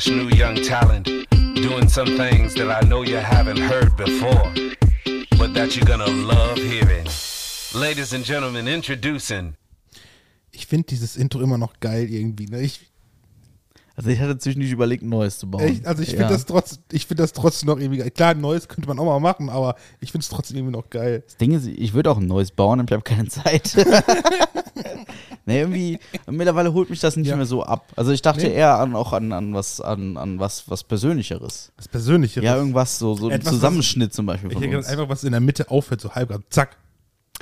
fresh new young talent doing some things that I know you haven't heard before, but that you're gonna love hearing. Ladies and gentlemen, introducing. Ich finde dieses Intro immer noch geil irgendwie. Ne? Ich, Also ich hatte zwischendurch überlegt, ein neues zu bauen. echt, also ich finde Ja. das, trotz, ich find das trotzdem noch irgendwie geil. Klar, ein neues könnte man auch mal machen, aber ich finde es trotzdem irgendwie noch geil. Das Ding ist, ich würde auch ein neues bauen, aber ich habe keine Zeit. nee, irgendwie, mittlerweile holt mich das nicht Ja. mehr so ab. Also ich dachte Nee. eher an, auch an, an was, an, an was, was Persönlicheres. Das Persönliche. Ja, irgendwas so, so ein Etwas, was- Zusammenschnitt zum Beispiel Ich von hätte uns. einfach was in der Mitte aufhört, so halb, zack.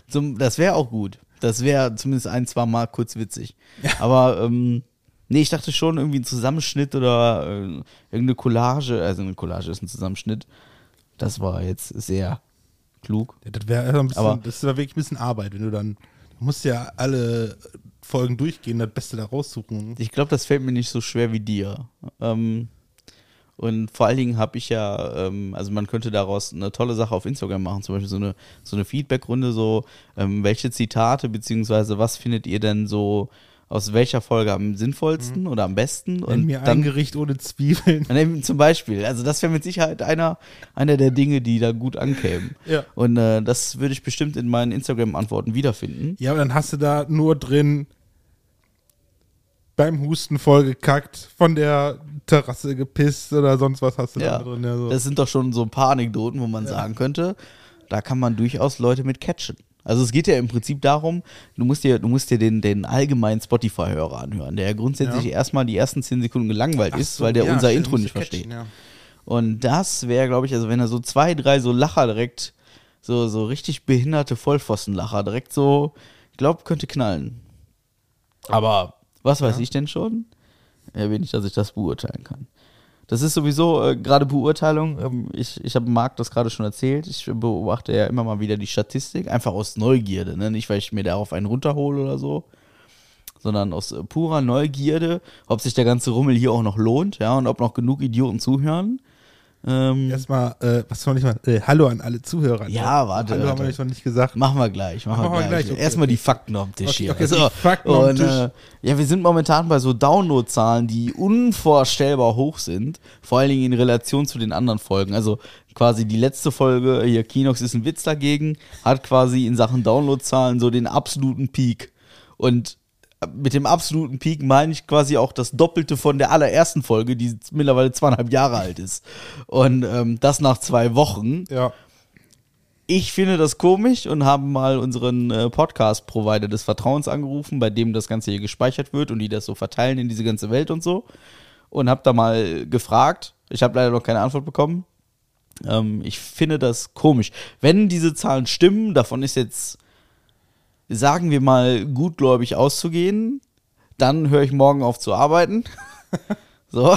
Zum, das wäre auch gut. Das wäre zumindest ein, zwei Mal kurz witzig. Aber ähm, nee, ich dachte schon irgendwie ein Zusammenschnitt oder äh, irgendeine Collage. Also eine Collage ist ein Zusammenschnitt. Das war jetzt sehr klug. Ja, das wäre ein bisschen, Aber- das wäre wirklich ein bisschen Arbeit, wenn du dann, du musst ja alle Folgen durchgehen, das Beste da raussuchen. Ich glaube, das fällt mir nicht so schwer wie dir. Ähm, und vor allen Dingen habe ich ja, ähm, also man könnte daraus eine tolle Sache auf Instagram machen, zum Beispiel so eine, so eine Feedback-Runde, so ähm, welche Zitate, beziehungsweise was findet ihr denn so aus welcher Folge am sinnvollsten oder am besten? Nenn Und mir ein dann Gericht ohne Zwiebeln. Ne, Zum Beispiel. Also das wäre mit Sicherheit einer, einer der Dinge, die da gut ankämen. Ja. Und äh, das würde ich bestimmt in meinen Instagram-Antworten wiederfinden. Ja, aber dann hast du da nur drin beim Husten vollgekackt, von der Terrasse gepisst oder sonst was hast du Ja, da drin. Ja, so. das sind doch schon so ein paar Anekdoten, wo man sagen könnte, da kann man durchaus Leute mit catchen. Also es geht ja im Prinzip darum, du musst dir, du musst dir den, den allgemeinen Spotify-Hörer anhören, der ja grundsätzlich Ja. erstmal die ersten zehn Sekunden gelangweilt Ach ist, so, weil der ja, unser Intro nicht catchen, versteht. ja. Und das wäre, glaube ich, also wenn er so zwei, drei so Lacher direkt, so, so richtig behinderte Vollpfostenlacher direkt so, ich glaube, könnte knallen. Aber was weiß ich denn schon? Ja, wenig, dass ich das beurteilen kann. Das ist sowieso äh, gerade Beurteilung. Ähm, ich ich habe Marc das gerade schon erzählt. Ich beobachte ja immer mal wieder die Statistik, einfach aus Neugierde. Ne? Nicht, weil ich mir darauf einen runterhole oder so, sondern aus äh, purer Neugierde, ob sich der ganze Rummel hier auch noch lohnt, ja, und ob noch genug Idioten zuhören. Ähm, Erstmal, äh, was soll ich mal, äh, Hallo an alle Zuhörer. Ja, warte, Hallo haben warte. wir jetzt noch nicht gesagt. Machen wir gleich, machen, Machen wir gleich. gleich, okay, Erstmal die Fakten auf dem Tisch Okay, hier. okay, die Fakten auf dem und, Tisch. Äh, ja, wir sind momentan bei so Downloadzahlen, die unvorstellbar hoch sind, vor allen Dingen in Relation zu den anderen Folgen. Also quasi die letzte Folge, hier Kinox ist ein Witz dagegen, hat quasi in Sachen Downloadzahlen so den absoluten Peak. Und mit dem absoluten Peak meine ich quasi auch das Doppelte von der allerersten Folge, die mittlerweile zweieinhalb Jahre alt ist. Und ähm, das nach zwei Wochen. Ja. Ich finde das komisch und haben mal unseren äh, Podcast-Provider des Vertrauens angerufen, bei dem das Ganze hier gespeichert wird und die das so verteilen in diese ganze Welt und so. Und habe da mal gefragt. Ich habe leider noch keine Antwort bekommen. Ähm, ich finde das komisch. Wenn diese Zahlen stimmen, davon ist jetzt, sagen wir mal, gutgläubig auszugehen, dann höre ich morgen auf zu arbeiten. so.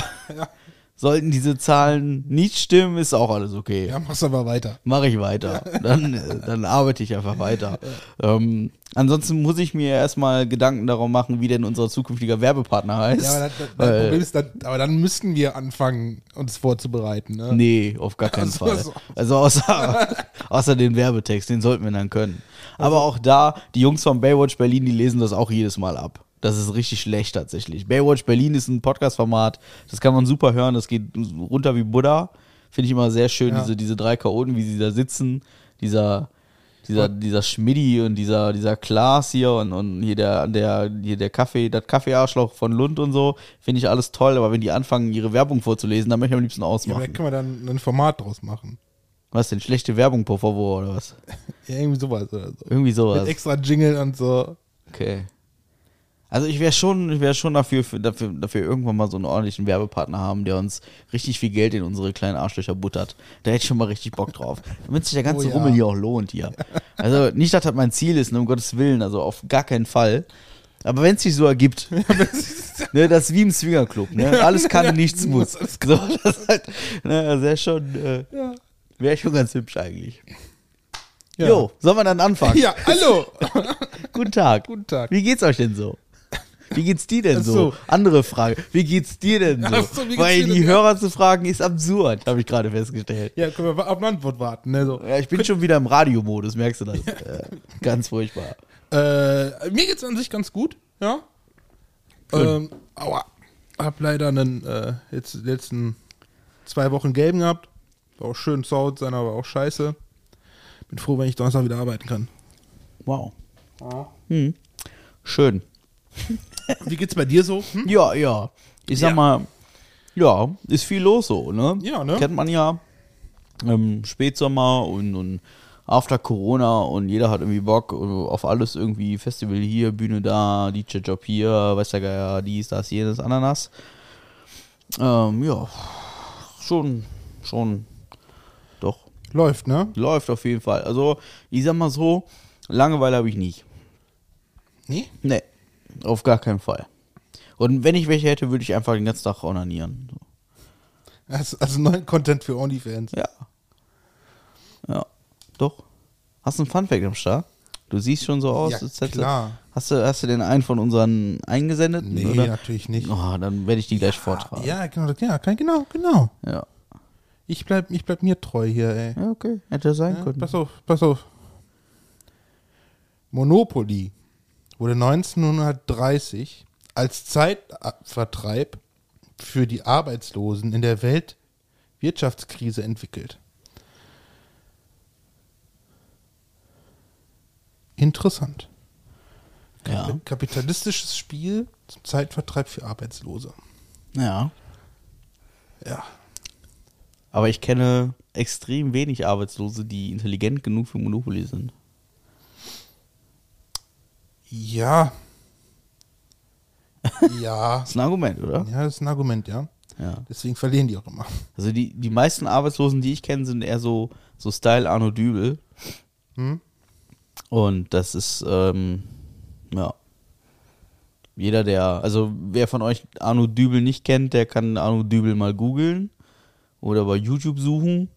Sollten diese Zahlen nicht stimmen, ist auch alles okay Ja, mach's aber weiter. mache ich weiter. Dann, äh, dann arbeite ich einfach weiter. Ähm, ansonsten muss ich mir erstmal Gedanken darum machen, wie denn unser zukünftiger Werbepartner heißt. Ja, aber das, das, das Weil- Problem ist, dann, aber dann müssten wir anfangen, uns vorzubereiten. Ne? Nee, auf gar keinen Also, Fall. so. Also außer, außer den Werbetext, den sollten wir dann können. Aber auch da, die Jungs von Baywatch Berlin, die lesen das auch jedes Mal ab. Das ist richtig schlecht tatsächlich. Baywatch Berlin ist ein Podcast-Format, das kann man super hören, das geht runter wie Buddha. Finde ich immer sehr schön, Ja. diese, diese drei Chaoten, wie sie da sitzen. Dieser, dieser, dieser Schmidti und dieser, dieser Klaas hier und, und hier der, der, hier der Kaffee, das Kaffeearschloch von Lund und so, finde ich alles toll, aber wenn die anfangen, ihre Werbung vorzulesen, dann möchte ich am liebsten Ja, ausmachen. da können wir dann ein Format draus machen. Was denn? Schlechte Werbung, por favor, oder was? Ja, irgendwie sowas oder so. Irgendwie Mit sowas. extra Jingle und so. Okay. Also ich wäre schon, ich wäre schon dafür, für, dafür, dafür irgendwann mal so einen ordentlichen Werbepartner haben, der uns richtig viel Geld in unsere kleinen Arschlöcher buttert. Da hätte ich schon mal richtig Bock drauf. Damit sich der ganze Oh ja. Rummel hier auch lohnt hier. Also nicht, dass das mein Ziel ist, ne, um Gottes Willen, also auf gar keinen Fall. Aber wenn es sich so ergibt, ne, das ist wie im Swingerclub, ne? Alles kann, nichts muss. So, das halt, ne, das wäre schon, äh, Ja. wäre schon ganz hübsch eigentlich. Ja. Jo, sollen wir dann anfangen? Ja, hallo. Guten Tag. Guten Tag. Wie geht's euch denn so? Wie geht's dir denn so? so. Andere Frage. Wie geht's dir denn so? Ach so, Weil dir die denn? Hörer zu fragen ist absurd, habe ich gerade festgestellt. Ja, können wir auf eine Antwort warten. Ne, so. Ja, ich bin schon wieder im Radiomodus, merkst du das? Äh, ganz furchtbar. Äh, mir geht's an sich ganz gut, ja. Ähm, aua. hab leider einen, äh, jetzt letzten zwei Wochen gelben gehabt. War auch schön zu Hause sein, aber auch scheiße. Bin froh, wenn ich Donnerstag wieder arbeiten kann. Wow. Hm. Schön. Wie geht's bei dir so? Hm? Ja, ja. Ich sag Ja. mal, ja, ist viel los so, ne? Ja, ne? Kennt man ja. Ähm, Spätsommer und, und after Corona und jeder hat irgendwie Bock auf alles irgendwie. Festival hier, Bühne da, DJ-Job hier, weiß der Geier, dies, das, jenes, Ananas. Ähm, ja, schon, schon, doch, Läuft, ne? läuft auf jeden Fall. Also, ich sag mal so, Langeweile habe ich nicht. Nee? Nee, auf gar keinen Fall. Und wenn ich welche hätte, würde ich einfach den ganzen Tag onanieren. Also, also neuen Content für OnlyFans. Ja. Ja, doch. Hast du einen Funfact am Start? Du siehst schon so aus, Ja, als klar. Hast du, hast du den einen von unseren eingesendeten? Nee, oder? natürlich nicht. Oh, dann werde ich die gleich vortragen. Ja, genau, ja, genau, genau. Ja. Ich bleib, ich bleib mir treu hier, ey. Ja, okay. Hätte sein Ja, können. pass auf, pass auf. Monopoly wurde 1930 als Zeitvertreib für die Arbeitslosen in der Weltwirtschaftskrise entwickelt. Interessant. Ja. Kapitalistisches Spiel zum Zeitvertreib für Arbeitslose. ja. Ja. Aber ich kenne extrem wenig Arbeitslose, die intelligent genug für Monopoly sind. Ja. ja. Das ist ein Argument, oder? Ja, das ist ein Argument, ja. Ja. Deswegen verlieren die auch immer. Also die, die meisten Arbeitslosen, die ich kenne, sind eher so, so Style Arno Dübel. Hm? Und das ist, ähm, ja. Jeder, der, also wer von euch Arno Dübel nicht kennt, der kann Arno Dübel mal googeln oder bei YouTube suchen.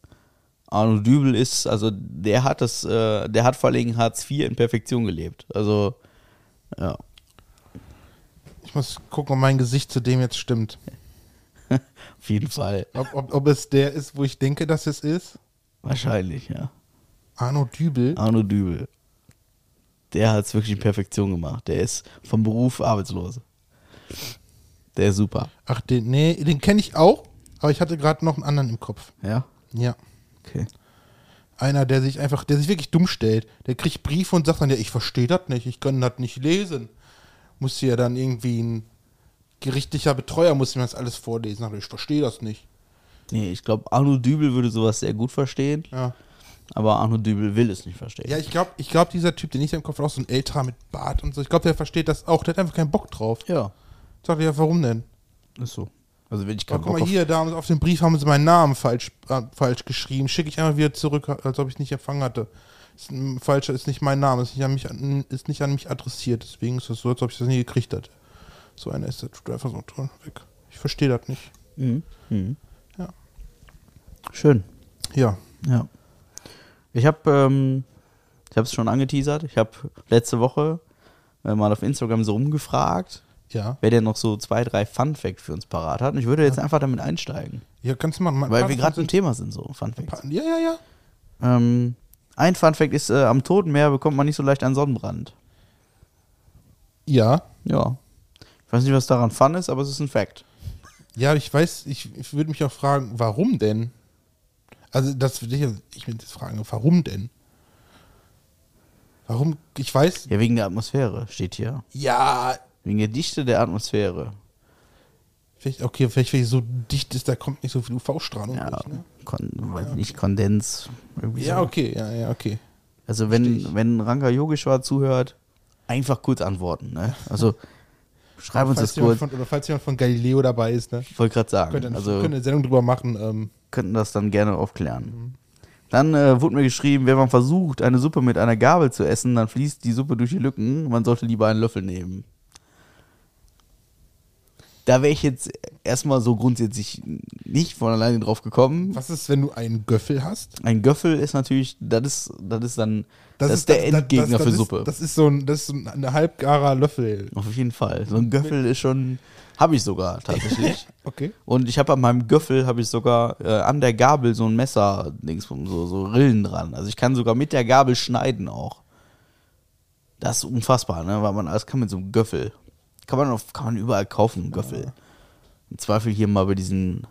Arno Dübel ist, also der hat das, äh, der hat vor allem Hartz IV in Perfektion gelebt. Also, ja. Ich muss gucken, ob mein Gesicht zu dem jetzt stimmt. Auf jeden Fall. Ob, ob, ob es der ist, wo ich denke, dass es ist. Wahrscheinlich, ja. Arno Dübel. Arno Dübel. Der hat es wirklich in Perfektion gemacht. Der ist vom Beruf arbeitslos. Der ist super. Ach, den, nee, den kenne ich auch, aber ich hatte gerade noch einen anderen im Kopf. Ja? Ja. Okay. Einer, der sich einfach, der sich wirklich dumm stellt. Der kriegt Briefe und sagt dann, ja, ich verstehe das nicht, ich kann das nicht lesen. Muss ja dann irgendwie ein gerichtlicher Betreuer, muss ihm das alles vorlesen. Ich verstehe das nicht. Nee, ich glaube, Arno Dübel würde sowas sehr gut verstehen, Ja. aber Arno Dübel will es nicht verstehen. Ja, ich glaube, ich glaub, dieser Typ, den ich im Kopf habe, so ein älterer mit Bart und so. Ich glaube, der versteht das auch. Der hat einfach keinen Bock drauf. ja, Sag ich ja, warum denn? ist so. Also wenn ich Oh, keinen guck Bock mal auf... hier, da haben sie auf dem Brief haben sie meinen Namen falsch, äh, falsch geschrieben. Schicke ich einfach wieder zurück, als ob ich nicht empfangen hatte. Ist ein falscher, ist nicht mein Name, ist nicht, an mich, ist nicht an mich adressiert. Deswegen ist es so, als ob ich das nie gekriegt hätte. So einer ist der tut einfach so toll weg. Ich verstehe das nicht. Mhm. Mhm. Ja. Schön. Ja. Ja. Ich habe ähm, ich habe es schon angeteasert. Ich habe letzte Woche äh, mal auf Instagram so rumgefragt, Ja. wer denn noch so zwei, drei Fun Facts für uns parat hat. Und ich würde jetzt einfach damit einsteigen, Ja, kannst du machen. Ein weil wir gerade im Thema sind, so Fun Facts. Ja, ja, ja. Ähm, ein Fun Fact ist, äh, am Toten Meer bekommt man nicht so leicht einen Sonnenbrand. Ja. Ja. Ich weiß nicht, was daran fun ist, aber es ist ein Fact. Ja, ich weiß, ich, ich würde mich auch fragen, warum denn? Also, das würde ich, ich würde jetzt fragen, warum denn? Warum? Ich weiß. Ja, wegen der Atmosphäre steht hier. Ja, Wegen der Dichte der Atmosphäre. vielleicht, okay, vielleicht, weil es so dicht ist, da kommt nicht so viel UV-Strahlung Ja, durch. Ne? Kon weiß nicht, Kondens. Ja, so. okay, ja, ja, okay. Also wenn, wenn Ranga Yogeshwar zuhört, einfach kurz antworten. Ne? Also schreib uns das kurz. Von, oder falls jemand von Galileo dabei ist, ne? Ich wollte gerade sagen. Könnt ihr, also könnt ihr eine Sendung drüber machen. Ähm, könnten das dann gerne aufklären. Dann äh, wurde mir geschrieben, wenn man versucht, eine Suppe mit einer Gabel zu essen, dann fließt die Suppe durch die Lücken. Man sollte lieber einen Löffel nehmen. Da wäre ich jetzt erstmal so grundsätzlich nicht von alleine drauf gekommen. was ist, wenn du einen Göffel hast? Ein Göffel ist natürlich, das ist, das ist dann, das, ist der das- Endgegner das- das für ist, Suppe. Das ist so ein, das ist so ein halbgarer Löffel. Auf jeden Fall. So ein Göffel ist schon, habe ich sogar tatsächlich. Okay. Und ich habe an meinem Göffel habe ich sogar äh, an der Gabel so ein Messer, Dings, so, so Rillen dran. Also ich kann sogar mit der Gabel schneiden auch. Das ist unfassbar, ne? Weil man alles kann mit so einem Göffel. Kann man, auf, kann man überall kaufen, Göffel. im Zweifel hier mal bei diesen,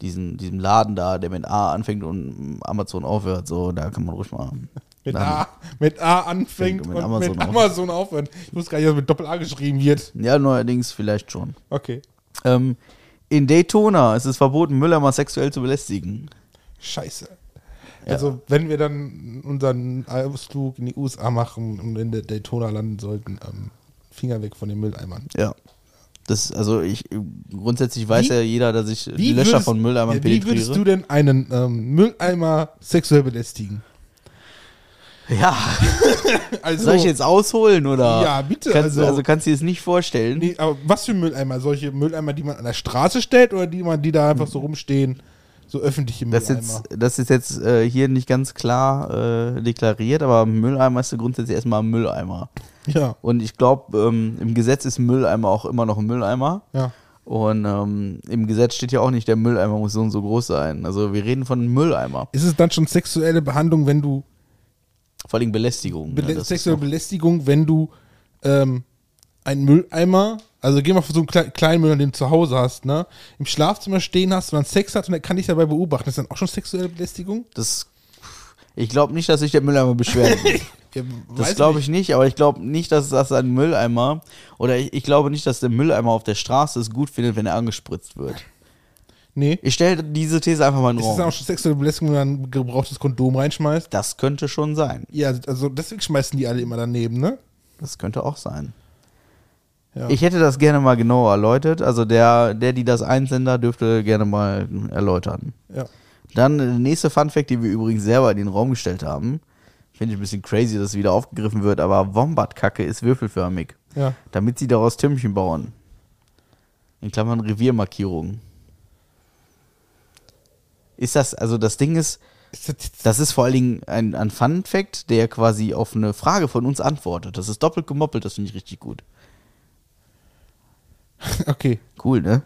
diesen, diesem Laden da, der mit A anfängt und Amazon aufhört, so, da kann man ruhig mal. Mit A, mit A anfängt Fängt mit und Amazon mit. Amazon aufhört. Ich wusste gar nicht, dass mit Doppel-A geschrieben wird. Ja, neuerdings vielleicht schon. Okay. Ähm, in Daytona ist es verboten, Mülleimer sexuell zu belästigen. Scheiße. Ja. Also, wenn wir dann unseren Ausflug in die USA machen und in der Daytona landen sollten, ähm, Finger weg von den Mülleimern. Ja. Das, also ich, grundsätzlich weiß Wie- ja jeder, dass ich die Löcher würdest- von Mülleimern ja, Wie würdest du denn einen ähm, Mülleimer sexuell belästigen? ja, Also, soll ich jetzt ausholen oder? Ja, bitte, Kannst, also- also kannst du dir das nicht vorstellen? Nee, aber was für Mülleimer? Solche Mülleimer, die man an der Straße stellt oder die man, die da einfach so rumstehen? So öffentliche Das, Mülleimer. jetzt, das ist jetzt äh, hier nicht ganz klar äh, deklariert, aber Mülleimer ist ja grundsätzlich erstmal ein Mülleimer. ja, Und ich glaube, ähm, im Gesetz ist Mülleimer auch immer noch ein Mülleimer. ja. Und ähm, im Gesetz steht ja auch nicht, der Mülleimer muss so und so groß sein. Also wir reden von Mülleimer. Ist es dann schon sexuelle Behandlung, wenn du Vor allem Belästigung. Belä ne? Das ist sexuelle Belästigung, wenn du ähm, einen Mülleimer, also geh mal von so einem Kle kleinen Mülleimer, den du zu Hause hast, ne, im Schlafzimmer stehen hast und dann Sex hat und er kann dich dabei beobachten. Ist das dann auch schon sexuelle Belästigung? das, ich glaube nicht, dass sich der Mülleimer beschwert. Ja, Das glaube ich nicht, aber ich glaube nicht, dass das ein Mülleimer oder ich, ich glaube nicht, dass der Mülleimer auf der Straße es gut findet, wenn er angespritzt wird. Nee. Ich stelle diese These einfach mal in Ist das dann Raum. auch schon sexuelle Belästigung, wenn du ein gebrauchtes Kondom reinschmeißt? Das könnte schon sein. Ja, also deswegen schmeißen die alle immer daneben, ne? Das könnte auch sein. Ja. Ich hätte das gerne mal genauer erläutert. Also der, der, die das einsender, dürfte gerne mal erläutern. ja. Dann der nächste Funfact, den wir übrigens selber in den Raum gestellt haben. Finde ich ein bisschen crazy, dass es wieder aufgegriffen wird, aber Wombat-Kacke ist würfelförmig. Ja. Damit sie daraus Türmchen bauen. In Klammern Reviermarkierungen. Ist das, also das Ding ist, das ist vor allen Dingen ein, ein Fun-Fact, der quasi auf eine Frage von uns antwortet. Das ist doppelt gemoppelt, das finde ich richtig gut. okay. Cool, ne?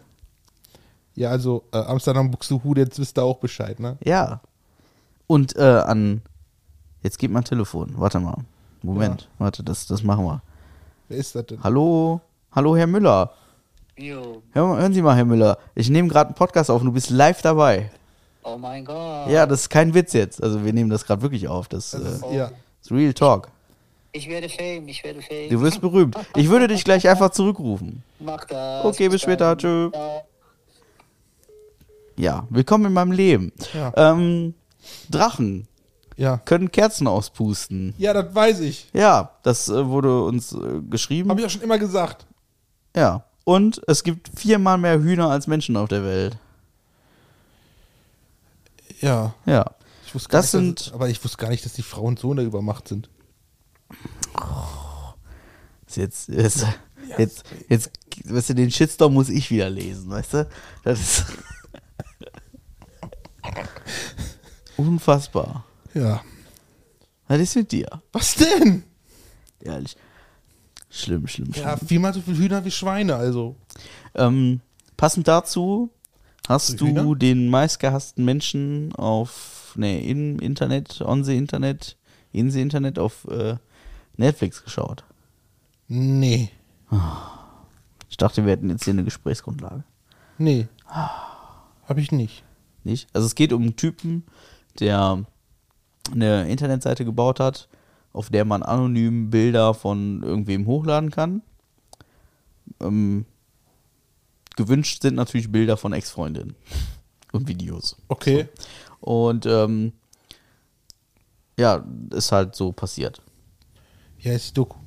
Ja, also äh, Amsterdam Buxtehude, jetzt wisst ihr auch Bescheid, ne? Ja. Und äh, an. Jetzt geht mein Telefon. Warte mal. Moment. Warte, das, das machen wir. Wer ist das denn? Hallo? Hallo, Herr Müller. Jo, Hör, hören Sie mal, Herr Müller. Ich nehme gerade einen Podcast auf und du bist live dabei. oh mein Gott. Ja, das ist kein Witz jetzt. Also, wir nehmen das gerade wirklich auf. Das, Das äh, ist, ja. ist Real Talk. Ich werde fame, ich werde fame. Du wirst berühmt. Ich würde dich gleich einfach zurückrufen. Mach das. Okay, bis später. Tschö. Ja, willkommen in meinem Leben. Ja. Ähm, Drachen Ja. können Kerzen auspusten. Ja, das weiß ich. Ja, das äh, wurde uns äh, geschrieben. Habe ich ja schon immer gesagt. Ja. Und es gibt viermal mehr Hühner als Menschen auf der Welt. Ja. Ja. Ich wusste gar Das nicht, dass, sind- aber ich wusste gar nicht, dass die Frauen so in der Übermacht sind. Ist Jetzt, jetzt, jetzt, jetzt, weißt du, den Shitstorm muss ich wieder lesen, weißt du? Das ist. Unfassbar. Ja. Was ist mit dir? Was denn? Ehrlich. Schlimm, schlimm, schlimm. Ja, viermal so viele Hühner wie Schweine, also. Ähm, passend dazu hast du Hühner? den meistgehassten Menschen auf, nee, im Internet, on the Internet, in the Internet auf äh, Netflix geschaut. Nee. Ich dachte, wir hätten jetzt hier eine Gesprächsgrundlage. Nee. Habe ich nicht. Nicht? Also es geht um einen Typen, der eine Internetseite gebaut hat, auf der man anonym Bilder von irgendwem hochladen kann. Ähm, gewünscht sind natürlich Bilder von Ex-Freundinnen und Videos. Okay. Und ähm, ja, ist halt so passiert. Ja, ist die Doku.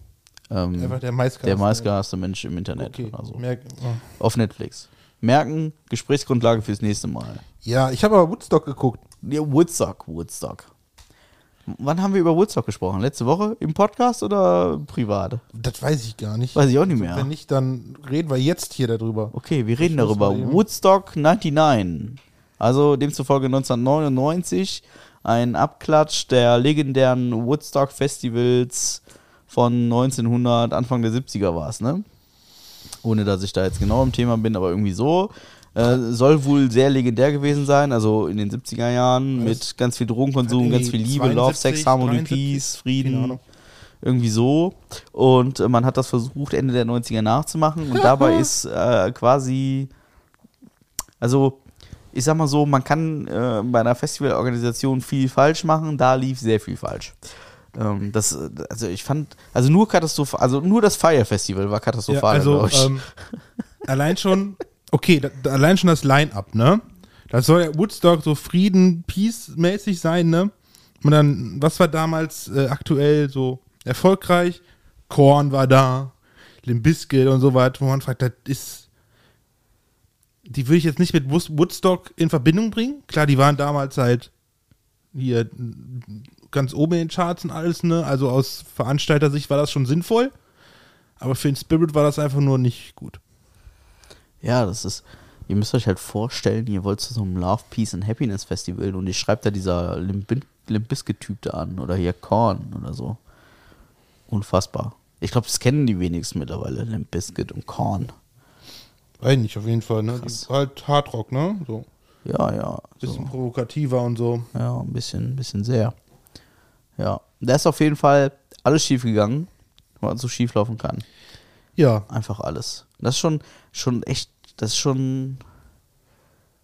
Ähm, Einfach der meistgehasste. der meistgehasste Mensch im Internet. Okay. Also. Merk, oh. Auf Netflix. Merken, Gesprächsgrundlage fürs nächste Mal. ja, ich habe aber Woodstock geguckt. Ja, Woodstock, Woodstock. Wann haben wir über Woodstock gesprochen? Letzte Woche? Im Podcast oder privat? Das weiß ich gar nicht. Weiß ich auch nicht mehr. Wenn nicht, dann reden wir jetzt hier darüber. Okay, wir reden darüber. Woodstock 99. Also demzufolge 1999. Ein Abklatsch der legendären Woodstock-Festivals von 1900, Anfang der 70er war es, ne? Ohne dass ich da jetzt genau im Thema bin, aber irgendwie so. Äh, soll wohl sehr legendär gewesen sein, also in den 70er Jahren mit ganz viel Drogenkonsum, ganz viel Liebe, Love, 72, Sex, Harmonie, 73, Peace, Frieden. Irgendwie so. Und äh, man hat das versucht, Ende der 90er nachzumachen. Und dabei ist äh, quasi also ich sag mal so, man kann äh, bei einer Festivalorganisation viel falsch machen, da lief sehr viel falsch. Ähm, das, also ich fand, also nur katastrophal, also nur das Fire Festival war Ja, katastrophal, also glaub ich. ähm, allein schon, okay, da, allein schon das Line-Up, ne? Das soll ja Woodstock so Frieden, Peace-mäßig sein, ne? Und dann, was war damals äh, aktuell so erfolgreich? Korn war da, Limp Bizkit und so weiter, wo man fragt, das ist, die würde ich jetzt nicht mit Woodstock in Verbindung bringen. Klar, die waren damals halt hier ganz oben in den Charts und alles, ne? Also aus Veranstalter-Sicht war das schon sinnvoll. Aber für den Spirit war das einfach nur nicht gut. Ja, das ist. Ihr müsst euch halt vorstellen, ihr wollt zu so einem Love, Peace and Happiness Festival und ihr schreibt da dieser Bizkit-Typ da an oder hier Korn oder so. Unfassbar. Ich glaube, das kennen die wenigsten mittlerweile, Limp Bizkit und Korn. Weiß nicht, auf jeden Fall, ne? Halt Hardrock, ne? So. Ja, ja. Bisschen So. provokativer und so. Ja, ein bisschen, ein bisschen sehr. Ja. Da ist auf jeden Fall alles schief gegangen, was so schief laufen kann. Ja. Einfach alles. Das ist schon, schon echt, das ist schon,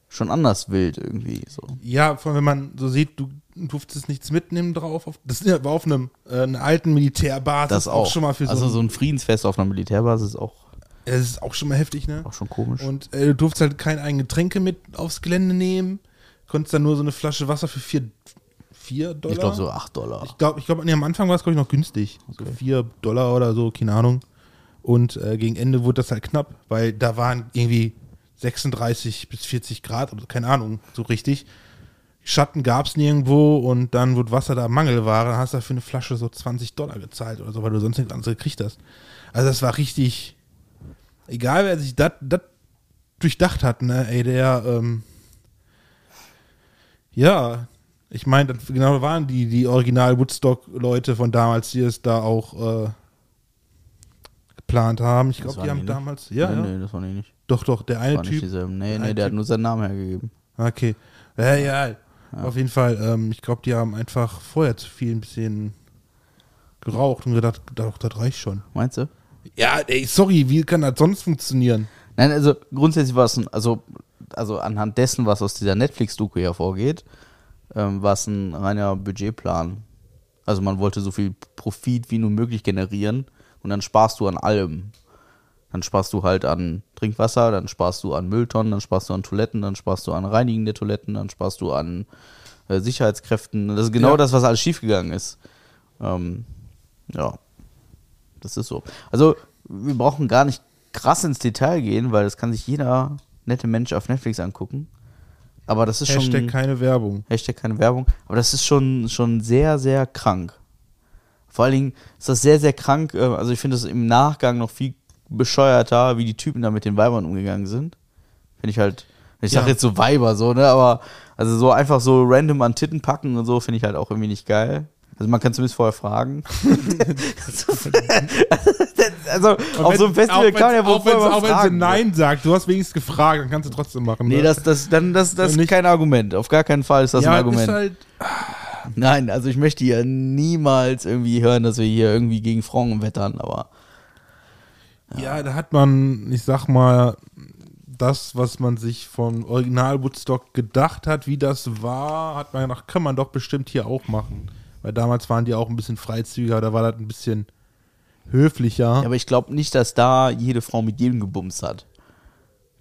schon anders wild irgendwie. So. Ja, vor allem, wenn man so sieht, du durftest nichts mitnehmen drauf. Auf, das war auf einem äh, einer alten Militärbasis Das auch. schon mal für so, also so ein Friedensfest auf einer Militärbasis ist auch, Das ist auch schon mal heftig, ne? auch schon komisch. Und äh, du durftest halt keine eigenen Getränke mit aufs Gelände nehmen. Konntest dann nur so eine Flasche Wasser für 4 vier Dollar. ich glaube so 8 Dollar. Ich glaube, ich glaub, nee, am Anfang war es, glaube ich, noch günstig. So 4 Dollar oder so, keine Ahnung. Und äh, gegen Ende wurde das halt knapp, weil da waren irgendwie 36 bis 40 Grad oder keine Ahnung, so richtig. Schatten gab es nirgendwo und dann wurde Wasser da Mangelware. Dann hast du für eine Flasche so 20 Dollar gezahlt oder so, weil du sonst nichts anderes gekriegt hast. Also das war richtig, egal wer sich das durchdacht hat, ne, ey, der, ähm, ja, ich meine, genau waren die, die Original Woodstock-Leute von damals, die es da auch äh, geplant haben. Ich glaube, die haben damals, ja, nee, ja. nee, das war nicht. doch, doch, der eine nicht Typ. dieselben. Nee, der nee, der hat Typ- nur seinen Namen hergegeben. Okay. Ja, ja. Auf jeden Fall, ähm, ich glaube, die haben einfach vorher zu viel ein bisschen geraucht und gedacht, doch, das reicht schon. Meinst du? Ja, ey, sorry, wie kann das sonst funktionieren? Nein, also grundsätzlich war es ein, also, also anhand dessen, was aus dieser Netflix-Doku hervorgeht, ähm, war es ein reiner Budgetplan. Also man wollte so viel Profit wie nur möglich generieren und dann sparst du an allem. Dann sparst du halt an Trinkwasser, dann sparst du an Mülltonnen, dann sparst du an Toiletten, dann sparst du an Reinigen der Toiletten, dann sparst du an äh, Sicherheitskräften. Das ist genau Ja. das, was alles schiefgegangen ist. Ähm, ja, das ist so. Also, wir brauchen gar nicht krass ins Detail gehen, weil das kann sich jeder nette Mensch auf Netflix angucken. Aber das ist Hashtag schon. keine Werbung. Hashtag keine Werbung. Aber das ist schon, schon sehr, sehr krank. Vor allen Dingen ist das sehr, sehr krank. äh, Also, ich finde es im Nachgang noch viel bescheuerter, wie die Typen da mit den Weibern umgegangen sind. Finde ich halt. Ich sag Ja. jetzt so Weiber, so, ne? Aber also so einfach so random an Titten packen und so finde ich halt auch irgendwie nicht geil. Also man kann zumindest vorher fragen. also auf so einem Festival kann ja wohl auch, wenn sie. Nein sagt, du hast wenigstens gefragt, dann kannst du trotzdem machen. Nee, ne? das, das, dann, das, das ist Nicht- kein Argument. Auf gar keinen Fall ist das ja, ein Argument. Ist halt, Nein, also ich möchte ja niemals irgendwie hören, dass wir hier irgendwie gegen Frauen wettern, aber ja. da hat man, ich sag mal, das, was man sich von Original Woodstock gedacht hat, wie das war, hat man gedacht, kann man doch bestimmt hier auch machen. Weil damals waren die auch ein bisschen freizügiger, da war das ein bisschen höflicher. Ja, aber ich glaube nicht, dass da jede Frau mit jedem gebumst hat.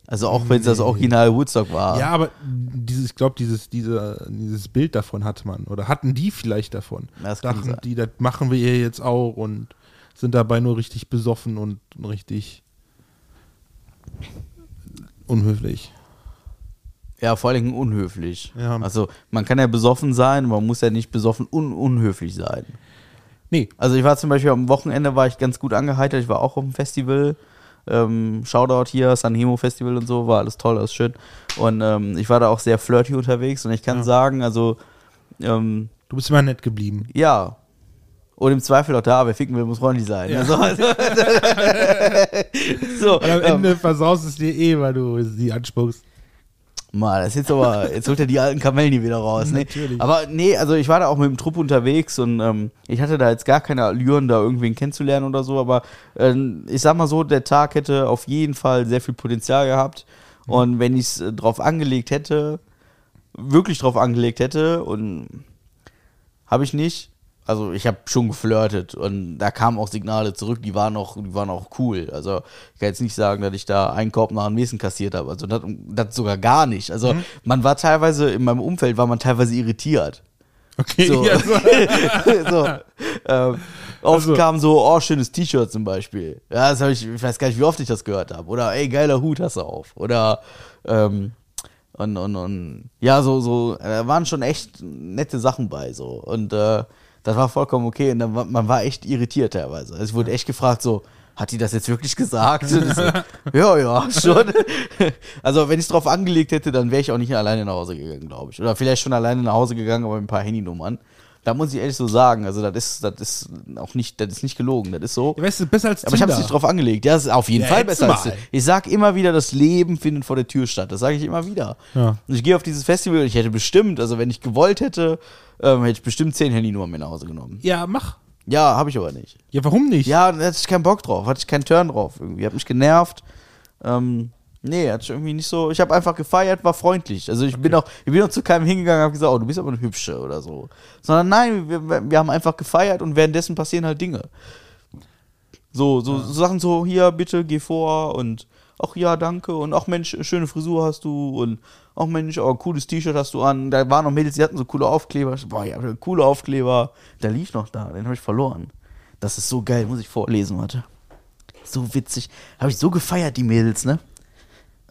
Also auch wenn es das Original Woodstock war. Ja, aber dieses, ich glaube, dieses, diese, dieses Bild davon hat man. Oder hatten die vielleicht davon. Das Dachten die, das machen wir hier jetzt auch und sind dabei nur richtig besoffen und richtig unhöflich. Ja, vor allen Dingen unhöflich. Ja. Also man kann ja besoffen sein, man muss ja nicht besoffen un unhöflich sein. Nee, Also ich war zum Beispiel am Wochenende war ich ganz gut angeheitert, ich war auch auf dem Festival. Ähm, Shoutout hier, San Hemo Festival und so, war alles toll, alles schön. Und ähm, ich war da auch sehr flirty unterwegs und ich kann Ja. sagen, also ähm, du bist immer nett geblieben. ja. Und im Zweifel auch da, wer ficken will, muss freundlich sein. Ja. Also, also, so, Und am ähm, Ende versaust es dir eh, weil du sie anspuckst. Mal, das ist jetzt aber, jetzt holt er die alten Kamellen hier wieder raus. Ne? Natürlich. Aber nee, also ich war da auch mit dem Trupp unterwegs und ähm, ich hatte da jetzt gar keine Allüren, da irgendwen kennenzulernen oder so, aber ähm, ich sag mal so, der Tag hätte auf jeden Fall sehr viel Potenzial gehabt Und wenn ich es äh, drauf angelegt hätte, wirklich drauf angelegt hätte und habe ich nicht. Also ich habe schon geflirtet und da kamen auch Signale zurück, die waren auch, die waren auch cool. Also ich kann jetzt nicht sagen, dass ich da einen Korb nach dem nächsten kassiert habe. Also das, das sogar gar nicht. Also man war teilweise, in meinem Umfeld war man teilweise irritiert. Okay, So. ja, so. so. Ähm, oft Also- kam so, oh, schönes T-Shirt zum Beispiel. Ja, das habe ich, ich weiß gar nicht, wie oft ich das gehört habe. Oder, ey, geiler Hut hast du auf. Oder, ähm, und, und, und, ja, so, so, da waren schon echt nette Sachen bei, so. Und, äh, das war vollkommen okay. Und dann man war echt irritiert teilweise. Also ich wurde echt gefragt, so, hat die das jetzt wirklich gesagt? So, ja, ja, schon. Also, wenn ich es drauf angelegt hätte, dann wäre ich auch nicht alleine nach Hause gegangen, glaube ich. Oder vielleicht schon alleine nach Hause gegangen, aber mit ein paar Handynummern. Da muss ich ehrlich so sagen, also das ist, das ist auch nicht, das ist nicht gelogen, das ist so. Ja, weißt du, besser als Aber ich habe es Tinder. nicht drauf angelegt. Ja, das ist auf jeden Ja, Fall besser als mal. Ich sag immer wieder, das Leben findet vor der Tür statt. Das sage ich immer wieder. Ja. Und ich gehe auf dieses Festival und ich hätte bestimmt, also wenn ich gewollt hätte, ähm, hätte ich bestimmt zehn Handynummern mit nach Hause genommen. Ja, mach. Ja, habe ich aber nicht. Ja, warum nicht? Ja, da hatte ich keinen Bock drauf, hatte ich keinen Turn drauf irgendwie. Hat mich genervt. Ähm, nee, ich irgendwie nicht so. Ich habe einfach gefeiert, war freundlich. Also ich bin auch, ich bin auch zu keinem hingegangen und habe gesagt, oh, du bist aber eine hübsche oder so. Sondern nein, wir, wir haben einfach gefeiert und währenddessen passieren halt Dinge. So, so, so Sachen so, hier, bitte, geh vor und ach ja, danke und ach Mensch, schöne Frisur hast du und ach Mensch, oh, cooles T-Shirt hast du an. Da waren noch Mädels, die hatten so coole Aufkleber. Ich so, Boah, ja, coole Aufkleber. Der lief noch da, den habe ich verloren. Das ist so geil, muss ich vorlesen, warte. So witzig. Habe ich so gefeiert, die Mädels, ne?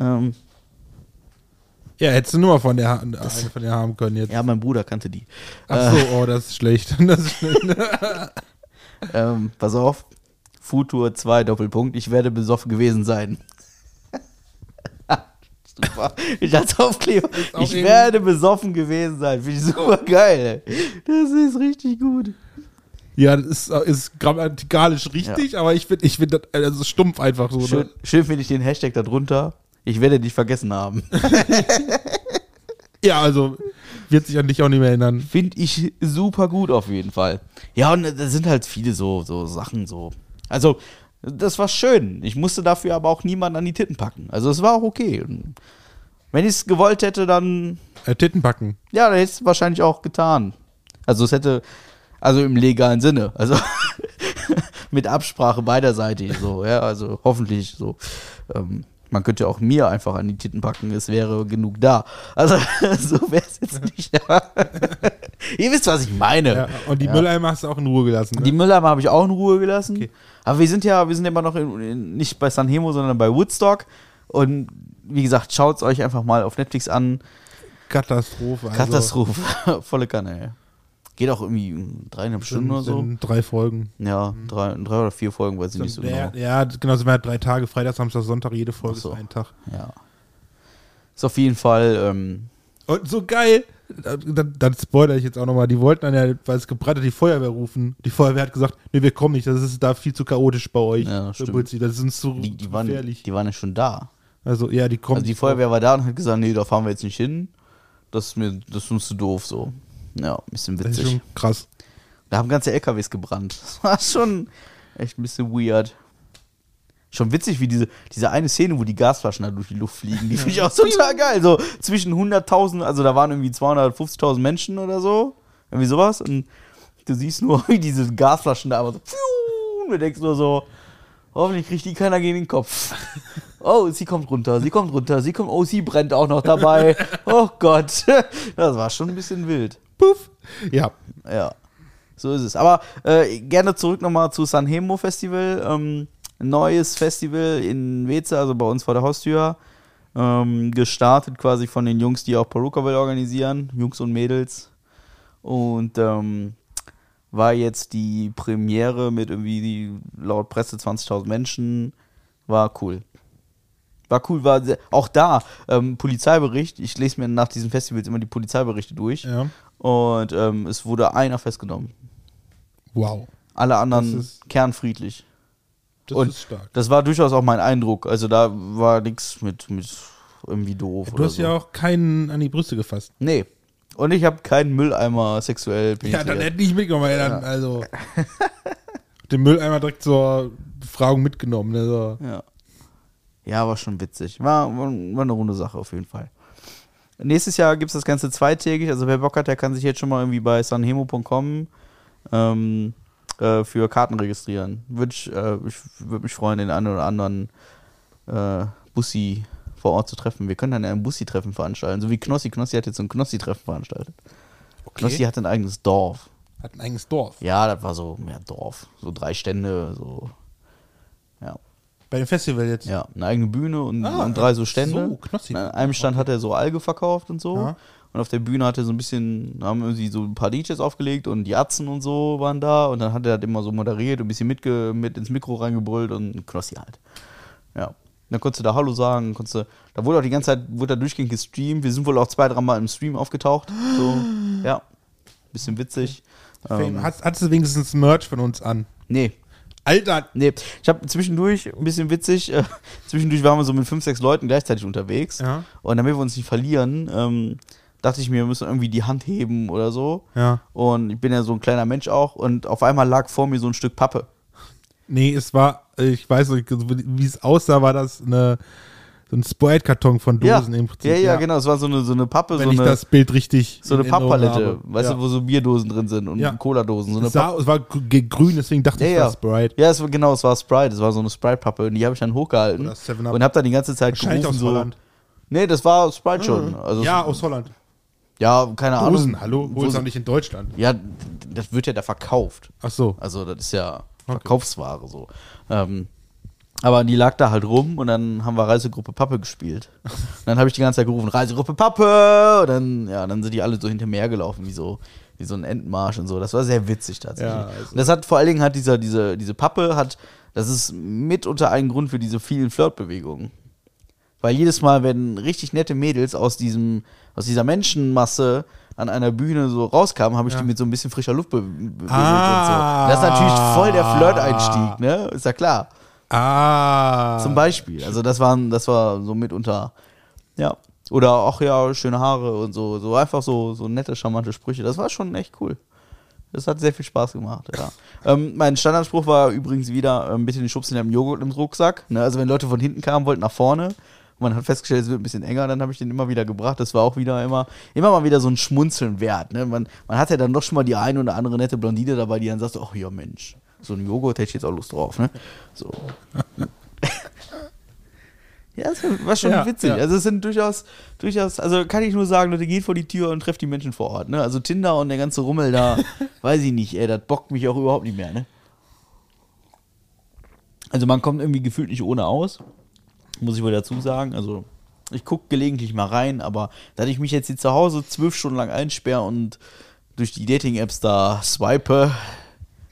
Ähm, Ja, hättest du nur mal von der, Ha- eine von der haben können jetzt. ja, mein Bruder kannte die. Ach so, oh, das ist schlecht. Das ist schlecht. Ähm, pass auf. Futur 2 Doppelpunkt. Ich werde besoffen gewesen sein. super. Ich als Aufkleber. Ich werde besoffen gewesen sein. Finde ich super geil. Das ist richtig gut. Ja, das ist, ist grammatikalisch richtig, aber ich finde ich find das also stumpf einfach so. Schön, Ne? schön finde ich den Hashtag da drunter. Ich werde dich vergessen haben. Ja, also wird sich an dich auch nicht mehr erinnern. Finde ich super gut auf jeden Fall. Ja, und da sind halt viele so, so Sachen so. Also, das war schön. Ich musste dafür aber auch niemanden an die Titten packen. Also, es war auch okay. Wenn ich es gewollt hätte, dann, Äh, Titten packen. ja, dann hätte ich es wahrscheinlich auch getan. Also, es hätte, also im legalen Sinne. Also, mit Absprache beiderseitig so, ja, also hoffentlich so. Ähm, man könnte auch mir einfach an die Titten packen, es wäre genug da. Also, so wäre es jetzt nicht. Ihr wisst, was ich meine. Ja, und die Ja. Mülleimer hast du auch in Ruhe gelassen. Ne? Die Mülleimer habe ich auch in Ruhe gelassen. Okay. Aber wir sind ja, wir sind immer noch in, in, nicht bei San Hemo, sondern bei Woodstock. Und wie gesagt, schaut es euch einfach mal auf Netflix an. Katastrophe. Also, Katastrophe. Volle Kanne. Geht auch irgendwie dreieinhalb Stunden oder so. drei Folgen. Ja, drei, drei oder vier Folgen, weiß ich nicht so ja, genau. ja, genau, sind wir halt drei Tage, Freitag, Samstag, Sonntag, jede Folge so. ist ein Tag. Ja. Ist auf jeden Fall, ähm, Und so geil, dann, dann spoilere ich jetzt auch nochmal, die wollten dann ja, weil es gebrannt hat, die Feuerwehr rufen. Die Feuerwehr hat gesagt, nee, wir kommen nicht, das ist da viel zu chaotisch bei euch. Ja, stimmt. Das ist uns zu, die, die, waren, gefährlich. die waren ja schon da. also ja, die kommen. Also die Feuerwehr war da und hat gesagt, nee, da fahren wir jetzt nicht hin. Das ist mir, das ist uns zu doof so. Ja, ein bisschen Das ist witzig. schon krass. Da haben ganze LKWs gebrannt. Das war schon echt ein bisschen weird. Schon witzig, wie diese, diese eine Szene, wo die Gasflaschen da durch die Luft fliegen. Die finde ich auch total geil. So zwischen 100.000, also da waren irgendwie 250.000 Menschen oder so. Irgendwie sowas. Und du siehst nur, wie diese Gasflaschen da aber so. Und du denkst nur so, hoffentlich kriegt die keiner gegen den Kopf. Oh, sie kommt runter, sie kommt runter, sie kommt, oh, sie brennt auch noch dabei. Oh Gott. Das war schon ein bisschen wild. Puff. Ja. Ja, so ist es. Aber äh, gerne zurück nochmal zu San Hemo Festival. Ähm, neues Festival in Weze, also bei uns vor der Haustür. Ähm, gestartet quasi von den Jungs, die auch Perukaville organisieren, Jungs und Mädels. Und ähm, war jetzt die Premiere mit irgendwie laut Presse 20.000 Menschen. War cool. War cool, war sehr, auch da ähm, Polizeibericht. Ich lese mir nach diesen Festivals immer die Polizeiberichte durch. Ja. Und ähm, es wurde einer festgenommen. Wow. Alle anderen ist- kernfriedlich. Das Und ist stark. Das war durchaus auch mein Eindruck. Also da war nichts mit, mit irgendwie doof. Du oder hast so. ja auch keinen an die Brüste gefasst. Nee. Und ich habe keinen Mülleimer sexuell Ja, penetriert. dann hätte ich mitgenommen. ey, Dann, Also den Mülleimer direkt zur Befragung mitgenommen. Ne, so. Ja. Ja, war schon witzig. War, war, war eine runde Sache auf jeden Fall. Nächstes Jahr gibt es das Ganze zweitägig. Also wer Bock hat, der kann sich jetzt schon mal irgendwie bei sanhemo.com ähm, äh, für Karten registrieren. Würde ich, äh, ich würde mich freuen, den einen oder anderen äh, Bussi vor Ort zu treffen. Wir können dann ein Bussi-Treffen veranstalten. So wie Knossi. Knossi hat jetzt so ein Knossi-Treffen veranstaltet. Knossi hat ein eigenes Dorf. Hat ein eigenes Dorf. Ja, das war so mehr Dorf. So drei Stände, so. Ja. Bei dem Festival jetzt. Ja, eine eigene Bühne und, Ah, und drei so Stände. so, Knossi. An einem Stand hat er so Alge verkauft und so. Ja. Und auf der Bühne hat er so ein bisschen, haben irgendwie so ein paar DJs aufgelegt und die Atzen und so waren da. Und dann hat er halt immer so moderiert und ein bisschen mitge mit ins Mikro reingebrüllt und Knossi halt. Ja. Dann konntest du da Hallo sagen, konntest du, da wurde auch die ganze Zeit, wurde da durchgehend gestreamt. Wir sind wohl auch zwei, dreimal im Stream aufgetaucht. So, ja. Bisschen witzig. Ähm, Hat, hattest du wenigstens Merch von uns an? nee, Alter, Nee, ich habe zwischendurch, ein bisschen witzig, äh, zwischendurch waren wir so mit fünf, sechs Leuten gleichzeitig unterwegs. Ja. Und damit wir uns nicht verlieren, ähm, dachte ich mir, wir müssen irgendwie die Hand heben oder so. Ja. Und ich bin ja so ein kleiner Mensch auch. Und auf einmal lag vor mir so ein Stück Pappe. Nee, es war, ich weiß nicht, wie es aussah, war das eine, so ein Sprite-Karton von Dosen ja. im Prinzip. ja, ja, genau. Es war so eine, so eine Pappe, Wenn so ich eine, das Bild richtig so eine Papppalette. Weißt ja. du, wo so Bierdosen drin sind und Ja. Cola-Dosen. So es, sah, es war gr- grün, deswegen dachte ja, ich, ja. das war Sprite. Ja, es war, genau, es war Sprite. Es war so eine Sprite-Pappe. Und die habe ich dann hochgehalten. Oder 7-Up. Und habe da die ganze Zeit Wahrscheinlich gerufen. aus so, Holland. Nee, das war Sprite schon. Also ja, aus Holland. Ja, keine Ahnung. Dosen, hallo, sie- auch nicht in Deutschland. Ja, das wird ja da verkauft. Ach so. Also das ist ja Verkaufsware so. Ähm, aber die lag da halt rum und dann haben wir Reisegruppe Pappe gespielt. Und dann habe ich die ganze Zeit gerufen, Reisegruppe Pappe! Und dann, ja, dann sind die alle so hinter mir hergelaufen, wie so, wie so ein Entenmarsch und so. Das war sehr witzig tatsächlich. Ja, also- Und das hat vor allen Dingen hat dieser, diese, diese Pappe hat, das ist mitunter ein Grund für diese vielen Flirtbewegungen. Weil jedes Mal, wenn richtig nette Mädels aus diesem, aus dieser Menschenmasse an einer Bühne so rauskamen, habe ich Ja. die mit so ein bisschen frischer Luft be bewegt Ah. und so. Das ist natürlich voll der Flirt-Einstieg, ne? Ist ja klar. Ah. Zum Beispiel. Also das waren, das war so mitunter, ja. Oder auch ja, schöne Haare und so, so einfach so, so nette, charmante Sprüche. Das war schon echt cool. Das hat sehr viel Spaß gemacht, ja. ähm, mein Standardspruch war übrigens wieder ein bisschen den Schubs in dem Joghurt im Rucksack. Ne? Also wenn Leute von hinten kamen, wollten nach vorne. Man hat festgestellt, es wird ein bisschen enger, dann habe ich den immer wieder gebracht. Das war auch wieder immer, immer mal wieder so ein Schmunzeln wert. Ne? Man, man hat ja dann doch schon mal die eine oder andere nette Blondine dabei, die dann sagt, ach ja Mensch, so ein Joghurt hätte ich jetzt auch Lust drauf. Ne? So. Ja, das war schon Ja, witzig. ja. Also es sind durchaus, durchaus, also kann ich nur sagen, Leute, geht vor die Tür und trefft die Menschen vor Ort. Ne? Also Tinder und der ganze Rummel da, weiß ich nicht, ey, das bockt mich auch überhaupt nicht mehr. Ne? Also man kommt irgendwie gefühlt nicht ohne aus, muss ich wohl dazu sagen. Also ich gucke gelegentlich mal rein, aber da ich mich jetzt hier zu Hause zwölf Stunden lang einsperre und durch die Dating-Apps da swipe,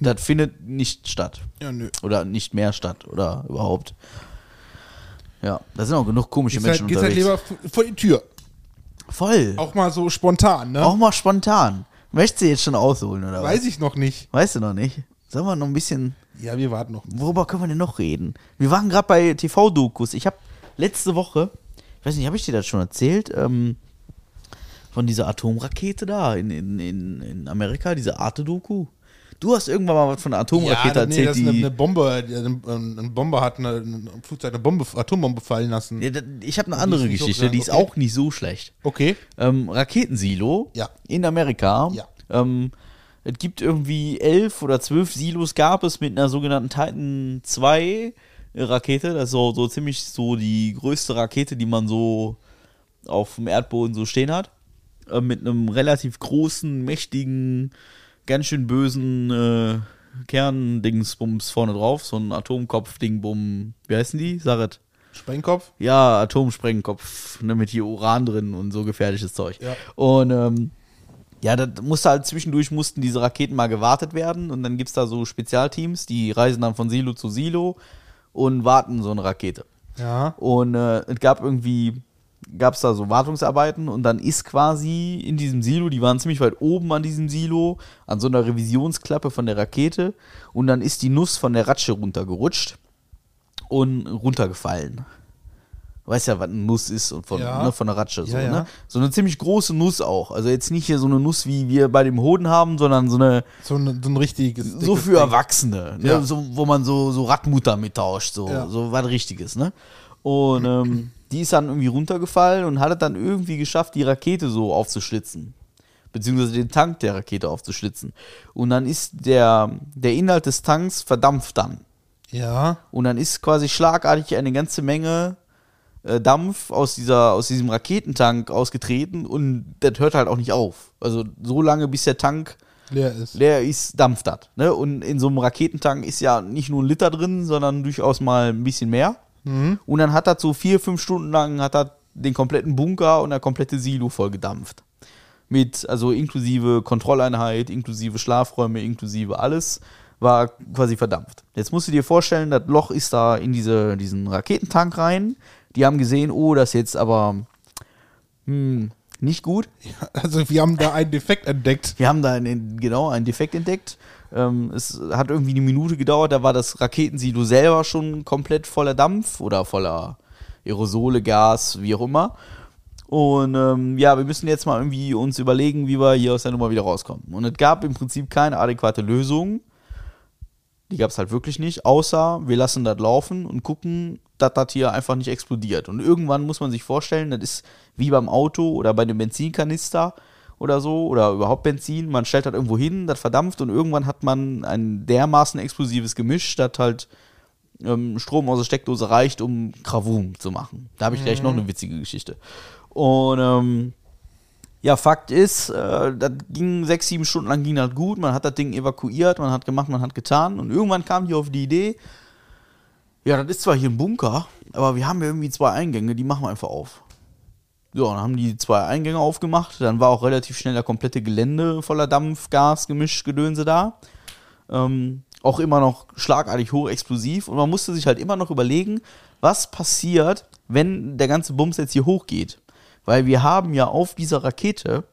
das findet nicht statt. Ja, nö. Oder nicht mehr statt oder überhaupt. Ja, da sind auch genug komische halt, Menschen gehst halt unterwegs. lieber f- vor die Tür. Voll. Auch, Auch mal so spontan, ne? mal spontan. Möchtest du jetzt schon ausholen oder Weiß was? ich noch nicht. Weißt du noch nicht? Sollen wir noch ein bisschen. Ja, wir warten noch. Worüber können wir denn noch reden? Wir waren gerade bei TV-Dokus. Ich habe letzte Woche, ich weiß nicht, habe ich dir das schon erzählt? Ähm, von dieser Atomrakete da in, in, in, in Amerika, diese Arte-Doku. Du hast irgendwann mal was von der Atomrakete ja, nee, erzählt, das eine, Bombe, ein, Bomber hat eine, ein Flugzeug eine Bombe, Atombombe fallen lassen. Ja, da- ich habe eine andere Geschichte, die ist okay. auch nicht so schlecht. Okay. Ähm, Raketensilo Ja. in Amerika. Ja. Ähm, es gibt irgendwie elf oder zwölf Silos gab es mit einer sogenannten Titan 2 Rakete. Das ist so, so ziemlich so die größte Rakete, die man so auf dem Erdboden so stehen hat. Äh, mit einem relativ großen, mächtigen, ganz schön bösen äh, Kerndingsbums vorne drauf. So ein Atomkopf-Dingbumm. Wie heißen die? Saret. Sprengkopf? Ja, Atomsprengkopf, ne, mit hier Uran drin und so gefährliches Zeug. Ja. Und ähm, ja, da musste halt zwischendurch mussten diese Raketen mal gewartet werden und dann gibt's da so Spezialteams, die reisen dann von Silo zu Silo und warten so eine Rakete. Ja. Und äh, es gab irgendwie, gab es da so Wartungsarbeiten und dann ist quasi in diesem Silo, die waren ziemlich weit oben an diesem Silo, an so einer Revisionsklappe von der Rakete und dann ist die Nuss von der Ratsche runtergerutscht und runtergefallen. Du weißt ja, was eine Nuss ist und von, Ja. ne, von der Ratsche. So, Ja, ja. Ne? so eine ziemlich große Nuss auch. Also jetzt nicht hier so eine Nuss, wie wir bei dem Hoden haben, sondern so eine, So ein, so ein richtiges. so für Ding. Erwachsene, ne? So, wo man so, so Radmutter mittauscht, so, so was Richtiges, ne? Und ähm, die ist dann irgendwie runtergefallen und hat es dann irgendwie geschafft, die Rakete so aufzuschlitzen. Beziehungsweise den Tank der Rakete aufzuschlitzen. Und dann ist der, der Inhalt des Tanks verdampft dann. Ja. Und dann ist quasi schlagartig eine ganze Menge äh, Dampf aus, dieser, aus diesem Raketentank ausgetreten und das hört halt auch nicht auf. Also so lange, bis der Tank Leer ist. leer ist, dampft das. Ne? Und in so einem Raketentank ist ja nicht nur ein Liter drin, sondern durchaus mal ein bisschen mehr. Und dann hat das so vier, fünf Stunden lang hat das den kompletten Bunker und der komplette Silo voll gedampft. Mit, also inklusive Kontrolleinheit, inklusive Schlafräume, inklusive alles, war quasi verdampft. Jetzt musst du dir vorstellen, das Loch ist da in diese, diesen Raketentank rein. Die haben gesehen, oh, das ist jetzt aber hm, nicht gut. Also wir haben da einen Defekt entdeckt. Wir haben da einen, genau einen Defekt entdeckt. Ähm, es hat irgendwie eine Minute gedauert, da war das Raketensilo selber schon komplett voller Dampf oder voller Aerosole, Gas, wie auch immer. Und ähm, ja, wir müssen jetzt mal irgendwie uns überlegen, wie wir hier aus der Nummer wieder rauskommen. Und es gab im Prinzip keine adäquate Lösung. Die gab es halt wirklich nicht, außer wir lassen das laufen und gucken, dass das hier einfach nicht explodiert. Und irgendwann muss man sich vorstellen, das ist wie beim Auto oder bei dem Benzinkanister oder so oder überhaupt Benzin. Man stellt das irgendwo hin, das verdampft und irgendwann hat man ein dermaßen explosives Gemisch, das halt ähm, Strom aus der Steckdose reicht, um Krawum zu machen. Da habe ich gleich noch eine witzige Geschichte. Und ähm, ja, Fakt ist, äh, das ging sechs, sieben Stunden lang ging das gut. Man hat das Ding evakuiert, man hat gemacht, man hat getan. Und irgendwann kam die auf die Idee, ja, das ist zwar hier ein Bunker, aber wir haben ja irgendwie zwei Eingänge, die machen wir einfach auf. So, dann haben die zwei Eingänge aufgemacht. Dann war auch relativ schnell der komplette Gelände voller Dampf, Gas, Gemisch, Gedönse da. Ähm, auch immer noch schlagartig hochexplosiv. Und man musste sich halt immer noch überlegen, was passiert, wenn der ganze Bums jetzt hier hochgeht. Weil wir haben ja auf dieser Rakete,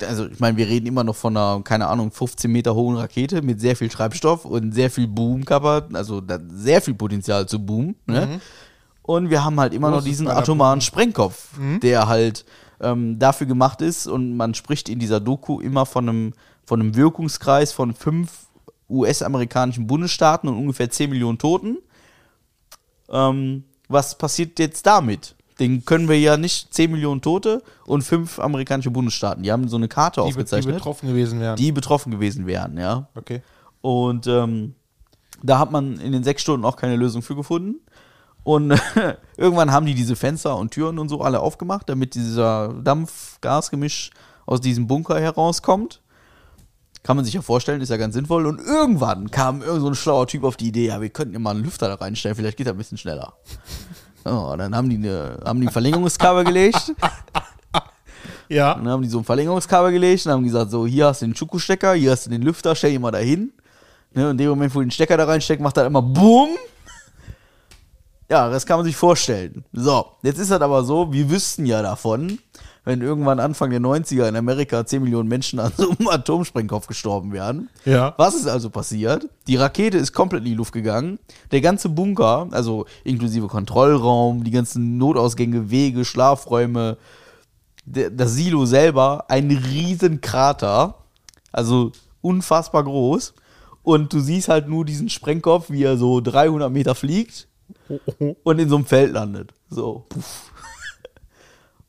also ich meine, wir reden immer noch von einer, keine Ahnung, 15 Meter hohen Rakete mit sehr viel Treibstoff und sehr viel Boomkörper, also sehr viel Potenzial zu boomen. Ne? Und wir haben halt immer noch diesen atomaren Sprengkopf, der halt ähm, dafür gemacht ist und man spricht in dieser Doku immer von einem, von einem Wirkungskreis von fünf US-amerikanischen Bundesstaaten und ungefähr 10 Millionen Toten. Ähm, was passiert jetzt damit? Den können wir ja nicht 10 Millionen Tote und fünf amerikanische Bundesstaaten. Die haben so eine Karte Die, be- die aufgezeichnet, betroffen gewesen wären. die betroffen gewesen wären, ja. okay. Und ähm, da hat man in den sechs Stunden auch keine Lösung für gefunden. Und irgendwann haben die diese Fenster und Türen und so alle aufgemacht, damit dieser Dampf-Gas-Gemisch aus diesem Bunker herauskommt. Kann man sich ja vorstellen, ist ja ganz sinnvoll. Und irgendwann kam irgend so ein schlauer Typ auf die Idee, ja, wir könnten ja mal einen Lüfter da reinstellen, vielleicht geht er ein bisschen schneller. Oh, dann haben die, eine, haben die ein Verlängerungskabel gelegt. Ja. Und dann haben die so ein Verlängerungskabel gelegt und haben gesagt, so, hier hast du den Schuko-Stecker, hier hast du den Lüfter, stell ihn mal dahin. Ne, und in dem Moment, wo du den Stecker da reinsteckt, macht er immer BUM. Ja, das kann man sich vorstellen. So, jetzt ist das aber so, wir wüssten ja davon, wenn irgendwann Anfang der 90er in Amerika 10 Millionen Menschen an so einem Atomsprengkopf gestorben wären. Ja. Was ist also passiert? Die Rakete ist komplett in die Luft gegangen. Der ganze Bunker, also inklusive Kontrollraum, die ganzen Notausgänge, Wege, Schlafräume, das Silo selber, ein riesen Krater. Also unfassbar groß. Und du siehst halt nur diesen Sprengkopf, wie er so 300 Meter fliegt und in so einem Feld landet. So. Puff.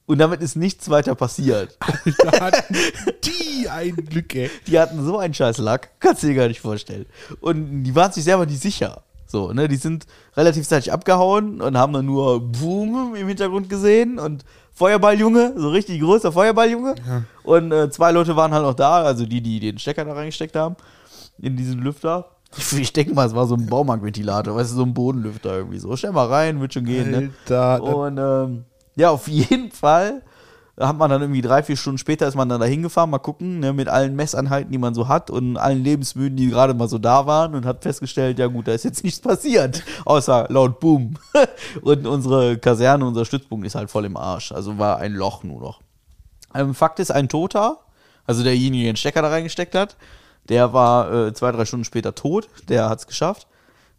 Und damit ist nichts weiter passiert. Hatten die ein Glück, ey. Die hatten so einen scheiß Lack, kannst du dir gar nicht vorstellen. Und die waren sich selber nicht sicher. So, ne, die sind relativ zeitig abgehauen und haben dann nur Boom im Hintergrund gesehen und Feuerballjunge, so richtig großer Feuerballjunge. Und äh, zwei Leute waren halt noch da, also die, die den Stecker da reingesteckt haben, in diesen Lüfter. Ich, ich denke mal, es war so ein Baumarktventilator, weißt du, so ein Bodenlüfter irgendwie so. Stell mal rein, wird schon gehen, ne? Alter, das- Und ähm, ja, auf jeden Fall hat man dann irgendwie drei, vier Stunden später ist man dann da hingefahren, mal gucken, ne, mit allen Messeinheiten, die man so hat und allen Lebensmüden, die gerade mal so da waren und hat festgestellt, ja gut, da ist jetzt nichts passiert, außer laut Boom. und unsere Kaserne, unser Stützpunkt ist halt voll im Arsch, also war ein Loch nur noch. Ähm, Fakt ist, ein Toter, also derjenige, der den Stecker da reingesteckt hat, der war äh, zwei, drei Stunden später tot, der hat es geschafft.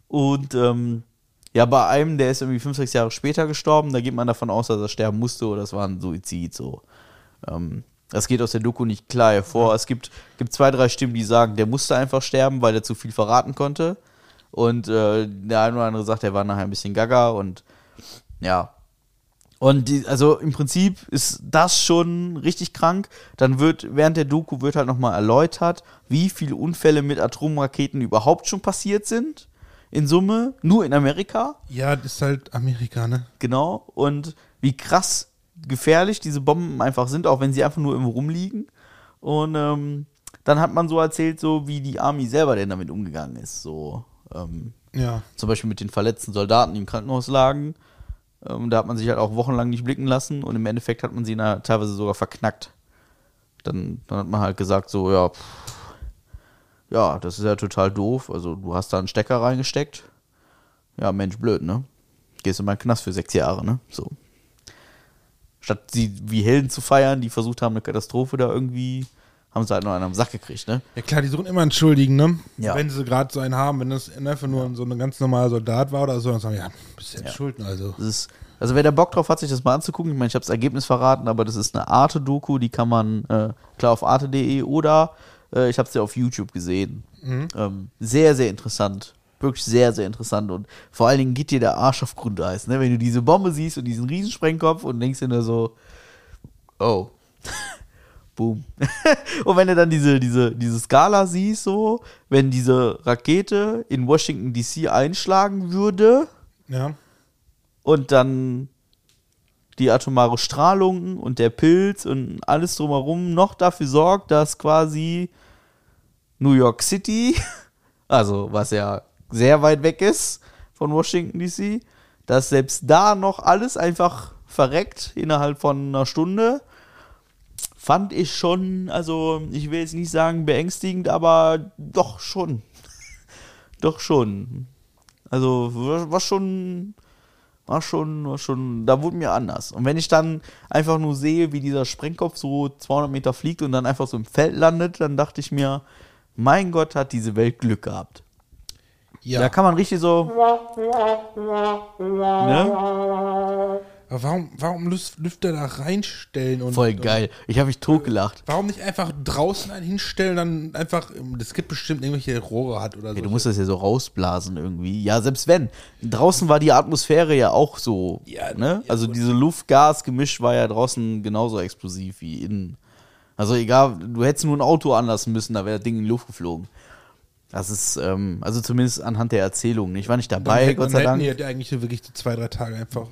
Und ähm, ja, bei einem, der ist irgendwie fünf, sechs Jahre später gestorben, da geht man davon aus, dass er sterben musste oder das war ein Suizid. So. Ähm, das geht aus der Doku nicht klar hervor. Es gibt, gibt zwei, drei Stimmen, die sagen, der musste einfach sterben, weil er zu viel verraten konnte. Und äh, der eine oder andere sagt, er war nachher ein bisschen gaga und Ja. Und die, also im Prinzip ist das schon richtig krank. Dann wird während der Doku wird halt nochmal erläutert, wie viele Unfälle mit Atomraketen überhaupt schon passiert sind. In Summe, nur in Amerika. Ja, das ist halt Amerika, ne? Genau. Und wie krass gefährlich diese Bomben einfach sind, auch wenn sie einfach nur irgendwo rumliegen. Und ähm, dann hat man so erzählt, so wie die Army selber denn damit umgegangen ist. So, ähm, Ja. zum Beispiel mit den verletzten Soldaten, die im Krankenhaus lagen. Ähm, da hat man sich halt auch wochenlang nicht blicken lassen und im Endeffekt hat man sie na, teilweise sogar verknackt. Dann, dann hat man halt gesagt, so, ja, pff, ja, das ist ja total doof. Also, du hast da einen Stecker reingesteckt. Ja, Mensch, blöd, ne? Gehst in den Knast für sechs Jahre, ne? So. Statt sie wie Helden zu feiern, die versucht haben, eine Katastrophe da irgendwie, haben sie halt noch einen am Sack gekriegt, ne? Ja klar, die suchen immer entschuldigen, ne? Ja. Wenn sie gerade so einen haben, wenn das einfach nur so ein ganz normaler Soldat war oder so, dann sagen ja, bist Ja. schuld, also. Ist, also wer da Bock drauf hat, sich das mal anzugucken, ich meine, ich habe das Ergebnis verraten, aber das ist eine Arte-Doku, die kann man äh, klar auf arte.de oder äh, ich habe es ja auf YouTube gesehen. Ähm, sehr, sehr interessant. Wirklich sehr, sehr interessant und vor allen Dingen geht dir der Arsch auf Grundeis, ne? Wenn du diese Bombe siehst und diesen Riesensprengkopf und denkst dir nur so, oh. Boom. und wenn du dann diese, diese, diese Skala siehst, so, wenn diese Rakete in Washington DC einschlagen würde, Ja. und dann die atomare Strahlung und der Pilz und alles drumherum noch dafür sorgt, dass quasi New York City, also was ja sehr weit weg ist von Washington DC, dass selbst da noch alles einfach verreckt innerhalb von einer Stunde, fand ich schon, also ich will jetzt nicht sagen beängstigend, aber doch schon. doch schon. Also war war schon war schon, war schon, da wurde mir anders. Und wenn ich dann einfach nur sehe, wie dieser Sprengkopf so 200 Meter fliegt und dann einfach so im Feld landet, dann dachte ich mir, mein Gott, hat diese Welt Glück gehabt. Ja. Da kann man richtig so. Ne? Aber warum, warum Lüf- Lüfter da reinstellen und. Voll geil. Ich habe mich totgelacht. Warum nicht einfach draußen einen hinstellen, dann einfach, das gibt bestimmt irgendwelche Rohre hat oder so. Ja, du musst das ja so rausblasen irgendwie. Ja, selbst wenn. Draußen war die Atmosphäre ja auch so. Ja, ne? ja, Also gut. diese Luft-Gas-Gemisch war ja draußen genauso explosiv wie innen. Also egal, du hättest nur ein Auto anlassen müssen, da wäre das Ding in die Luft geflogen. Das ist, ähm, also zumindest anhand der Erzählung. Ich war nicht dabei, Gott sei dann Dank. die eigentlich wirklich so zwei, drei Tage einfach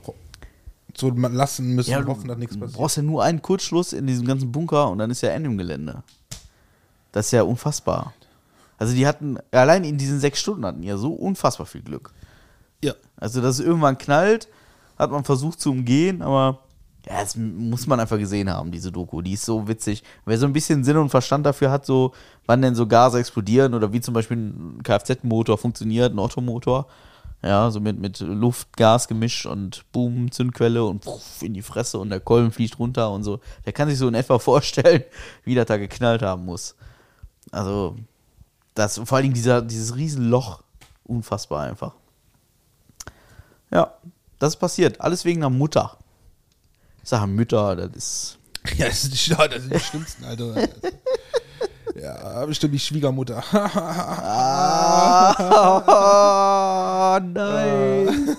so lassen müssen Ja, und du hoffen, dass nichts passiert. brauchst ja nur einen Kurzschluss in diesem ganzen Bunker und dann ist ja Ende im Gelände. Das ist ja unfassbar. Also die hatten, allein in diesen sechs Stunden hatten ja so unfassbar viel Glück. Ja. Also, dass es irgendwann knallt, hat man versucht zu umgehen, aber ja, das muss man einfach gesehen haben, diese Doku. Die ist so witzig. Wer so ein bisschen Sinn und Verstand dafür hat, so, wann denn so Gase explodieren oder wie zum Beispiel ein Kfz-Motor funktioniert, ein Ottomotor, ja, so mit, mit Luft, Gas gemischt und Boom, Zündquelle und puff, in die Fresse und der Kolben fliegt runter und so. Der kann sich so in etwa vorstellen, wie das da geknallt haben muss. Also, das, vor allen Dingen dieser, dieses Riesenloch, unfassbar einfach. Ja, das ist passiert. Alles wegen einer Mutter. Ich sage Mütter, das ist. Ja, das sind, die- das sind die schlimmsten, Alter. ja, bestimmt die Schwiegermutter. Ah, nein.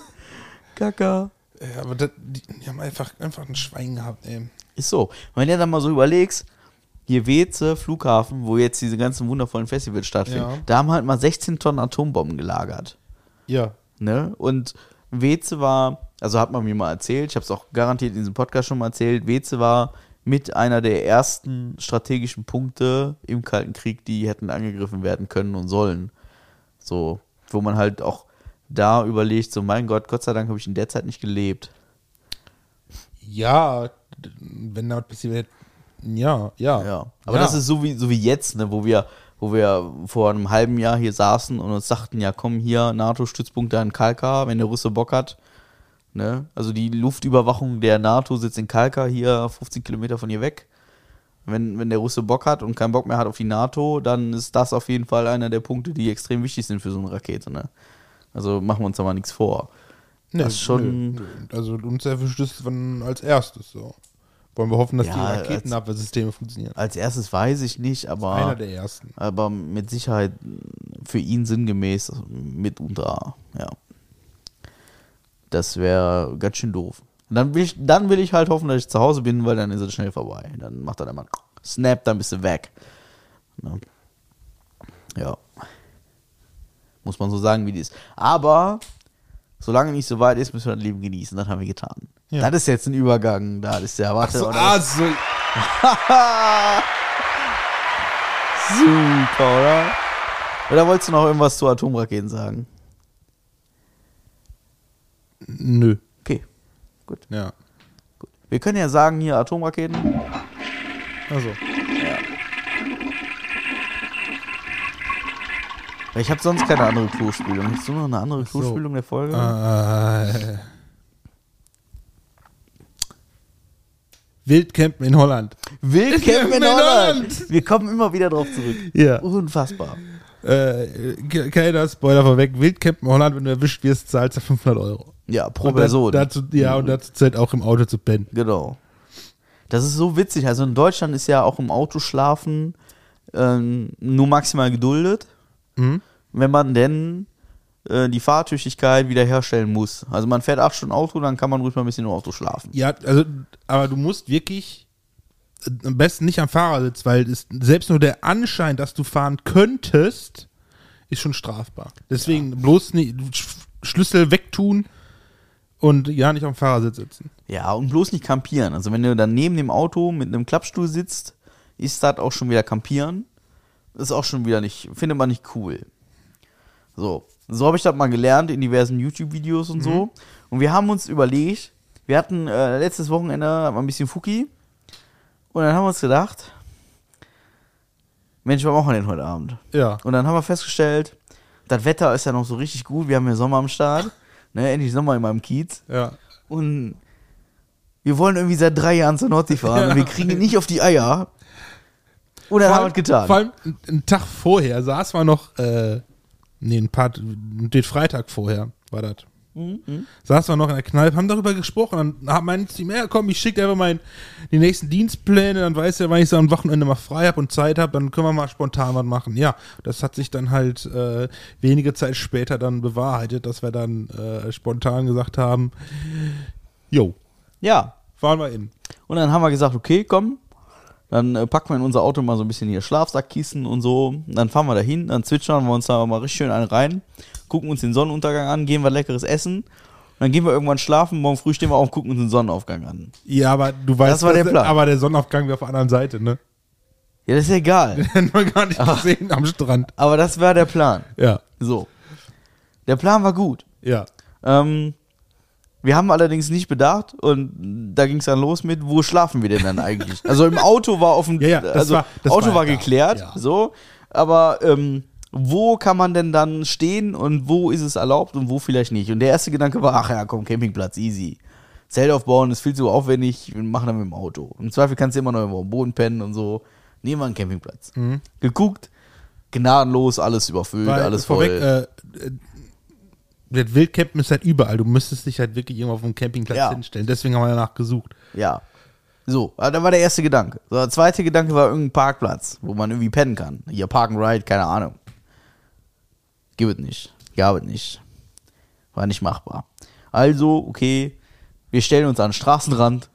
Kaka. ja, aber das, die, die haben einfach, einfach ein Schwein gehabt, ey. Ist so. Wenn du dann mal so überlegst, hier Weze, Flughafen, wo jetzt diese ganzen wundervollen Festivals stattfinden, Ja. da haben halt mal 16 Tonnen Atombomben gelagert. Ja. Ne? Und Weze war, also hat man mir mal erzählt, ich habe es auch garantiert in diesem Podcast schon mal erzählt, Weze war mit einer der ersten strategischen Punkte im Kalten Krieg, die hätten angegriffen werden können und sollen. So, wo man halt auch da überlegt, so mein Gott, Gott sei Dank habe ich in der Zeit nicht gelebt. Ja, wenn da passiert wäre, ja, ja. Ja, aber ja. das ist so wie, so wie jetzt, ne, wo wir, wo wir vor einem halben Jahr hier saßen und uns sagten, ja komm hier, NATO-Stützpunkt da in Kalkar, wenn der Russe Bock hat. Ne? Also die Luftüberwachung der NATO sitzt in Kalkar hier 15 Kilometer von hier weg. Wenn, wenn der Russe Bock hat und keinen Bock mehr hat auf die NATO, dann ist das auf jeden Fall einer der Punkte, die extrem wichtig sind für so eine Rakete. Ne? Also machen wir uns da mal nichts vor. Nee, das ist schon- nö. Also uns erwischt es als erstes so. Wollen wir hoffen, dass Ja, die als- Raketenabwehrsysteme funktionieren. Als erstes weiß ich nicht, aber. Einer der ersten. aber mit Sicherheit für ihn sinngemäß mitunter, ja. Das wäre ganz schön doof. Und Dann will, ich, dann will ich halt hoffen, dass ich zu Hause bin, weil dann ist es schnell vorbei. Dann macht er dann mal Snap, dann bist du weg. Ne? Ja. Muss man so sagen, wie die ist. Aber solange nicht so weit ist, müssen wir das Leben genießen. Das haben wir getan. Ja. Das ist jetzt ein Übergang. Da ist der. Warte, So, ah, so. Super, oder? Oder wolltest du noch irgendwas zu Atomraketen sagen? Nö. Okay, gut. Ja. Wir können ja sagen, hier Atomraketen. Also. Ich habe sonst keine andere Klospülung. Hast du noch eine andere so. Klospülung der Folge? Äh, Wildcampen in Holland. Wildcamp in in Holland. Holland. Wir kommen immer wieder drauf zurück. Ja. Unfassbar. Äh, ke- keiner Spoiler vorweg. Wildcampen in Holland, wenn du erwischt wirst, zahlst du 500 Euro. Ja, pro Und Person. Dazu, ja, und dazu zählt auch im Auto zu pennen. Genau. Das ist so witzig. Also in Deutschland ist ja auch im Auto schlafen ähm, nur maximal geduldet, Mhm. wenn man denn äh, die Fahrtüchtigkeit wiederherstellen muss. Also man fährt acht Stunden Auto, dann kann man ruhig mal ein bisschen im Auto schlafen. Ja, also, aber du musst wirklich äh, am besten nicht am Fahrersitz, weil es, selbst nur der Anschein, dass du fahren könntest, ist schon strafbar. Deswegen bloß nicht, Sch- Schlüssel wegtun und ja, nicht am Fahrersitz sitzen. Ja, und bloß nicht campieren. Also wenn du dann neben dem Auto mit einem Klappstuhl sitzt, ist das auch schon wieder campieren. Ist auch schon wieder nicht, findet man nicht cool. So, so habe ich das mal gelernt in diversen YouTube-Videos und so. Und wir haben uns überlegt, wir hatten äh, letztes Wochenende mal ein bisschen Fuki. Und dann haben wir uns gedacht, Mensch, was machen wir denn heute Abend? Ja. Und dann haben wir festgestellt, das Wetter ist ja noch so richtig gut. Wir haben ja Sommer am Start. Ne, endlich Sommer in meinem Kiez. Ja. Und wir wollen irgendwie seit drei Jahren zur Nordsee fahren und wir kriegen ihn nicht auf die Eier. Und dann haben wir es getan. Vor allem einen- einen Tag vorher saß man noch, äh, nee, ein paar, den Freitag vorher war das. Mhm, Saß wir noch in der Kneipe, haben darüber gesprochen. Dann hat mein Team, ja komm, ich schicke dir einfach mein, die nächsten Dienstpläne, dann weiß er, wann ich so am Wochenende mal frei habe und Zeit habe, dann können wir mal spontan was machen. Ja, das hat sich dann halt äh, wenige Zeit später dann bewahrheitet, dass wir dann äh, spontan gesagt haben, jo, ja. fahren wir in. Und dann haben wir gesagt, okay, komm, dann äh, packen wir in unser Auto mal so ein bisschen hier Schlafsackkissen und so. Dann fahren wir dahin, dann zwitschern wir uns da mal richtig schön einen rein, gucken uns den Sonnenuntergang an, gehen wir leckeres essen. Dann gehen wir irgendwann schlafen, morgen früh stehen wir auf und gucken uns den Sonnenaufgang an. Ja, aber du weißt, Das war der Plan. aber der Sonnenaufgang wäre auf der anderen Seite, ne? Ja, das ist ja egal. Hätten wir gar nicht gesehen am Strand. Aber das war der Plan. Ja, So. Der Plan war gut. ja. Ähm, wir haben allerdings nicht bedacht und da ging es dann los mit, wo schlafen wir denn dann eigentlich? Also im Auto war offen, Ja, ja, das also war- das Auto war war, geklärt, ja. so, aber ähm, wo kann man denn dann stehen und wo ist es erlaubt und wo vielleicht nicht? Und der erste Gedanke war, ach ja, komm, Campingplatz, easy. Zelt aufbauen ist viel zu aufwendig, wir machen das mit dem Auto. Im Zweifel kannst du immer noch irgendwo am Boden pennen und so. Nehmen wir einen Campingplatz. Mhm. Geguckt, gnadenlos, alles überfüllt, Weil alles vorweg, voll. äh, äh, das Wildcampen ist halt überall. Du müsstest dich halt wirklich irgendwo auf einen Campingplatz Ja. hinstellen. Deswegen haben wir danach gesucht. Ja. So, aber da war der erste Gedanke. So, der zweite Gedanke war irgendein Parkplatz, wo man irgendwie pennen kann. Hier Park and Ride, keine Ahnung. Gibt es nicht. Gab es nicht. War nicht machbar. Also, okay, wir stellen uns an den Straßenrand.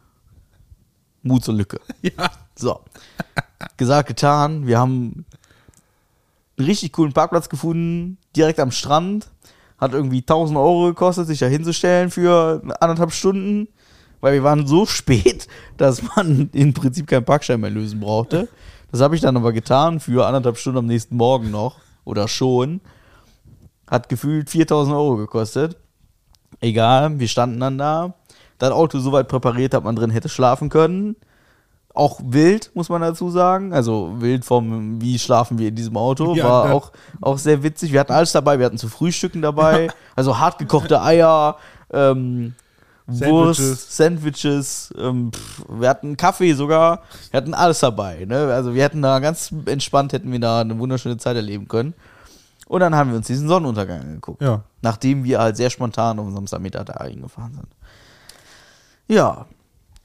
Mut zur Lücke. Ja. So. Gesagt, getan. Wir haben einen richtig coolen Parkplatz gefunden, direkt am Strand. Hat irgendwie 1000 Euro gekostet, sich da hinzustellen für anderthalb Stunden, weil wir waren so spät, dass man im Prinzip keinen Parkschein mehr lösen brauchte. Das habe ich dann aber getan für anderthalb Stunden am nächsten Morgen noch oder schon. Hat gefühlt 4000 Euro gekostet. Egal, wir standen dann da. Das Auto so weit präpariert, dass man drin hätte schlafen können. Auch wild, muss man dazu sagen. Also wild vom, wie schlafen wir in diesem Auto. Ja, War auch, auch sehr witzig. Wir hatten alles dabei. Wir hatten zu Frühstücken dabei. Also hartgekochte Eier, ähm, Wurst, Sandwiches. Sandwiches. Ähm, pff, wir hatten Kaffee sogar. Wir hatten alles dabei. Ne? Also wir hätten da ganz entspannt, hätten wir da eine wunderschöne Zeit erleben können. Und dann haben wir uns diesen Sonnenuntergang angeguckt. Ja. Nachdem wir halt sehr spontan am Samstagmittag da hingefahren sind. Ja.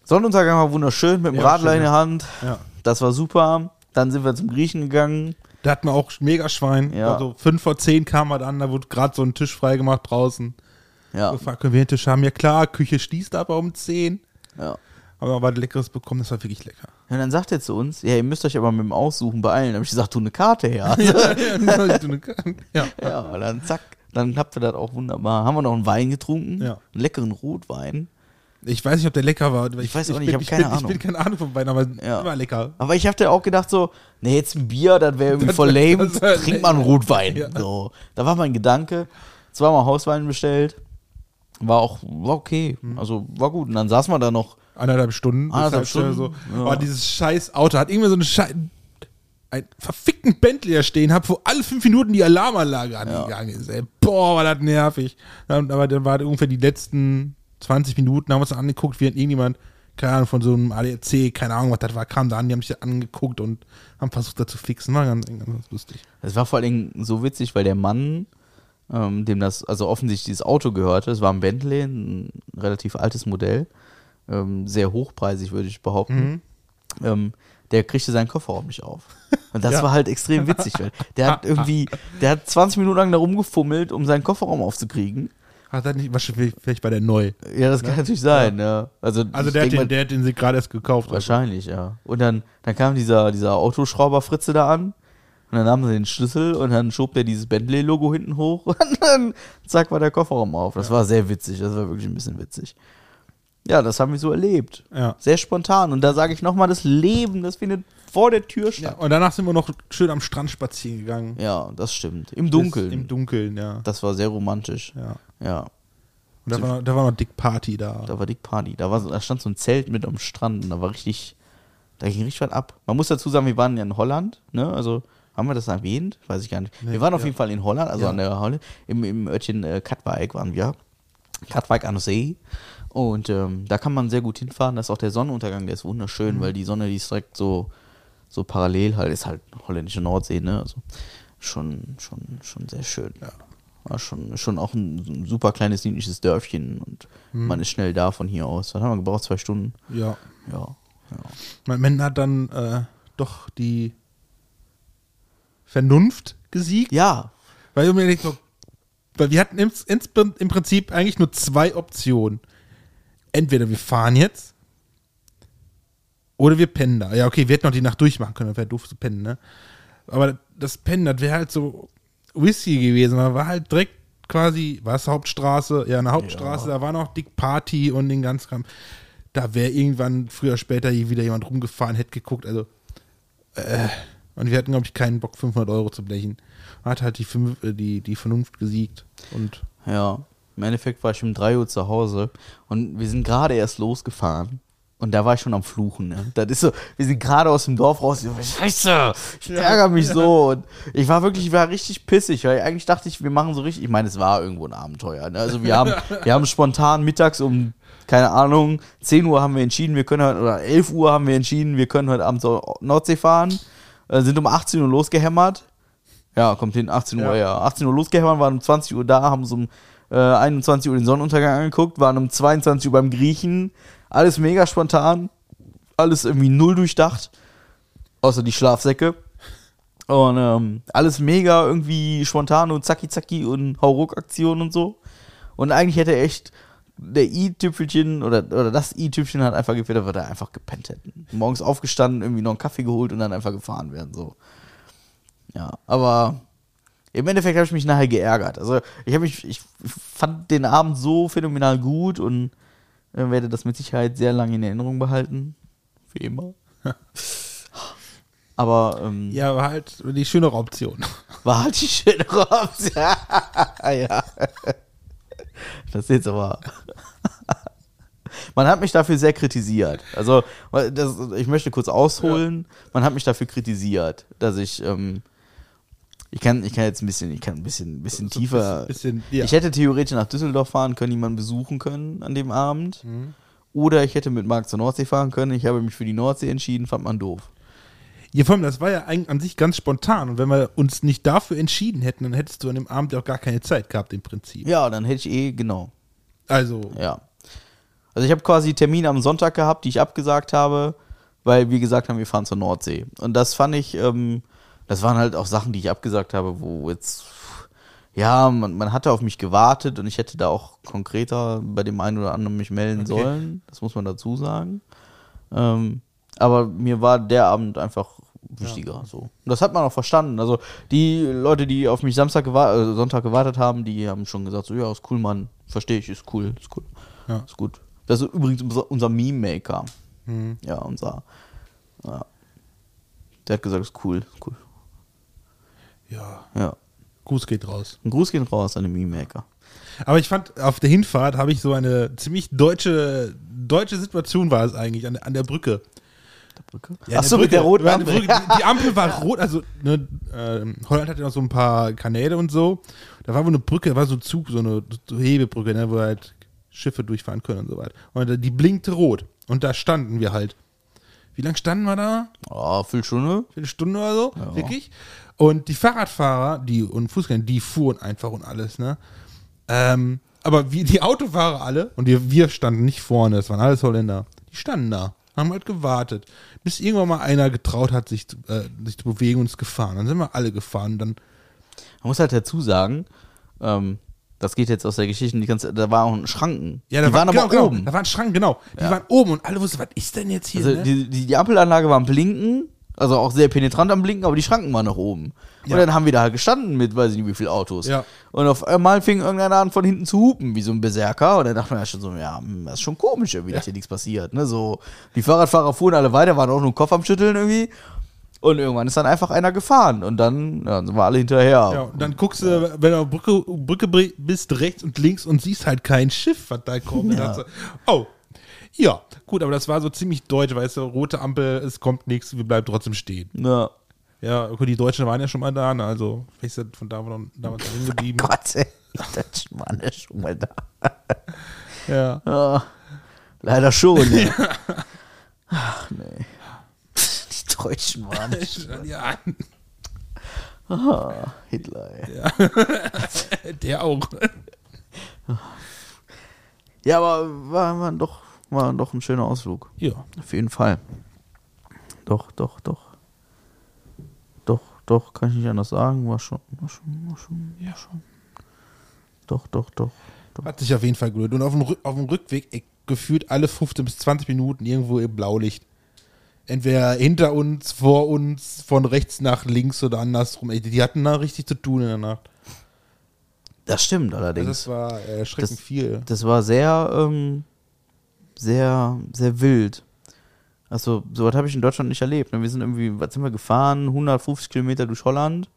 Sonnenuntergang war wunderschön mit dem Ja, Radler schön, in der. Hand. Ja. Das war super. Dann sind wir zum Griechen gegangen. Da hatten wir auch Megaschwein. Ja. Also fünf vor zehn kam er an, da wurde gerade so ein Tisch freigemacht draußen. Ja. gefragt, können wir den Tisch haben? Ja klar, Küche schließt aber um 10. Ja. Aber was Leckeres bekommen, das war wirklich lecker. Und dann sagt er zu uns, ja, ihr müsst euch aber mit dem Aussuchen beeilen. Da habe ich gesagt, tu eine Karte her. ja. ja, und dann zack, dann klappt das auch wunderbar. Haben wir noch einen Wein getrunken, Ja. einen leckeren Rotwein. Ich weiß nicht, ob der lecker war. Ich weiß auch nicht, ich ich keine bin, Ahnung. Ich bin keine Ahnung vom Wein, aber Ja. war lecker. Aber ich habe auch gedacht so, nee, jetzt ein Bier, das wäre irgendwie voll wär- lame. das Trink mal einen. Rotwein. Ja. So, da war mein Gedanke. Zweimal Hauswein bestellt. War auch, war okay. Hm. Also war gut. Und dann saßen wir da noch. Anderthalb Stunden. Anderthalb halt Stunden, So, ja. Oh, dieses scheiß Auto hat irgendwie so eine scheiß ein verfickten Bentley da stehen hab, wo alle fünf Minuten die Alarmanlage angegangen ist. Ey. Boah, war das nervig. Dann, aber dann war ungefähr die letzten 20 Minuten, haben wir uns angeguckt, während irgendjemand, keine Ahnung, von so einem ADAC, keine Ahnung, was das war, kam da an, die haben sich das angeguckt und haben versucht, das zu fixen. War ganz, ganz lustig. Es war vor allen Dingen so witzig, weil der Mann, ähm, dem das, also offensichtlich dieses Auto gehörte, es war ein Bentley, ein relativ altes Modell, ähm, sehr hochpreisig, würde ich behaupten. Ähm, der kriegte seinen Kofferraum nicht auf. Und das Ja. war halt extrem witzig, weil der hat irgendwie, der hat 20 Minuten lang da rumgefummelt, um seinen Kofferraum aufzukriegen. Hat das nicht, wahrscheinlich, vielleicht war der neu. Ja, das kann natürlich sein, ja. Also, Also ich der hat, denk mal- den, der hat den sie gerade erst gekauft. Wahrscheinlich, ja. Und dann, dann kam dieser, dieser Autoschrauber Fritze da an. Und dann nahm sie den Schlüssel und dann schob der dieses Bentley-Logo hinten hoch und dann zack war der Kofferraum auf. Das war sehr witzig, das war wirklich ein bisschen witzig. Ja, das haben wir so erlebt. Ja. Sehr spontan. Und da sage ich nochmal, das Leben, das findet vor der Tür Ja, statt. und danach sind wir noch schön am Strand spazieren gegangen. Ja, das stimmt. Im Dunkeln. Bis Im Dunkeln, ja. das war sehr romantisch. ja. Ja, Und da war, da war noch Dick Party da. da war Dick Party. Da, war da stand so ein Zelt mit am Strand und da war richtig, da ging richtig was ab. Man muss dazu sagen, wir waren ja in Holland, ne? Also haben wir das erwähnt? Weiß ich gar nicht. wir waren auf ja. jeden Fall in Holland, also Ja. an der Holle, im, im Örtchen äh, Katwijk waren wir. Katwijk an See. Und ähm, da kann man sehr gut hinfahren. Das ist auch der Sonnenuntergang, der ist wunderschön, weil die Sonne, die ist direkt so, so parallel halt, ist halt holländische Nordsee, ne? Also schon, schon, schon sehr schön. Ja. War schon, schon auch ein, super kleines, niedliches Dörfchen und man ist schnell da von hier aus. Was haben wir gebraucht? Zwei Stunden? Ja. Ja. ja. Mein Mann hat dann äh, doch die Vernunft gesiegt. Ja, Weil, weil wir hatten im, im Prinzip eigentlich nur zwei Optionen. Entweder wir fahren jetzt oder wir pennen da. Ja, okay, wir hätten noch die Nacht durchmachen können, wäre doof zu pennen, ne? Aber das Pennen, das wäre halt so Whisky gewesen. Man war halt direkt quasi, war es Hauptstraße, ja, eine Hauptstraße, da war noch Dick Party und den ganzen Kram. Da wäre irgendwann früher oder später hier wieder jemand rumgefahren, hätte geguckt, also äh, und wir hatten, glaube ich, keinen Bock, 500 Euro zu blechen. Hat halt die, äh, die, die Vernunft gesiegt. Und ja. Im Endeffekt war ich um 3 Uhr zu Hause und wir sind gerade erst losgefahren. Und da war ich schon am Fluchen. Ne? Das ist so, wir sind gerade aus dem Dorf raus. Ich so, Scheiße, ich ärgere mich so. Und ich war wirklich, ich war richtig pissig, weil eigentlich dachte ich, wir machen so richtig. Ich meine, es war irgendwo ein Abenteuer. Ne? Also wir haben, wir haben spontan mittags um, keine Ahnung, 10 Uhr haben wir entschieden, wir können heute, oder 11 Uhr haben wir entschieden, wir können heute Abend zur Nordsee fahren. Äh, sind um 18 Uhr losgehämmert. Ja, kommt hin, 18 Uhr, Ja. ja. 18 Uhr losgehämmert, waren um 20 Uhr da, haben so um äh, 21 Uhr den Sonnenuntergang angeguckt, waren um 22 Uhr beim Griechen. Alles mega spontan, alles irgendwie null durchdacht, außer die Schlafsäcke. Und ähm, alles mega irgendwie spontan und zacki zacki und Hauruck-Aktionen und so. Und eigentlich hätte echt der i-Tüpfelchen oder, oder das i-Tüpfelchen hat einfach gefehlt, weil wir einfach gepennt hätten. Morgens aufgestanden, irgendwie noch einen Kaffee geholt und dann einfach gefahren werden. So. Ja, aber im Endeffekt habe ich mich nachher geärgert. Also ich habe mich, ich fand den Abend so phänomenal gut und äh, werde das mit Sicherheit sehr lange in Erinnerung behalten. Wie immer. Aber ähm, ja, war halt die schönere Option. war halt die schöne Option. ja. Das ist jetzt aber. Man hat mich dafür sehr kritisiert. Also, das, ich möchte kurz ausholen. Man hat mich dafür kritisiert, dass ich. Ähm, ich kann, ich kann jetzt ein bisschen, ich kann ein bisschen, bisschen So tiefer. bisschen- ja. Ich hätte theoretisch nach Düsseldorf fahren können, jemanden besuchen können an dem Abend. Mhm. Oder ich hätte mit Marc zur Nordsee fahren können. Ich habe mich für die Nordsee entschieden, fand man doof. Ja, vor allem, das war ja eigentlich an sich ganz spontan. Und wenn wir uns nicht dafür entschieden hätten, dann hättest du an dem Abend ja auch gar keine Zeit gehabt, im Prinzip. Ja, dann hätte ich eh, genau. Also, Ja. Also ich habe quasi Termine am Sonntag gehabt, die ich abgesagt habe, weil wir gesagt haben, wir fahren zur Nordsee. Und das fand ich, ähm, das waren halt auch Sachen, die ich abgesagt habe, wo jetzt Ja, man, man hatte auf mich gewartet und ich hätte da auch konkreter bei dem einen oder anderen mich melden Okay. sollen. Das muss man dazu sagen. Ähm, aber mir war der Abend einfach wichtiger. So. Und das hat man auch verstanden. Also die Leute, die auf mich Samstag gewa äh, Sonntag gewartet haben, die haben schon gesagt, so ja, ist cool, Mann. Verstehe ich, ist cool, ist cool. Ja. Ist gut. Das ist übrigens unser, unser Meme-Maker. Mhm. Ja, unser. Ja. Der hat gesagt, ist cool, ist cool. Ja, Ja. Gruß geht raus. Ein Gruß geht raus an den Meme-Maker. Aber ich fand, auf der Hinfahrt habe ich so eine ziemlich deutsche, deutsche Situation war es eigentlich, an, an der Brücke. Ja, Ach so, eine mit der roten Ampel. Brücke, Die, die Ampel war rot, also ne, ähm, Holland hatte noch so ein paar Kanäle und so. Da war wohl eine Brücke, da war so ein Zug, so eine so Hebebrücke, ne, wo halt Schiffe durchfahren können und so weiter. Und die blinkte rot. Und da standen wir halt. Wie lange standen wir da? Oh, Viertelstunde? Eine Stunde oder so, wirklich. Und die Fahrradfahrer, die und Fußgänger, die fuhren einfach und alles, ne? Ähm, aber wie die Autofahrer alle, und wir, wir standen nicht vorne, das waren alles Holländer, die standen da, haben halt gewartet, bis irgendwann mal einer getraut hat, sich, zu- äh, sich zu bewegen und ist gefahren. Dann sind wir alle gefahren. Dann, Man muss halt dazu sagen, ähm, das geht jetzt aus der Geschichte, die ganze, da war auch ein Schranken. ja, da die war, waren genau, aber genau, oben. Da war ein Schrank, genau. Die Ja. waren oben und alle wussten, was ist denn jetzt hier? Also ne? die, die, die Ampelanlage war am Blinken, also auch sehr penetrant am Blinken, aber die Schranken waren nach oben. Ja. Und dann haben wir da halt gestanden mit, weiß ich nicht wie viele Autos. Ja. Und auf einmal fing irgendeiner an von hinten zu hupen, wie so ein Berserker. Und dann dachte man ja schon so, ja, hm, das ist schon komisch irgendwie, dass hier nichts passiert. Ne? So, die Fahrradfahrer fuhren alle weiter, waren auch nur den Kopf am Schütteln irgendwie. Und irgendwann ist dann einfach einer gefahren. Und dann ja, sind wir alle hinterher. Ja, und dann guckst du, wenn du auf Brücke, Brücke bist, rechts und links und siehst halt kein Schiff, was da kommt. Ja. so, oh, ja, gut, aber das war so ziemlich deutsch, weißt du, rote Ampel, es kommt nichts, wir bleiben trotzdem stehen. Ja. Ja, gut, die Deutschen waren ja schon mal da, ne, also vielleicht das von da noch, damals noch hingeblieben. Gott, ey. Das Mann ist schon mal da. ja. Ja, leider schon, ja. Ach, nee. Die Deutschen waren nicht. ja, Ah, Hitler, ey. der auch. Ja, aber war, war, doch, war doch ein schöner Ausflug. Ja. Auf jeden Fall. Doch, doch, doch. Doch, doch, kann ich nicht anders sagen. War schon, war schon, war schon, war schon. Doch, doch, doch. doch. Hat sich auf jeden Fall gelohnt. Und auf dem, auf dem Rückweg ey, gefühlt alle 15 bis 20 Minuten irgendwo im Blaulicht. Entweder hinter uns, vor uns, von rechts nach links oder andersrum. Ey, die hatten da richtig zu tun in der Nacht. Das stimmt Also allerdings. das war erschreckend Das- viel. Das war sehr, ähm, sehr, sehr wild. Also, sowas habe ich in Deutschland nicht erlebt. ne? Wir sind irgendwie, was sind wir gefahren? 150 Kilometer durch Holland,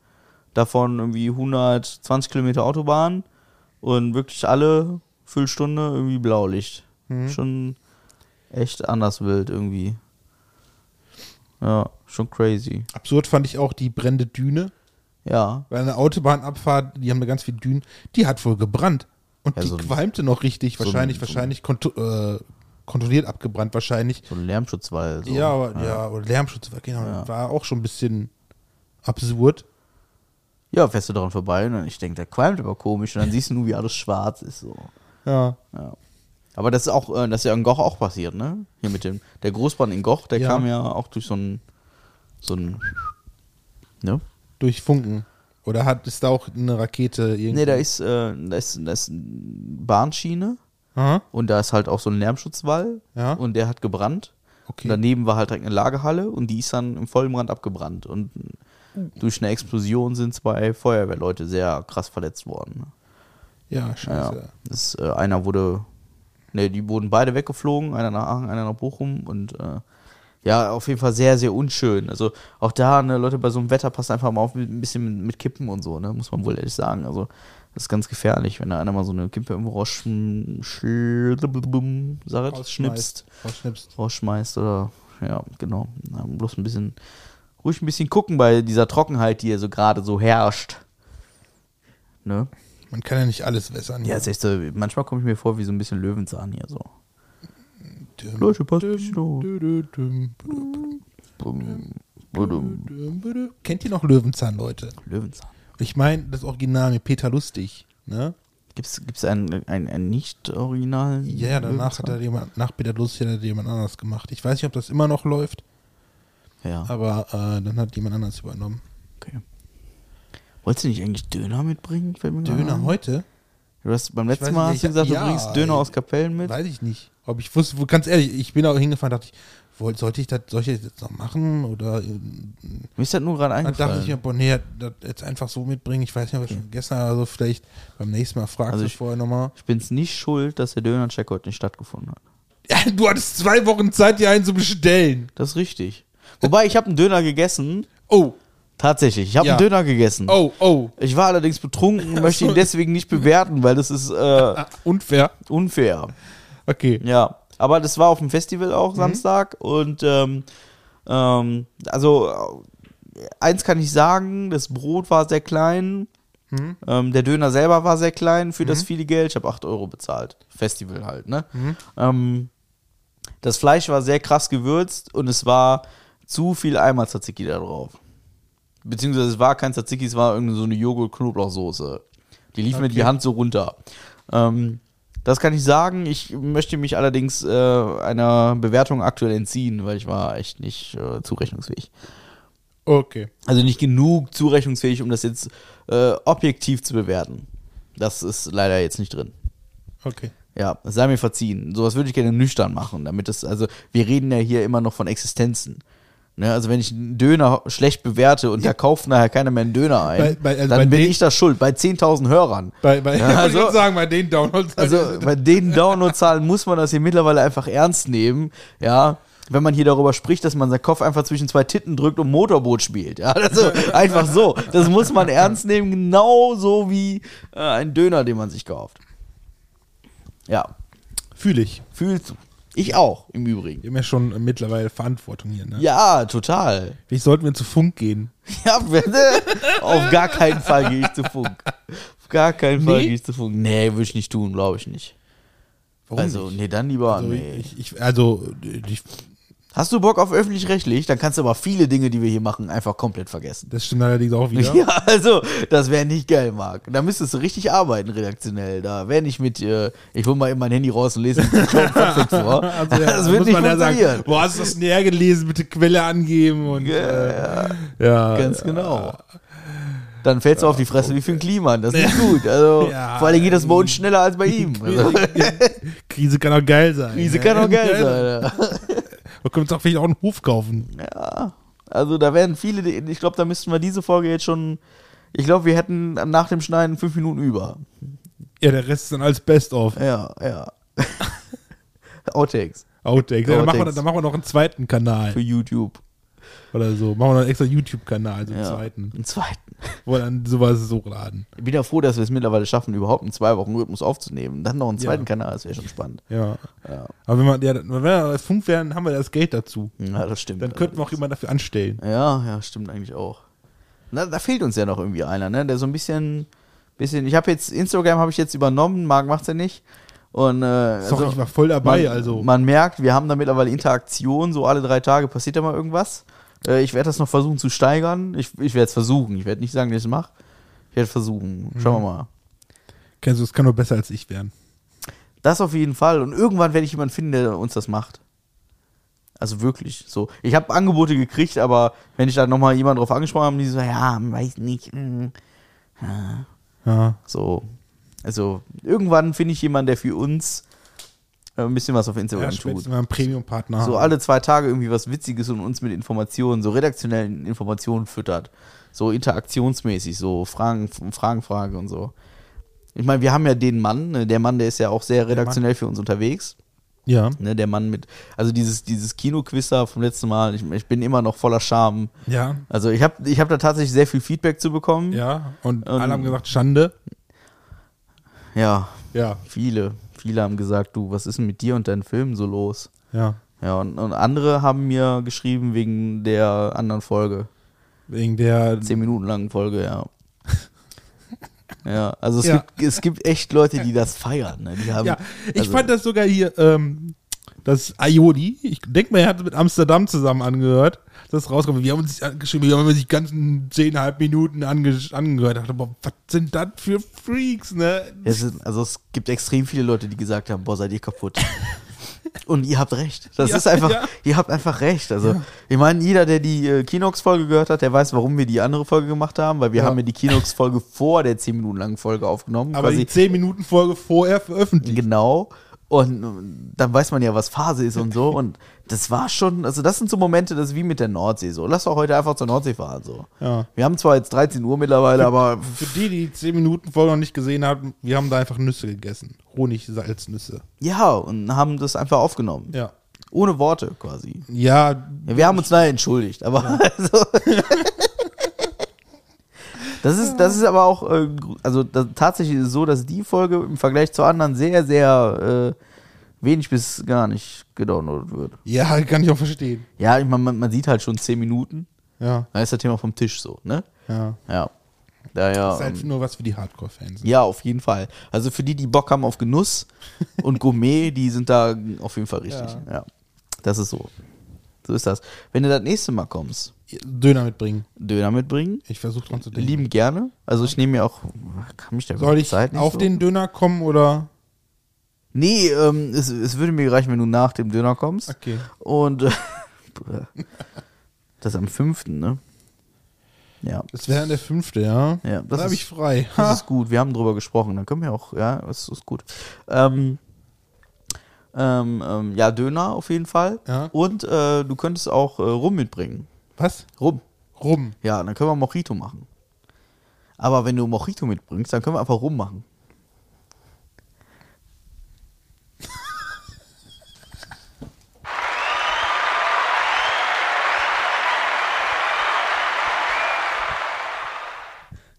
davon irgendwie 120 Kilometer Autobahn und wirklich alle Viertelstunde irgendwie Blaulicht. Mhm. Schon echt anders wild irgendwie. Ja, schon crazy. Absurd fand ich auch die brennende Düne. Ja, Weil eine Autobahnabfahrt, die haben da ganz viel Dünen, die hat wohl gebrannt. Und Ja, die so qualmte noch richtig. so ein- wahrscheinlich, so ein- wahrscheinlich äh, kontrolliert abgebrannt, wahrscheinlich. so ein Lärmschutzwall. So. ja, aber, ja. oder Lärmschutz, war- genau, Ja. war auch schon ein bisschen absurd. Ja, fährst du daran vorbei und dann- ich denke, der qualmt aber komisch und dann siehst du nur, wie alles schwarz ist. So. Ja. Ja. Aber das ist auch, äh, das ist ja in Goch auch passiert, ne? Hier mit dem, der Großbrand in Goch, der Ja. kam ja auch durch so ein, so ein, ne? Durch Funken. Oder hat, ist da auch eine Rakete irgendwie? Ne, da ist, äh, da ist, da ist eine Bahnschiene Aha, und da ist halt auch so ein Lärmschutzwall Ja. und der hat gebrannt. okay. Und daneben war halt direkt eine Lagerhalle und die ist dann im vollen Brand abgebrannt. Und durch eine Explosion sind zwei Feuerwehrleute sehr krass verletzt worden. ja, Ja, scheiße. das, äh, einer wurde, ne, die wurden beide weggeflogen, einer nach Aachen, einer nach Bochum und äh, ja, auf jeden Fall sehr, sehr unschön. Also auch da, ne, Leute, bei so einem Wetter passt einfach mal auf mit, ein bisschen mit, mit Kippen und so, ne, muss man wohl ehrlich sagen. Also das ist ganz gefährlich, wenn da einer mal so eine Kippe irgendwo rausschm, schl- sag ich, schnipst, Rausschnipst. rausschmeißt oder, ja, genau. Na, bloß ein bisschen, ruhig ein bisschen gucken bei dieser Trockenheit, die hier so gerade so herrscht. Ne? Man kann ja nicht alles wässern. Ja, ist echt so, manchmal komme ich mir vor wie so ein bisschen Löwenzahn hier so. Düm, Leute, passt. Kennt ihr noch Löwenzahn, Leute? Löwenzahn. Ich meine, das Original mit Peter Lustig, ne? Gibt's, gibt's einen, einen, einen nicht-originalen? Ja, ja, danach hat er jemand, nach Peter Lustig hat er jemand anders gemacht. Ich weiß nicht, ob das immer noch läuft, Ja, aber äh, dann hat jemand anders übernommen. okay. Wolltest du nicht eigentlich Döner mitbringen? Döner ein. heute? Du hast, beim letzten Mal nicht, hast du gesagt, ja, du bringst Döner ey. aus Kapellen mit. Weiß ich nicht. Ob ich wusste, ganz ehrlich, ich bin auch hingefahren, dachte ich, wollte, sollte ich das, soll ich das jetzt noch machen? Oder äh, Mir ist das nur gerade dann dachte ich eingefallen. mir, boah, nee, das jetzt einfach so mitbringen. Ich weiß nicht, ob ich schon gegessen habe, also vielleicht beim nächsten Mal fragst Also du ich- vorher nochmal. Ich bin's nicht schuld, dass der Döner-Check heute nicht stattgefunden hat. Ja, du hattest zwei Wochen Zeit, dir einen zu bestellen. Das ist richtig. Wobei, ich habe einen Döner gegessen. Oh, Tatsächlich, ich habe Ja. einen Döner gegessen. oh, oh. Ich war allerdings betrunken, möchte ihn deswegen nicht bewerten, weil das ist äh, Ah, unfair. unfair. Okay. Ja, aber das war auf dem Festival auch Mhm. Samstag und ähm, ähm, also äh, eins kann ich sagen, das Brot war sehr klein, Mhm. ähm, der Döner selber war sehr klein für das viele Geld. Ich habe 8 Euro bezahlt. Festival halt, ne? Mhm. Ähm, das Fleisch war sehr krass gewürzt und es war zu viel Eimer Tzatziki da drauf. Beziehungsweise es war kein Tzatziki, es war irgendeine so eine Joghurt-Knoblauchsoße. Die lief mir die Hand so runter. Ähm, das kann ich sagen. Ich möchte mich allerdings äh, einer Bewertung aktuell entziehen, weil ich war echt nicht äh, zurechnungsfähig. Okay. Also nicht genug zurechnungsfähig, um das jetzt äh, objektiv zu bewerten. Das ist leider jetzt nicht drin. Okay. Ja, sei mir verziehen. Sowas würde ich gerne nüchtern machen, damit es, also wir reden ja hier immer noch von Existenzen. Ne, also wenn ich einen Döner schlecht bewerte und da kauft nachher keiner mehr einen Döner ein, Bei- bei- also dann bin den- ich das schuld, bei 10.000 Hörern. Bei, bei, Ja, also- sagen, bei den Downloads. Also bei den Downloadzahlen muss man das hier mittlerweile einfach ernst nehmen, ja. Wenn man hier darüber spricht, dass man seinen Kopf einfach zwischen zwei Titten drückt und Motorboot spielt. Ja, also einfach so. Das muss man ernst nehmen, genauso wie äh, ein Döner, den man sich kauft. Ja, Fühle ich. fühlst du. Ich auch, im Übrigen. Wir haben ja schon mittlerweile Verantwortung hier, ne? Ja, total. Wie sollten wir zu Funk gehen? Ja, bitte. Auf gar keinen Fall gehe ich zu Funk. Auf gar keinen Fall Nee? gehe ich zu Funk. Nee, würde ich nicht tun, glaube ich nicht. Warum also, nicht? nee, dann lieber. Also, nee. ich, ich, also ich, Hast du Bock auf öffentlich-rechtlich? Dann kannst du aber viele Dinge, die wir hier machen, einfach komplett vergessen. das stimmt allerdings auch wieder. Ja, also, das wäre nicht geil, Marc. Da müsstest du richtig arbeiten, redaktionell. Da wäre nicht mit, äh, ich hol mal eben mein Handy raus und lese vor. Also, ja, das da wird muss nicht man ja sagen, wo hast du das näher gelesen? Bitte Quelle angeben und Ja, äh, ja, Ganz genau. Dann fällst du auf die Fresse wie für ein Klima. Das ist nicht gut. Also, Ja. vor allem geht das bei uns schneller als bei ihm. Krise kann auch geil sein. Krise kann auch geil sein. Man könnte uns auch vielleicht auch einen Hof kaufen. Ja, also da werden viele, ich glaube, da müssten wir diese Folge jetzt schon, ich glaube, wir hätten nach dem Schneiden fünf Minuten über. Ja, der Rest ist dann als Best-of. Ja, ja. Outtakes Outtakes. Ja, dann, machen wir, Outtakes. dann machen wir noch einen zweiten Kanal für YouTube. Oder so. Machen wir noch einen extra YouTube-Kanal, also einen Ja, zweiten. einen zweiten. Wo wir dann sowas so laden. Ich bin ja froh, dass wir es mittlerweile schaffen, überhaupt einen zwei Wochen Rhythmus aufzunehmen. Dann noch einen Ja. zweiten Kanal, das wäre schon spannend. Ja. Ja. Aber wenn wir, ja, wenn wir als Funk wären, haben wir das Geld dazu. Ja, das stimmt. Dann könnten wir auch jemanden dafür anstellen. Ja, ja, stimmt eigentlich auch. Na, da fehlt uns ja noch irgendwie einer, ne? Der so ein bisschen, bisschen. Ich habe jetzt Instagram habe ich jetzt übernommen, Marc macht's ja nicht. Und äh, Sorry, ich war voll dabei, man, also. man merkt, wir haben da mittlerweile Interaktion, so alle drei Tage passiert da mal irgendwas. Äh, ich werde das noch versuchen zu steigern. Ich, ich werde es versuchen. Ich werde nicht sagen, dass ich es mache. Ich werde versuchen. Schauen wir mal. Kennst du, es kann nur besser als ich werden. Das auf jeden Fall. Und irgendwann werde ich jemanden finden, der uns das macht. Also wirklich. So. Ich habe Angebote gekriegt, aber wenn ich da nochmal jemand drauf angesprochen habe, die so, ja, weiß nicht. mm, ja. So. Also irgendwann finde ich jemanden, der für uns ein bisschen was auf Ja, Instagram tut. spätestens mal einen Premium-Partner. So haben. alle zwei Tage irgendwie was Witziges und uns mit Informationen, so redaktionellen Informationen füttert. So interaktionsmäßig, so Fragen, Fragen, Frage und so. Ich meine, wir haben ja den Mann, ne, der Mann, der ist ja auch sehr redaktionell für uns unterwegs. Ja. Ne, der Mann mit, also dieses, dieses Kinoquiz da vom letzten Mal, ich, ich bin immer noch voller Scham. Ja. Also ich habe ich hab da tatsächlich sehr viel Feedback zu bekommen. Ja. Und Ähm, alle haben gesagt, Schande. ja Ja. viele, viele haben gesagt, du, was ist denn mit dir und deinen Filmen so los? Ja. Ja, und, und andere haben mir geschrieben wegen der anderen Folge. Wegen der. Zehn Minuten langen Folge, ja. Ja, also es, Ja. Gibt, es gibt echt Leute, die das feiern. Ne? Die haben, Ja, ich also, fand das sogar hier, ähm, das Aioli, ich denke mal, er hat mit Amsterdam zusammen angehört, das rauskommt. Wir haben uns angeschrieben, wir haben uns die ganzen zehnhalb Minuten ange angehört. Ich dachte, boah, was sind das für Freaks, ne? es ist, also es gibt extrem viele Leute, die gesagt haben, boah, seid ihr kaputt. Und ihr habt recht. Das Ja, ist einfach, ja. ihr habt einfach recht. Also, ich meine, jeder, der die äh, Kinox-Folge gehört hat, der weiß, warum wir die andere Folge gemacht haben, weil wir Ja. haben ja die Kinox-Folge vor der 10 Minuten langen Folge aufgenommen. Aber die 10 Minuten Folge vorher veröffentlicht. Genau. Und dann weiß man ja, was Phase ist und so. Und das war schon, also das sind so Momente, das ist wie mit der Nordsee so. Lass doch heute einfach zur Nordsee fahren so. Ja. Wir haben zwar jetzt 13 Uhr mittlerweile, aber Für die, die die 10 Minuten Folge noch nicht gesehen haben, wir haben da einfach Nüsse gegessen. Honig-Salznüsse. ja, und haben das einfach aufgenommen. Ja. Ohne Worte quasi. Ja, Ja, wir haben uns leider entschuldigt, aber also, das ist das ist aber auch äh, also das, tatsächlich ist es so, dass die Folge im Vergleich zu anderen sehr sehr äh, wenig bis gar nicht gedownloadet wird. ja, kann ich auch verstehen. Ja, ich mein, man, man sieht halt schon 10 Minuten, Ja, dann ist das Thema vom Tisch so, ne? ja. Ja. Daher, Das ist halt ähm, nur was für die Hardcore-Fans. ja, auf jeden Fall. Also für die, die Bock haben auf Genuss und Gourmet, die sind da auf jeden Fall richtig. Ja. Ja. Das ist so. So ist das. Wenn du das nächste Mal kommst, Döner mitbringen. Döner mitbringen, Ich versuche dran zu denken. lieben gerne. Also ich nehme mir auch, kann mich da Soll ich Zeit auf so? den Döner kommen oder? Nee, ähm, es, es würde mir reichen, wenn du nach dem Döner kommst. Okay. Und äh, das am 5., ne? Ja. Das wäre der fünfte, ja. Ja, das habe ich frei. Das ist gut, wir haben drüber gesprochen. Dann können wir auch, ja, das ist gut. Ähm, ähm, ähm, ja, Döner auf jeden Fall. Ja. Und äh, du könntest auch äh, Rum mitbringen. Was? Rum. Rum. Ja, dann können wir Mojito machen. Aber wenn du Mojito mitbringst, dann können wir einfach Rum machen.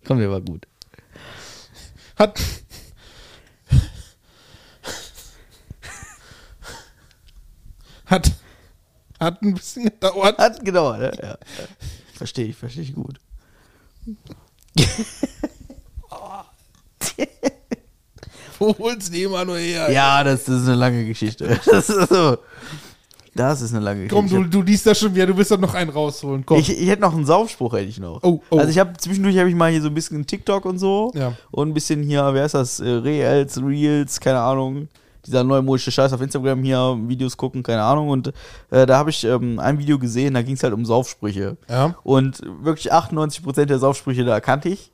Komm, der war gut. Hat. Hat. Hat ein bisschen gedauert. Hat gedauert, ne? ja. ja. Verstehe ich, verstehe ich gut. Wo holst du die immer nur her? Ja, das, das ist eine lange Geschichte. Das ist so. Das ist eine lange Komm, Geschichte. du, du liest das schon wieder, du willst doch noch einen rausholen. Komm. Ich, ich hätte noch einen Saufspruch, hätte ich noch. Oh, oh. Also ich habe zwischendurch habe ich mal hier so ein bisschen TikTok und so Ja. und ein bisschen hier, wer ist das, äh, Reels, Reels, keine Ahnung, dieser neumodische Scheiß auf Instagram hier, Videos gucken, keine Ahnung und äh, da habe ich ähm, ein Video gesehen, da ging es halt um Saufsprüche. Ja. Und wirklich 98% der Saufsprüche da kannte ich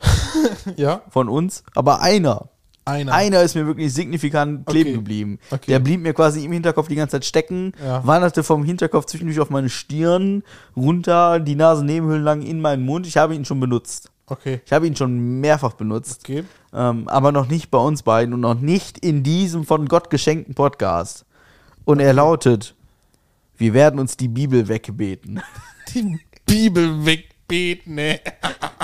ja. von uns, aber einer, Einer. einer ist mir wirklich signifikant kleben Okay. geblieben. Okay. Der blieb mir quasi im Hinterkopf die ganze Zeit stecken, Ja. wanderte vom Hinterkopf zwischendurch auf meine Stirn, runter, die Nasennebenhöhlen lang in meinen Mund. Ich habe ihn schon benutzt. Okay. Ich habe ihn schon mehrfach benutzt, Okay. ähm, aber noch nicht bei uns beiden und noch nicht in diesem von Gott geschenkten Podcast. Und er lautet, wir werden uns die Bibel wegbeten. Die Bibel wegbeten, ne?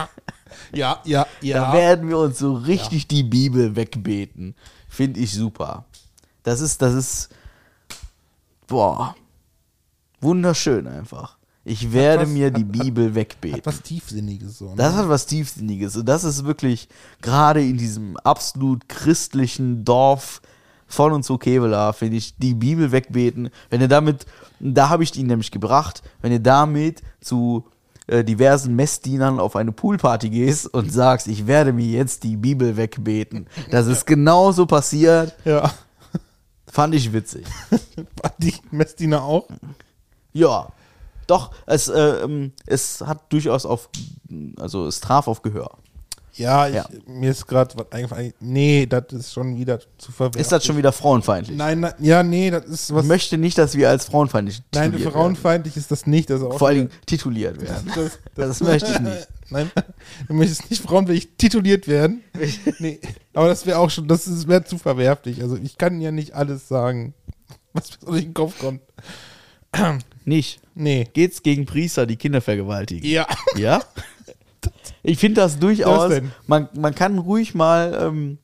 ja, ja, Da ja. werden wir uns so richtig die Bibel wegbeten. Finde ich super. Das ist, das ist, boah, wunderschön einfach. Ich werde was- mir die hat- Bibel Hat wegbeten. was Tiefsinniges so. Ne? Das hat was Tiefsinniges. Und das ist wirklich gerade in diesem absolut christlichen Dorf von und zu Kevela, finde ich, die Bibel wegbeten. Wenn ihr damit, da habe ich ihn nämlich gebracht, wenn ihr damit zu äh, diversen Messdienern auf eine Poolparty gehst und sagst, ich werde mir jetzt die Bibel wegbeten. Das ist genauso passiert. ja. Fand ich witzig. War die Messdiener auch? Ja. Doch, es, äh, ähm, es hat durchaus auf, also es traf auf Gehör. Ja, ich, Ja. mir ist gerade was eingefallen. Nee, das ist schon wieder zu verwerfen. Ist das schon wieder frauenfeindlich? Nein, nein, ja, nee, das ist was. Ich möchte nicht, dass wir als frauenfeindlich nein, frauenfeindlich ist das nicht. Das werden. auch Vor allen Dingen tituliert werden. das, Das möchte ich nicht. Nein, du möchtest nicht frauenfähig tituliert werden. Nee, aber das wäre auch schon, das wäre zu verwerflich. Also ich kann ja nicht alles sagen, was mir so durch den Kopf kommt. Nicht. Nee. Geht's gegen Priester, die Kinder vergewaltigen? Ja. Ja? Ich finde das durchaus. Was denn? Man, man kann ruhig mal, ähm,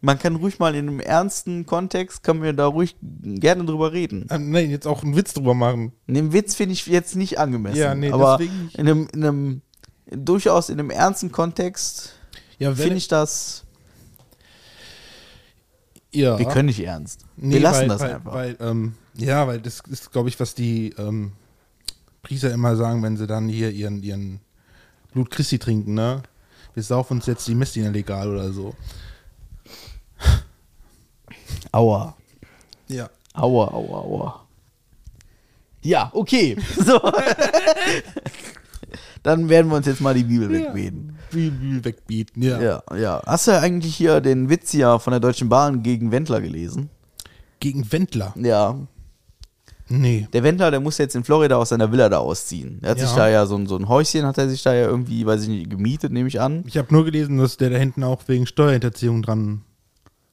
man kann ruhig mal in einem ernsten Kontext, kann wir da ruhig gerne drüber reden. Ähm, nee, jetzt auch einen Witz drüber machen. In dem Witz finde ich jetzt nicht angemessen. Ja, nee, aber deswegen in einem, in einem durchaus in einem ernsten Kontext Ja, finde ich das. ja. Wir können nicht ernst. Nee, wir lassen weil, das weil, einfach. Weil, ähm, ja, weil das ist, glaube ich, was die ähm, Priester immer sagen, wenn sie dann hier ihren, ihren Blut Christi trinken, ne? Wir saufen uns jetzt die Messdiener legal oder so. Aua. Ja. Aua, aua, aua. Ja, okay. So. Dann werden wir uns jetzt mal die Bibel wegbeten. Bibel wegbieten, ja. Ja, ja. Hast du eigentlich hier den Witz hier von der Deutschen Bahn gegen Wendler gelesen? Gegen Wendler. Ja. Nee. Der Wendler, der muss jetzt in Florida aus seiner Villa da ausziehen. Er hat Ja. sich da ja so ein, so ein Häuschen, hat er sich da ja irgendwie, weiß ich nicht, gemietet, nehme ich an. Ich habe nur gelesen, dass der da hinten auch wegen Steuerhinterziehung dran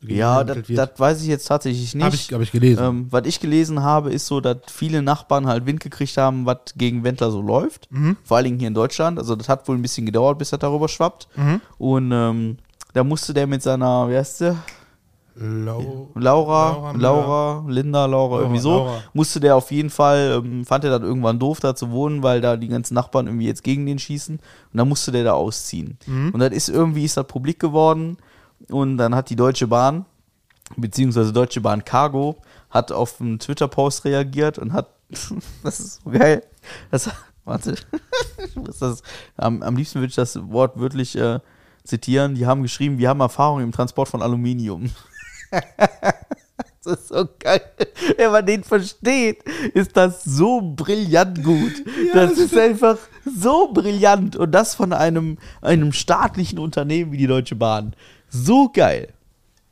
Ja, das, weiß ich jetzt tatsächlich nicht. Habe ich, hab ich gelesen. Ähm, was ich gelesen habe, ist so, dass viele Nachbarn halt Wind gekriegt haben, was gegen Wendler so läuft. Mhm. Vor allen Dingen hier in Deutschland. Also das hat wohl ein bisschen gedauert, bis das darüber schwappt. Mhm. Und ähm, da musste der mit seiner, wie heißt der? Lau Laura, Laura Laura, Linda, Laura, irgendwie so, Laura. musste der auf jeden Fall, ähm, fand er das irgendwann doof, da zu wohnen, weil da die ganzen Nachbarn irgendwie jetzt gegen den schießen. Und dann musste der da ausziehen. Mhm. Und dann ist irgendwie, ist das publik geworden. Und dann hat die Deutsche Bahn, beziehungsweise Deutsche Bahn Cargo, hat auf einen Twitter-Post reagiert und hat, das ist so geil, das, warte, das, am, am liebsten würde ich das wortwörtlich äh, zitieren, die haben geschrieben, wir haben Erfahrung im Transport von Aluminium. Das ist so geil. Wenn man den versteht, ist das so brillant gut. das ist einfach so brillant. Und das von einem, einem staatlichen Unternehmen wie die Deutsche Bahn. So geil.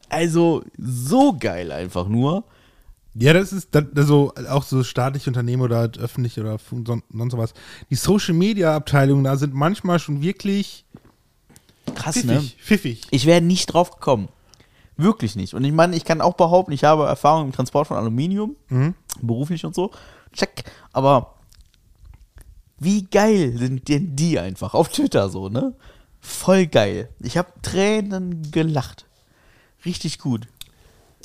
Also, so geil einfach nur. Ja, das ist dann, also auch so staatliche Unternehmen oder halt öffentlich oder sonst sowas. Die Social Media Abteilungen da sind manchmal schon wirklich Krass, ne? pfiffig. pfiffig. Ich wäre nicht drauf gekommen. Wirklich nicht. Und ich meine, ich kann auch behaupten, ich habe Erfahrung im Transport von Aluminium, beruflich und so. Check. Aber wie geil sind denn die einfach auf Twitter so, ne? Voll geil. Ich habe Tränen gelacht. Richtig gut.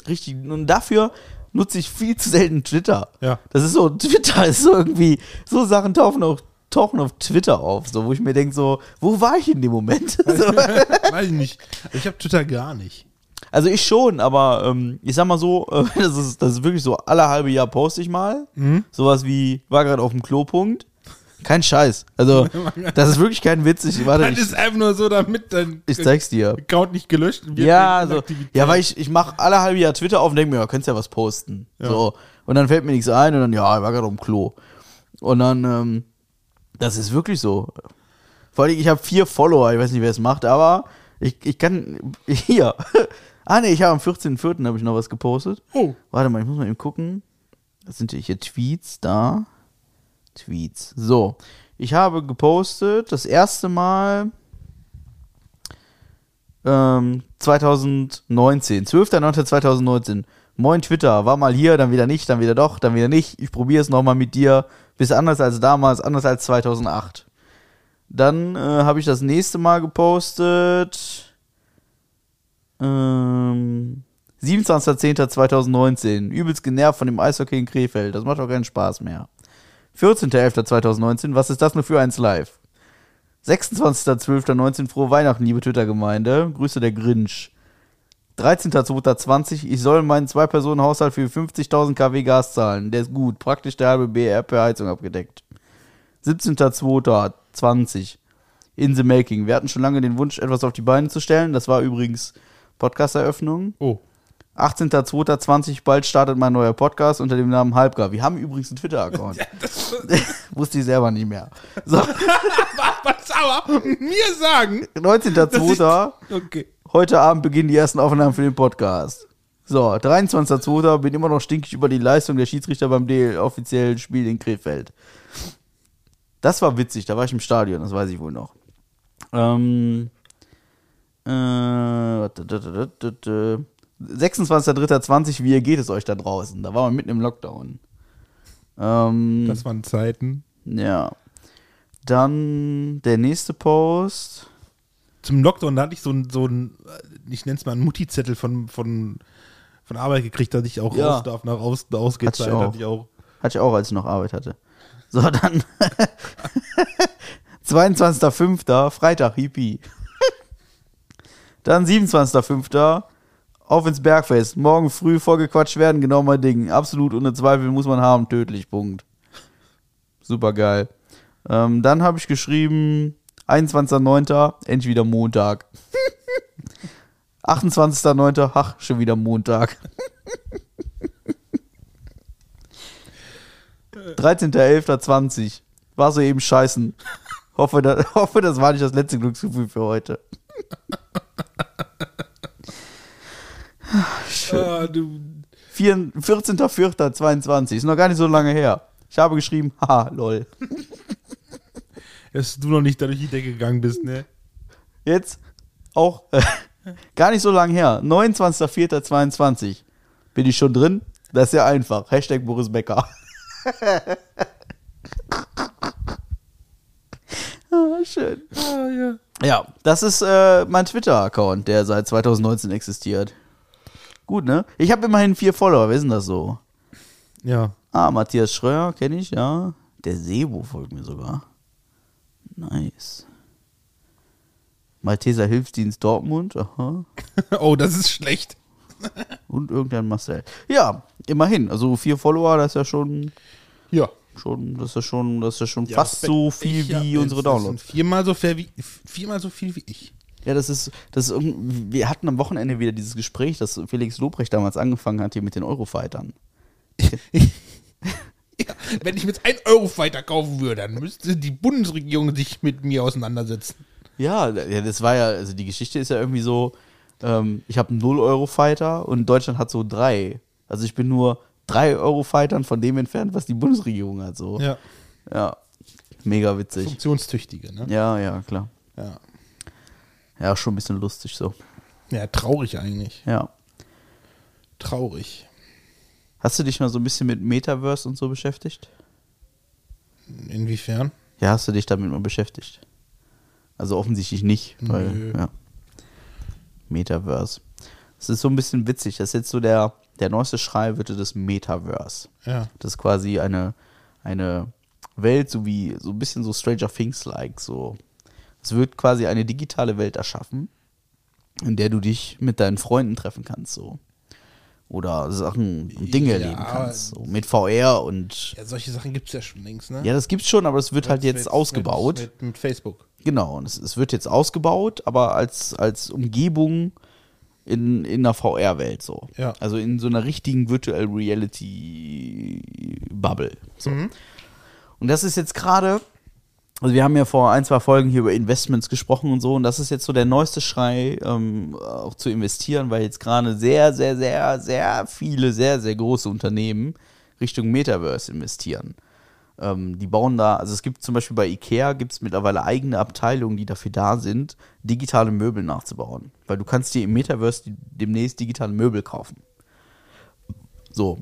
Richtig. Und dafür nutze ich viel zu selten Twitter. Ja. Das ist so, Twitter ist so irgendwie, so Sachen tauchen auf, tauchen auf Twitter auf, so, wo ich mir denke, so, wo war ich in dem Moment? so. Weiß ich nicht. Ich habe Twitter gar nicht. Also ich schon, aber ähm, ich sag mal so, äh, das, ist, das ist wirklich so, alle halbe Jahr poste ich mal. Sowas wie, war gerade auf dem Klopunkt. Kein Scheiß. Also, das ist wirklich kein Witz. Ich, warte, Das ich, ist einfach nur so, damit dein ich zeig's dir. Account nicht gelöscht wird. Ja, so, ja, weil ich, ich mache alle halbe Jahr Twitter auf und denke mir, ja, könntest ja was posten. Ja. So. Und dann fällt mir nichts ein und dann, ja, ich war gerade auf dem Klo. Und dann, ähm, das ist wirklich so. Vor allem, ich habe vier Follower, ich weiß nicht, wer es macht, aber ich, ich kann, hier. Ah, nee, ich habe am 14.04. habe ich noch was gepostet. Oh. Warte mal, ich muss mal eben gucken. Das sind hier Tweets da. Tweets. So. Ich habe gepostet das erste Mal ähm, 2019. 12.09.2019. Moin Twitter, war mal hier, dann wieder nicht, dann wieder doch, dann wieder nicht. Ich probiere es nochmal mit dir. Bist anders als damals, anders als 2008. Dann äh, habe ich das nächste Mal gepostet. Ähm, 27.10.2019. Übelst genervt von dem Eishockey in Krefeld. Das macht auch keinen Spaß mehr. 14.11.2019. Was ist das nur für eins live? 26.12.19. Frohe Weihnachten, liebe Twitter-Gemeinde. Grüße der Grinch. 13.02.20. Ich soll meinen Zwei-Personen-Haushalt für 50.000 kW Gas zahlen. Der ist gut. Praktisch der halbe BR per Heizung abgedeckt. 17.02.20. In the making. Wir hatten schon lange den Wunsch, etwas auf die Beine zu stellen. Das war übrigens Podcast-Eröffnung. Oh. 18.02.20. Bald startet mein neuer Podcast unter dem Namen Halbgar. Wir haben übrigens einen Twitter-Account. Wusste ich selber nicht mehr. So, Was aber mir sagen? 19.02. Okay. Heute Abend beginnen die ersten Aufnahmen für den Podcast. So, 23.02. bin immer noch stinkig über die Leistung der Schiedsrichter beim DL offiziellen Spiel in Krefeld. Das war witzig, da war ich im Stadion, das weiß ich wohl noch. Ähm, äh, warte, warte, warte, warte. 26.03.20, wie geht es euch da draußen? Da waren wir mitten im Lockdown. Ähm, Das waren Zeiten. ja. Dann der nächste Post. Zum Lockdown, da hatte ich so ein, so ein ich nenne es mal einen Mutti-Zettel von, von, von Arbeit gekriegt, dass ich auch Ja. raus darf, nach außen ausgeht. Hatte ich auch. Hatte ich auch. Hatte ich auch, als ich noch Arbeit hatte. So, dann 22.05. Freitag, Hippie. Dann 27.05. Auf ins Bergfest. Morgen früh vorgequatscht werden, genau mein Ding. Absolut ohne Zweifel muss man haben. Tödlich, Punkt. Super geil. Ähm, dann habe ich geschrieben, 21.09. endlich wieder Montag. 28.09. ach, schon wieder Montag. 13.11.20. War so eben scheißen. Hoffe, da, hoffe, das war nicht das letzte Glücksgefühl für heute. Ah, du, 4 14.04.22. Ist noch gar nicht so lange her. Ich habe geschrieben, haha, lol. dass du noch nicht da durch die Decke gegangen bist, ne? Jetzt auch äh, gar nicht so lange her. 29.04.22. Bin ich schon drin? Das ist ja einfach. Hashtag Boris Becker. ah, schön. Ah, ja. Ja, das ist äh, mein Twitter-Account, der seit 2019 existiert. Gut, ne? Ich habe immerhin vier Follower. Wer ist denn das so? Ja. Ah, Matthias Schröer kenne ich, ja. Der Sebo folgt mir sogar. Nice. Malteser Hilfsdienst Dortmund, aha. Oh, das ist schlecht. Und irgendein Marcel. Ja, immerhin. Also vier Follower, das ist ja schon, Ja. Schon, das ist ja schon, das ist schon Ja, fast so viel ich wie unsere Downloads. Viermal so, viel wie, viermal so viel wie ich. Ja, das ist, das ist wir hatten am Wochenende wieder dieses Gespräch, das Felix Lobrecht damals angefangen hat hier mit den Eurofightern. Ja, wenn ich mit 1 Euro weiter kaufen würde, dann müsste die Bundesregierung sich mit mir auseinandersetzen. Ja, ja, das war ja, also die Geschichte ist ja irgendwie so, ähm, ich habe einen 0-Euro-Fighter und Deutschland hat so drei. Also ich bin nur 3-Euro-Fightern von dem entfernt, was die Bundesregierung hat. So. Ja. Ja. Mega witzig. Funktionstüchtige, ne? Ja, ja, klar. Ja. Ja, schon ein bisschen lustig so. Ja, traurig eigentlich. Ja. Traurig. Hast du dich mal so ein bisschen mit Metaverse und so beschäftigt? Inwiefern? Ja, hast du dich damit mal beschäftigt? Also offensichtlich nicht, weil, Nö. ja. Metaverse. Das ist so ein bisschen witzig. Das ist jetzt so der, der neueste Schrei wird das Metaverse. Ja. Das ist quasi eine, eine Welt, so wie, so ein bisschen so Stranger Things-like, so. Es wird quasi eine digitale Welt erschaffen, in der du dich mit deinen Freunden treffen kannst, so. Oder Sachen und Dinge Ja, erleben kannst, so. Mit VR und, ja solche Sachen gibt es ja schon längst, ne? ja, das gibt's schon, aber es wird halt Mit- jetzt mit- ausgebaut. Mit, mit, mit Facebook. Genau, und es, es wird jetzt ausgebaut, aber als, als Umgebung in, in einer VR-Welt so. Ja. Also in so einer richtigen Virtual Reality Bubble. So. Mhm. Und das ist jetzt gerade, also wir haben ja vor ein, zwei Folgen hier über Investments gesprochen und so, und das ist jetzt so der neueste Schrei, ähm, auch zu investieren, weil jetzt gerade sehr, sehr, sehr, sehr viele, sehr, sehr große Unternehmen Richtung Metaverse investieren. Ähm, die bauen da, also es gibt zum Beispiel bei Ikea gibt es mittlerweile eigene Abteilungen, die dafür da sind, digitale Möbel nachzubauen. Weil du kannst dir im Metaverse demnächst digitale Möbel kaufen. So.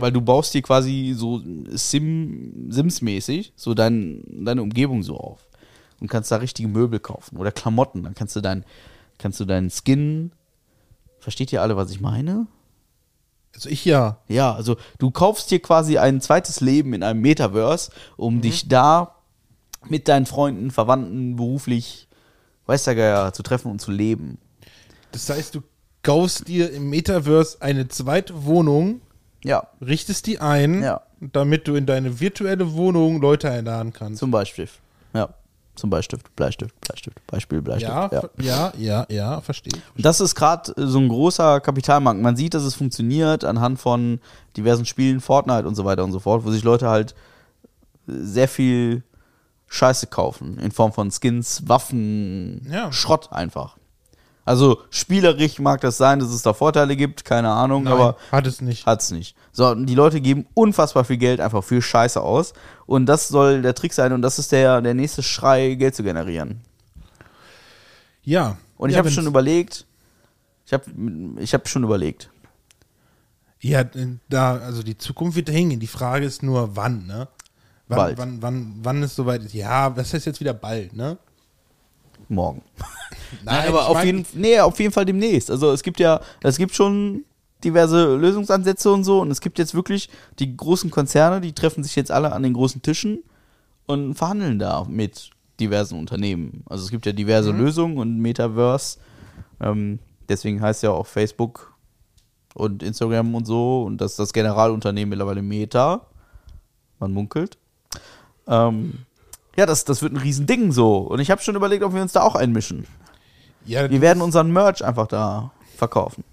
Weil du baust dir quasi so Sim, Sims-mäßig so dein, deine Umgebung so auf. Und kannst da richtige Möbel kaufen. Oder Klamotten. Dann kannst du dein, kannst du deinen Skin. Versteht ihr alle, was ich meine? Also ich ja. Ja, also du kaufst dir quasi ein zweites Leben in einem Metaverse, um dich da mit deinen Freunden, Verwandten, beruflich, weiß der Geier, zu treffen und zu leben. Das heißt, du kaufst dir im Metaverse eine zweite Wohnung, Ja, richtest die ein, Ja. damit du in deine virtuelle Wohnung Leute einladen kannst. zum Bleistift. Ja, zum Bleistift, Bleistift, Bleistift, Beispiel Bleistift. ja, ver- ja, ja, ja, verstehe. Das ist gerade so ein großer Kapitalmarkt. Man sieht, dass es funktioniert anhand von diversen Spielen, Fortnite und so weiter und so fort, wo sich Leute halt sehr viel Scheiße kaufen. In Form von Skins, Waffen, Ja. Schrott einfach. Also spielerisch mag das sein, dass es da Vorteile gibt, keine Ahnung, Nein, aber hat es nicht. hat's nicht. So, die Leute geben unfassbar viel Geld einfach für Scheiße aus. Und das soll der Trick sein und das ist der, der nächste Schrei, Geld zu generieren. Ja. Und ich ja, habe schon überlegt, ich habe ich hab schon überlegt. Ja, da, also die Zukunft wird hängen. Die Frage ist nur, wann, ne? Wann, Bald. wann, wann, wann es soweit ist. Ja, was heißt jetzt wieder bald, ne? Morgen. Nein, aber auf jeden, nee, auf jeden Fall demnächst. Also es gibt ja, es gibt schon diverse Lösungsansätze und so und es gibt jetzt wirklich die großen Konzerne, die treffen sich jetzt alle an den großen Tischen und verhandeln da mit diversen Unternehmen. Also es gibt ja diverse Mhm. Lösungen und Metaverse. Ähm, deswegen heißt ja auch Facebook und Instagram und so und das ist das Generalunternehmen mittlerweile Meta. Man munkelt. Ähm, ja, das, das wird ein Riesending so. Und ich habe schon überlegt, ob wir uns da auch einmischen. Ja, Wir werden unseren Merch einfach da verkaufen.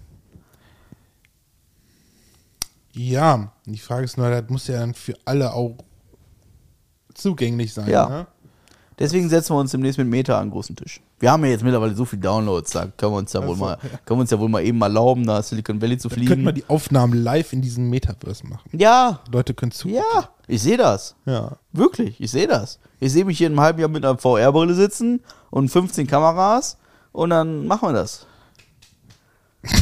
Ja, die Frage ist nur, das muss ja dann für alle auch zugänglich sein. Ja. Ne? Deswegen setzen wir uns demnächst mit Meta an den großen Tisch. Wir haben ja jetzt mittlerweile so viele Downloads, da können wir uns ja wohl mal, können wir uns ja wohl mal eben erlauben, nach Silicon Valley zu Dann könnten wir fliegen. die Aufnahmen live in diesem Metaverse machen. Ja, Leute können zu. ja, ich sehe das. Ja. Wirklich, ich sehe das. Ich sehe mich hier in einem halben Jahr mit einer VR-Brille sitzen und 15 Kameras und dann machen wir das.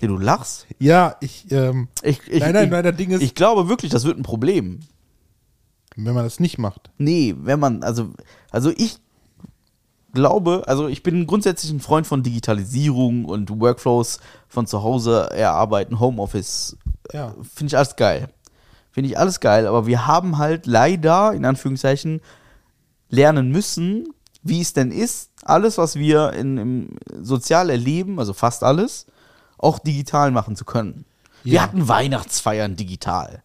ja, du lachst. Ja, ich, ähm, Ich, ich, Nein, nein, ich, nein, das Ding ist- ich glaube wirklich, das wird ein Problem. wenn man das nicht macht. Nee, wenn man, also, also ich glaube, also ich bin grundsätzlich ein Freund von Digitalisierung und Workflows von zu Hause erarbeiten, Homeoffice. Ja. Finde ich alles geil. Finde ich alles geil, aber wir haben halt leider, in Anführungszeichen, lernen müssen, wie es denn ist, alles, was wir in, im sozial erleben, also fast alles, auch digital machen zu können. Wir Ja. hatten Weihnachtsfeiern digital.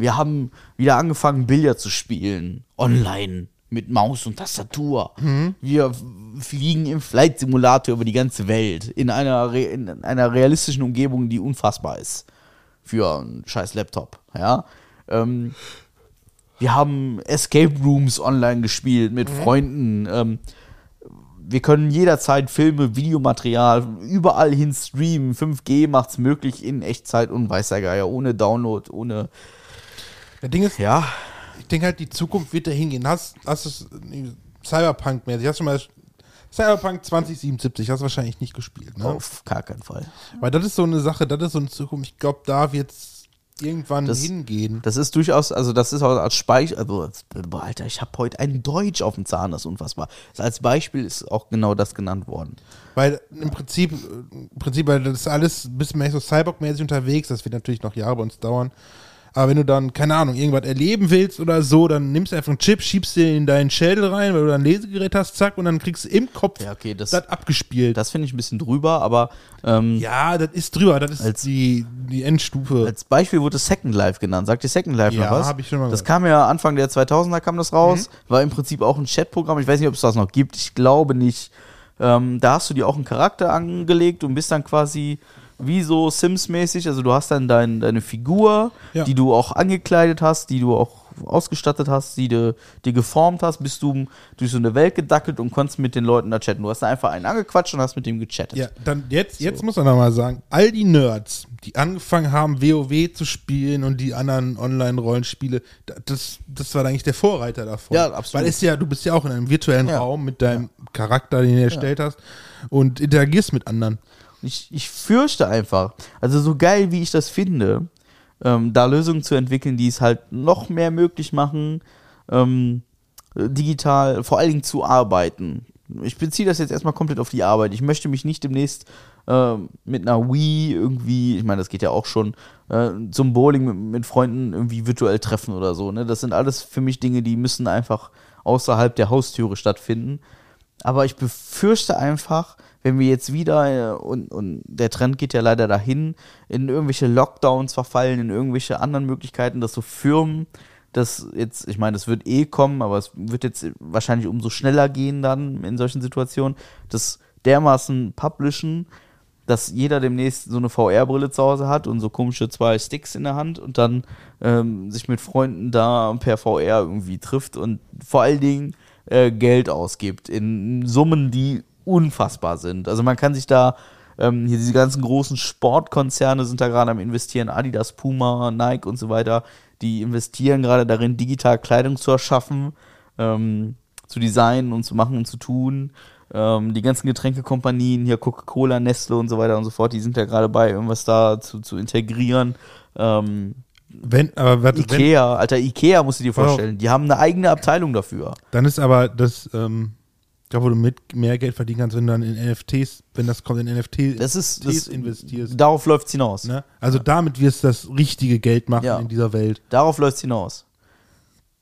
Wir haben wieder angefangen, Billard zu spielen, online, mit Maus und Tastatur. Wir f- fliegen im Flight Simulator über die ganze Welt, in einer, re in einer realistischen Umgebung, die unfassbar ist. Für einen scheiß Laptop, ja. Ähm, wir haben Escape Rooms online gespielt mit Freunden. Ähm, wir können jederzeit Filme, Videomaterial überall hin streamen. 5G macht es möglich in Echtzeit und weiß der Geier, ohne Download, ohne. Das Ding ist, Ja, ich denke halt, die Zukunft wird dahin gehen. Hast, hast es äh, Cyberpunk-mäßig, hast du mal Cyberpunk 2077, hast du wahrscheinlich nicht gespielt, ne? auf gar keinen Fall. Weil das ist so eine Sache, das ist so eine Zukunft, ich glaube, da wird es irgendwann Das- hingehen. Das ist durchaus, also das ist auch als Speicher, also Alter, ich habe heute ein Deutsch auf dem Zahn, das ist unfassbar. Also als Beispiel ist auch genau das genannt worden. Weil im Prinzip, im Prinzip, weil das ist alles ein bisschen mehr so Cyborg-mäßig unterwegs, das wird natürlich noch Jahre bei uns dauern. Aber wenn du dann, keine Ahnung, irgendwas erleben willst oder so, dann nimmst du einfach einen Chip, schiebst den in deinen Schädel rein, weil du dann ein Lesegerät hast, zack, und dann kriegst du im Kopf Ja, okay, das- das abgespielt. Das finde ich ein bisschen drüber, aber ähm, ja, das ist drüber, das ist Als- die, die Endstufe. Als Beispiel wurde Second Life genannt. Sagt ihr Second Life Ja, noch was? hab ich schon mal Das gehört. kam ja Anfang der 2000er kam das raus. War im Prinzip auch ein Chatprogramm. Ich weiß nicht, ob es das noch gibt. Ich glaube nicht. Ähm, da hast du dir auch einen Charakter angelegt und bist dann quasi wie so Sims-mäßig. Also du hast dann dein, deine Figur, Ja. die du auch angekleidet hast, die du auch ausgestattet hast, die du die geformt hast, bist du durch so eine Welt gedackelt und konntest mit den Leuten da chatten. Du hast da einfach einen angequatscht und hast mit dem gechattet. Ja, dann jetzt, jetzt muss man noch mal sagen, all die Nerds, die angefangen haben, WoW zu spielen und die anderen Online-Rollenspiele, da- das, das war eigentlich der Vorreiter davon. Ja, absolut. Weil es ja, du bist ja auch in einem virtuellen Ja. Raum mit deinem Charakter, den du erstellt hast und interagierst mit anderen. Ich, ich fürchte einfach, also so geil wie ich das finde, ähm, da Lösungen zu entwickeln, die es halt noch mehr möglich machen, ähm, digital vor allen Dingen zu arbeiten. Ich beziehe das jetzt erstmal komplett auf die Arbeit. Ich möchte mich nicht demnächst ähm, mit einer Wii irgendwie, ich meine, das geht ja auch schon, äh, zum Bowling mit, mit Freunden irgendwie virtuell treffen oder so. Ne? Das sind alles für mich Dinge, die müssen einfach außerhalb der Haustüre stattfinden. Aber ich befürchte einfach, wenn wir jetzt wieder, äh, und, und der Trend geht ja leider dahin, in irgendwelche Lockdowns verfallen, in irgendwelche anderen Möglichkeiten, dass so Firmen, das jetzt, ich meine, das wird eh kommen, aber es wird jetzt wahrscheinlich umso schneller gehen dann in solchen Situationen, das dermaßen publishen, dass jeder demnächst so eine VR-Brille zu Hause hat und so komische zwei Sticks in der Hand und dann ähm, sich mit Freunden da per VR irgendwie trifft und vor allen Dingen äh, Geld ausgibt in Summen, die unfassbar sind. Also man kann sich da, ähm, hier diese ganzen großen Sportkonzerne sind da gerade am investieren, Adidas, Puma, Nike und so weiter, die investieren gerade darin, digital Kleidung zu erschaffen, ähm, zu designen und zu machen und zu tun. Ähm, die ganzen Getränkekompanien, hier Coca-Cola, Nestle und so weiter und so fort, die sind ja gerade bei, irgendwas da zu, zu integrieren. Ähm, Wenn, aber warte, wenn, Ikea, alter Ikea musst du dir vorstellen, die haben eine eigene Abteilung dafür. dann ist aber das, ähm, da wo du mit mehr Geld verdienen kannst, wenn du dann in NFTs, wenn das kommt, in NFTs Das ist, das, investierst. darauf läuft's hinaus. Ne? Also damit wirst du das richtige Geld machen Ja. in dieser Welt. Darauf läuft's hinaus.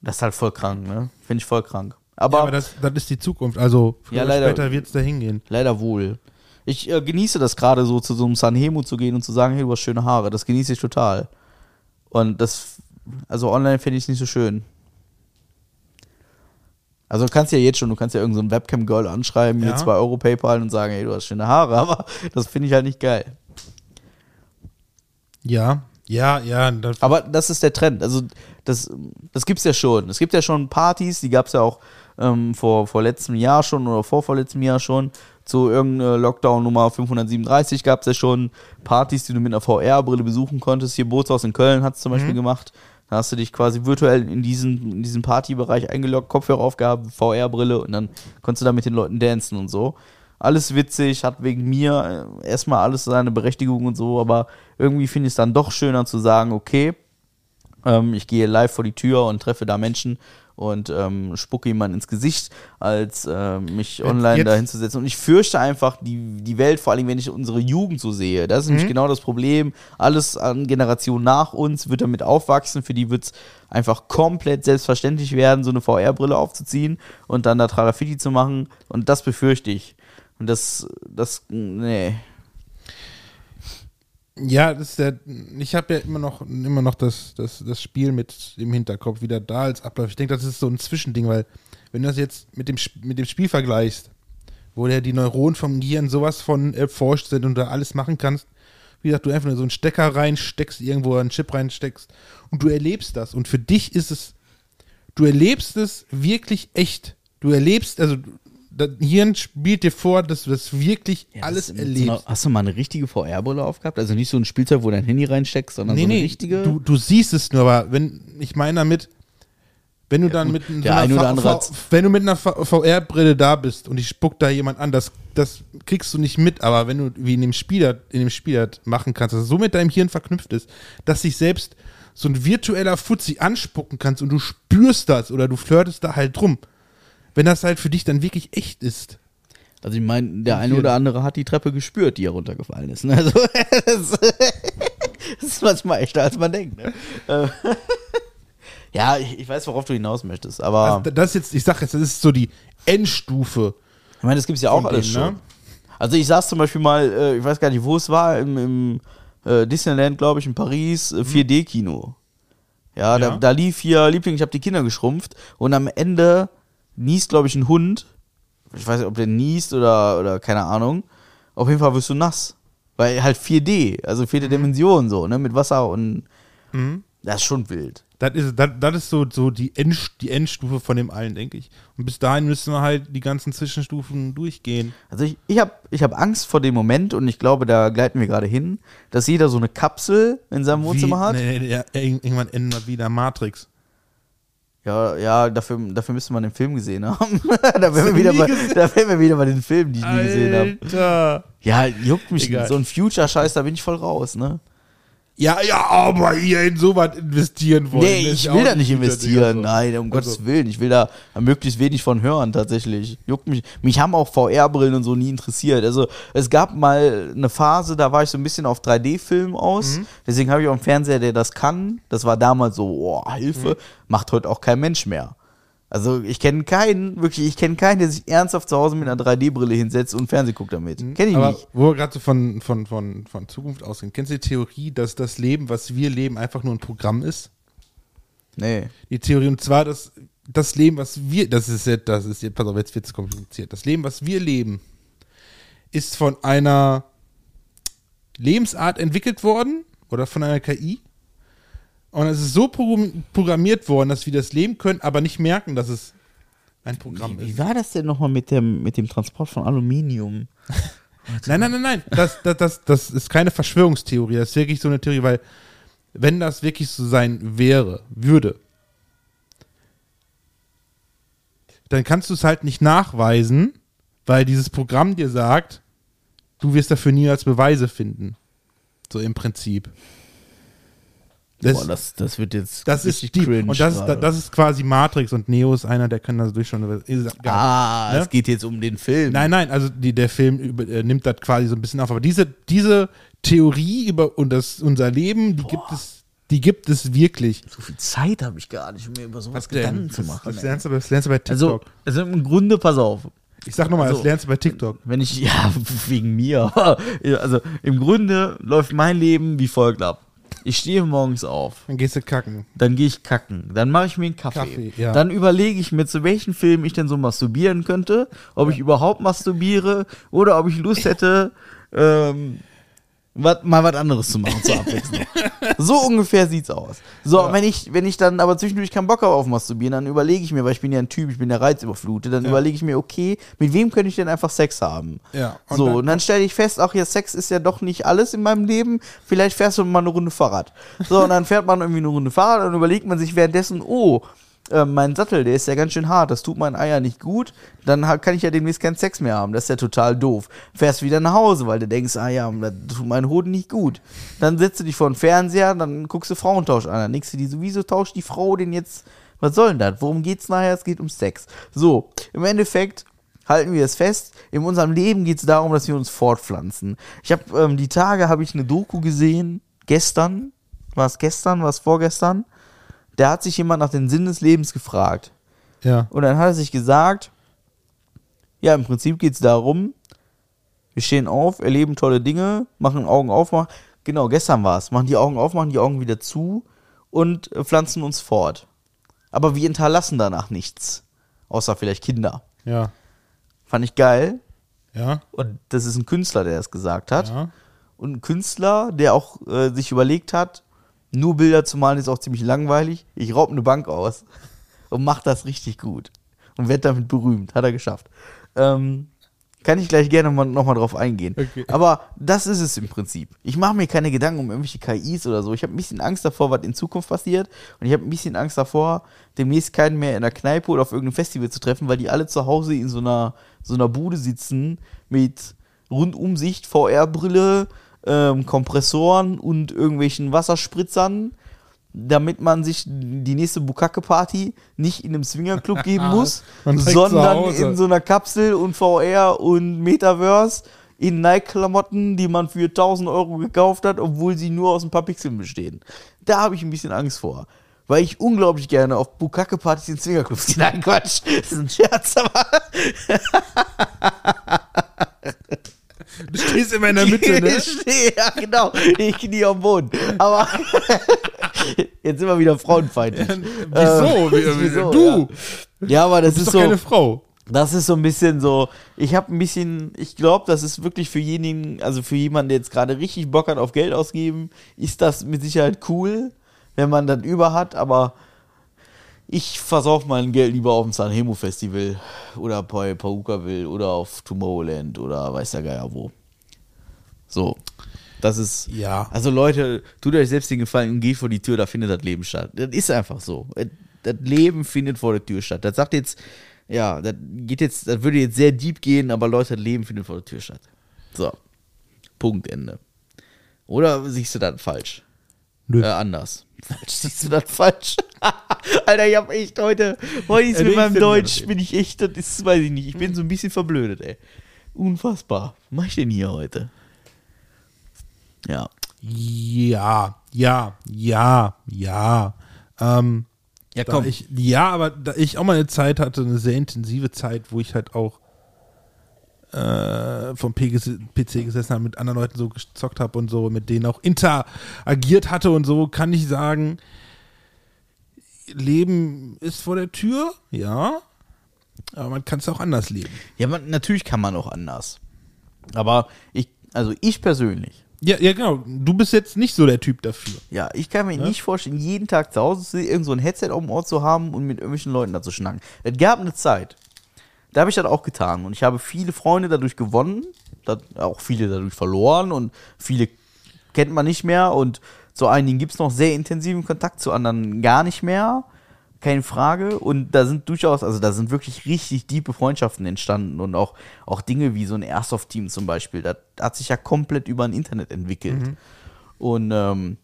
Das ist halt voll krank, ne? Finde ich voll krank. Aber, ja, aber das, das ist die Zukunft. Also früher Ja, oder leider. später wird es da hingehen. leider wohl. Ich äh, genieße das gerade so, zu so einem Sanhemu zu gehen und zu sagen, hey, du hast schöne Haare. Das genieße ich total. Und das, also online finde ich es nicht so schön. Also du kannst ja jetzt schon, du kannst ja irgendein so Webcam-Girl anschreiben, Ja. mir 2 Euro Paypal und sagen, hey, du hast schöne Haare, aber das finde ich halt nicht geil. Ja, Ja, ja, das, Aber das ist der Trend. Also, das, das gibt es ja schon. Es gibt ja schon Partys, die gab es ja auch ähm, vor, vor letztem Jahr schon oder vor vorletztem Jahr schon. Zu irgendeiner Lockdown Nummer 537 gab es ja schon Partys, die du mit einer VR-Brille besuchen konntest. Hier Bootshaus in Köln hat es zum Beispiel gemacht. Da hast du dich quasi virtuell in diesen, in diesen Partybereich eingeloggt, Kopfhörer aufgehabt, VR-Brille und dann konntest du da mit den Leuten dancen und so. Alles witzig, hat wegen mir äh, erstmal alles seine Berechtigung und so, aber irgendwie finde ich es dann doch schöner zu sagen, okay, ähm, ich gehe live vor die Tür und treffe da Menschen und ähm, spucke jemand ins Gesicht, als ähm, mich online da hinzusetzen. Und ich fürchte einfach die, die Welt, vor allem wenn ich unsere Jugend so sehe. Das ist nämlich genau das Problem. Alles an Generationen nach uns wird damit aufwachsen. Für die wird es einfach komplett selbstverständlich werden, so eine VR-Brille aufzuziehen und dann da Tralafiti zu machen. Und das befürchte ich. Und das, das, nee. Ja, das ist der, ich habe ja immer noch, immer noch das, das, das Spiel mit im Hinterkopf wieder da als Ablauf. Ich denke, das ist so ein Zwischending, weil wenn du das jetzt mit dem, mit dem Spiel vergleichst, wo der die Neuronen vom Gehirn sowas von erforscht sind und da alles machen kannst, wie gesagt, du einfach nur so einen Stecker reinsteckst, irgendwo einen Chip reinsteckst und du erlebst das. Und für dich ist es, du erlebst es wirklich echt. Du erlebst, also das Hirn spielt dir vor, dass du das wirklich alles das- erlebst. hast du mal eine richtige VR-Brille aufgehabt? Also nicht so ein Spielzeug, wo dein Handy reinsteckst, sondern nee, so eine nee, richtige. Du, du siehst es nur, aber wenn, ich meine damit, wenn du dann mit so einer wenn du mit einer VR-Brille da bist und ich spuck da jemand an, das, das kriegst du nicht mit, aber wenn du wie in dem Spiel in dem Spiel machen kannst, dass es so mit deinem Hirn verknüpft ist, dass sich selbst so ein virtueller Fuzzi anspucken kannst und du spürst das oder du flirtest da halt drum. Wenn das halt für dich dann wirklich echt ist. Also ich meine, der eine oder andere hat die Treppe gespürt, die er runtergefallen ist. ne? Also, das, das ist manchmal echter, als man denkt. Ne? Äh, ja, ich, ich weiß, worauf du hinaus möchtest, aber Also, das ist jetzt, ich sag jetzt, das ist so die Endstufe. ich meine, das gibt es ja auch alles denen, schon. ne? Also ich saß zum Beispiel mal, äh, ich weiß gar nicht, wo es war, im, im äh, Disneyland, glaube ich, in Paris, äh, 4D-Kino. Ja, Da, Ja. da lief hier Liebling, ich habe die Kinder geschrumpft und am Ende niest, glaube ich, ein Hund. Ich weiß nicht, ob der niest oder, oder keine Ahnung. Auf jeden Fall wirst du nass. Weil halt 4D, also vierte Dimension so, ne, mit Wasser und das ist schon wild. Das ist, das, das ist so, so die, End, die Endstufe von dem allen, denke ich. Und bis dahin müssen wir halt die ganzen Zwischenstufen durchgehen. Also ich, ich habe ich hab Angst vor dem Moment und ich glaube, da gleiten wir gerade hin, dass jeder so eine Kapsel in seinem Wohnzimmer Wie, hat. Nee, nee, ja, irg- irgendwann ändert wieder Matrix. Ja, ja, dafür, dafür müsste man den Film gesehen haben. da, wären wir wieder bei, da wären wir wieder bei den Filmen, die ich nie gesehen habe. Alter. Ja, juckt mich Egal. So ein Future-Scheiß, da bin ich voll raus, ne? Ja, ja, aber ihr in sowas investieren wollt. nee, ist ich will da nicht investieren. Nein, um Also. Gottes Willen. Ich will da möglichst wenig von hören, tatsächlich. Juckt mich. Mich haben auch VR-Brillen und so nie interessiert. Also, es gab mal eine Phase, da war ich so ein bisschen auf 3D-Film aus. Mhm. Deswegen habe ich auch einen Fernseher, der das kann. Das war damals so, oh, Hilfe. Mhm. Macht heute auch kein Mensch mehr. Also, ich kenne keinen, wirklich, ich kenne keinen, der sich ernsthaft zu Hause mit einer 3D-Brille hinsetzt und Fernsehen guckt damit. Kenne ich Mhm. Aber nicht. wo wir gerade so von, von, von, von Zukunft ausgehen, kennst du die Theorie, dass das Leben, was wir leben, einfach nur ein Programm ist? Nee. Die Theorie, und zwar das, das Leben, was wir, das ist jetzt, das ist jetzt, pass auf, jetzt wird es kompliziert. Das Leben, was wir leben, ist von einer Lebensart entwickelt worden oder von einer KI. Und es ist so program- programmiert worden, dass wir das leben können, aber nicht merken, dass es ein Programm Wie ist. war das denn nochmal mit dem, mit dem Transport von Aluminium? Nein, nein, nein, nein. Das, das, das, das ist keine Verschwörungstheorie. Das ist wirklich so eine Theorie, weil wenn das wirklich so sein wäre, würde, dann kannst du es halt nicht nachweisen, weil dieses Programm dir sagt, du wirst dafür niemals Beweise finden. So im Prinzip. Das, Boah, das, das wird jetzt das ist die, cringe und das ist, gerade. das ist quasi Matrix und Neo ist einer, der kann das durch schon. ah, ne? es geht jetzt um den Film. Nein, nein, also die, der Film über, äh, nimmt das quasi so ein bisschen auf. Aber diese, diese Theorie über und das, unser Leben, die gibt es, die gibt es wirklich. So viel Zeit habe ich gar nicht, um mir über sowas denn? Gedanken zu Das- machen. Das ey. lernst, du, bei- das lernst du bei also, TikTok. also im Grunde, pass auf. ich sag nochmal, also- das lernst du bei TikTok. Wenn ich, ja, wegen mir. Also im Grunde läuft mein Leben wie folgt ab. Ich stehe morgens auf, Dann gehst du kacken. dann gehe ich kacken, dann mache ich mir einen Kaffee, Kaffee, ja. dann überlege ich mir, zu welchen Filmen ich denn so masturbieren könnte, ob ich überhaupt masturbiere oder ob ich Lust hätte, ähm, wat, mal was anderes zu machen zur Abwechslung. so ungefähr sieht's aus. So, wenn ich, wenn ich dann aber zwischendurch keinen Bock habe auf Masturbieren, dann überlege ich mir, weil ich bin ja ein Typ, ich bin ja reizüberflutet, dann überlege ich mir, okay, mit wem könnte ich denn einfach Sex haben? Ja, und so, dann- und dann stelle ich fest, ach ja, Sex ist ja doch nicht alles in meinem Leben. Vielleicht fährst du mal eine Runde Fahrrad. So, und dann fährt man irgendwie eine Runde Fahrrad und überlegt man sich währenddessen, oh, äh, mein Sattel, der ist ja ganz schön hart, das tut meinen Eier nicht gut, dann kann ich ja demnächst keinen Sex mehr haben. Das ist ja total doof. Fährst wieder nach Hause, weil du denkst, ah ja, das tut meinen Hoden nicht gut. Dann setzt du dich vor den Fernseher, dann guckst du Frauentausch an. Dann denkst du dir, so, wieso tauscht die Frau denn jetzt, was soll denn das? Worum geht's nachher? Es geht um Sex. So, im Endeffekt halten wir es fest. In unserem Leben geht es darum, dass wir uns fortpflanzen. Ich habe ähm, die Tage habe ich eine Doku gesehen. Gestern war es gestern, war es vorgestern. Da hat sich jemand nach dem Sinn des Lebens gefragt. Ja. Und dann hat er sich gesagt, ja, im Prinzip geht es darum, wir stehen auf, erleben tolle Dinge, machen Augen auf, machen, genau, gestern war es, machen die Augen auf, machen die Augen wieder zu und äh, pflanzen uns fort. Aber wir hinterlassen danach nichts, außer vielleicht Kinder. Ja. Fand ich geil. Ja. Und das ist ein Künstler, der das gesagt hat. Ja. Und ein Künstler, der auch äh, sich überlegt hat, nur Bilder zu malen ist auch ziemlich langweilig. Ich raub eine Bank aus und mach das richtig gut. Und werd damit berühmt. Hat er geschafft. Ähm, kann ich gleich gerne nochmal noch mal drauf eingehen. Okay. Aber das ist es im Prinzip. Ich mache mir keine Gedanken um irgendwelche KIs oder so. Ich habe ein bisschen Angst davor, was in Zukunft passiert. Und ich habe ein bisschen Angst davor, demnächst keinen mehr in der Kneipe oder auf irgendeinem Festival zu treffen, weil die alle zu Hause in so einer, so einer Bude sitzen mit Rundumsicht, VR-Brille, ähm, Kompressoren und irgendwelchen Wasserspritzern, damit man sich die nächste Bukake-Party nicht in einem Swingerclub geben muss, sondern in so einer Kapsel und VR und Metaverse in Nike-Klamotten, die man für 1000 Euro gekauft hat, obwohl sie nur aus ein paar Pixeln bestehen. Da habe ich ein bisschen Angst vor. Weil ich unglaublich gerne auf Bukake-Partys in Swingerclubs gehe. Nein, Quatsch. Das ist ein Scherz, aber Du stehst immer in der Mitte, ne? Ich stehe, ja, genau. Ich knie am Boden. Aber jetzt sind wir wieder frauenfeindlich. Wieso? Wie- wieso? Du Ja, ja aber das bist ist doch so. keine Frau. Das ist so ein bisschen so, ich habe ein bisschen, ich glaube, das ist wirklich für jenigen, also für jemanden, der jetzt gerade richtig Bock hat auf Geld ausgeben, ist das mit Sicherheit cool, wenn man das über hat, aber ich versauf mein Geld lieber auf dem Sanremo Festival oder bei Paukaville oder auf Tomorrowland oder weiß der Geier wo. So. Das ist, Ja. also Leute, tut euch selbst den Gefallen und geht vor die Tür, da findet das Leben statt. Das ist einfach so. Das Leben findet vor der Tür statt. Das sagt jetzt, ja, das geht jetzt, das würde jetzt sehr deep gehen, aber Leute, das Leben findet vor der Tür statt. So. Punkt, Ende. Oder siehst du das falsch? Nö. Äh, anders. Falsch, siehst du das falsch? Alter, ich hab echt heute, heute ist Äh, mit meinem Deutsch, bin ich echt, das ist, weiß ich nicht, ich bin so ein bisschen verblödet, ey. Unfassbar. Was mach ich denn hier heute? Ja. Ja, ja, ja, ja. Ähm, Ja, da ich, ja, aber da ich auch mal eine Zeit hatte, eine sehr intensive Zeit, wo ich halt auch äh, vom PC gesessen habe, mit anderen Leuten so gezockt habe und so, mit denen auch interagiert hatte und so, kann ich sagen, Leben ist vor der Tür, ja, aber man kann es auch anders leben. Ja, man, natürlich kann man auch anders. Aber ich, also ich persönlich, Ja, ja, genau. Du bist jetzt nicht so der Typ dafür. ja, ich kann mir nicht vorstellen, jeden Tag zu Hause zu irgend so ein Headset auf dem Ohr zu haben und mit irgendwelchen Leuten da zu schnacken. Es gab eine Zeit, da habe ich das auch getan und ich habe viele Freunde dadurch gewonnen, auch viele dadurch verloren und viele kennt man nicht mehr und zu einigen gibt es noch sehr intensiven Kontakt, zu anderen gar nicht mehr. Keine Frage. Und da sind durchaus, also da sind wirklich richtig tiefe Freundschaften entstanden und auch, auch Dinge wie so ein Airsoft-Team zum Beispiel. Das hat sich ja komplett über ein Internet entwickelt. Und ähm,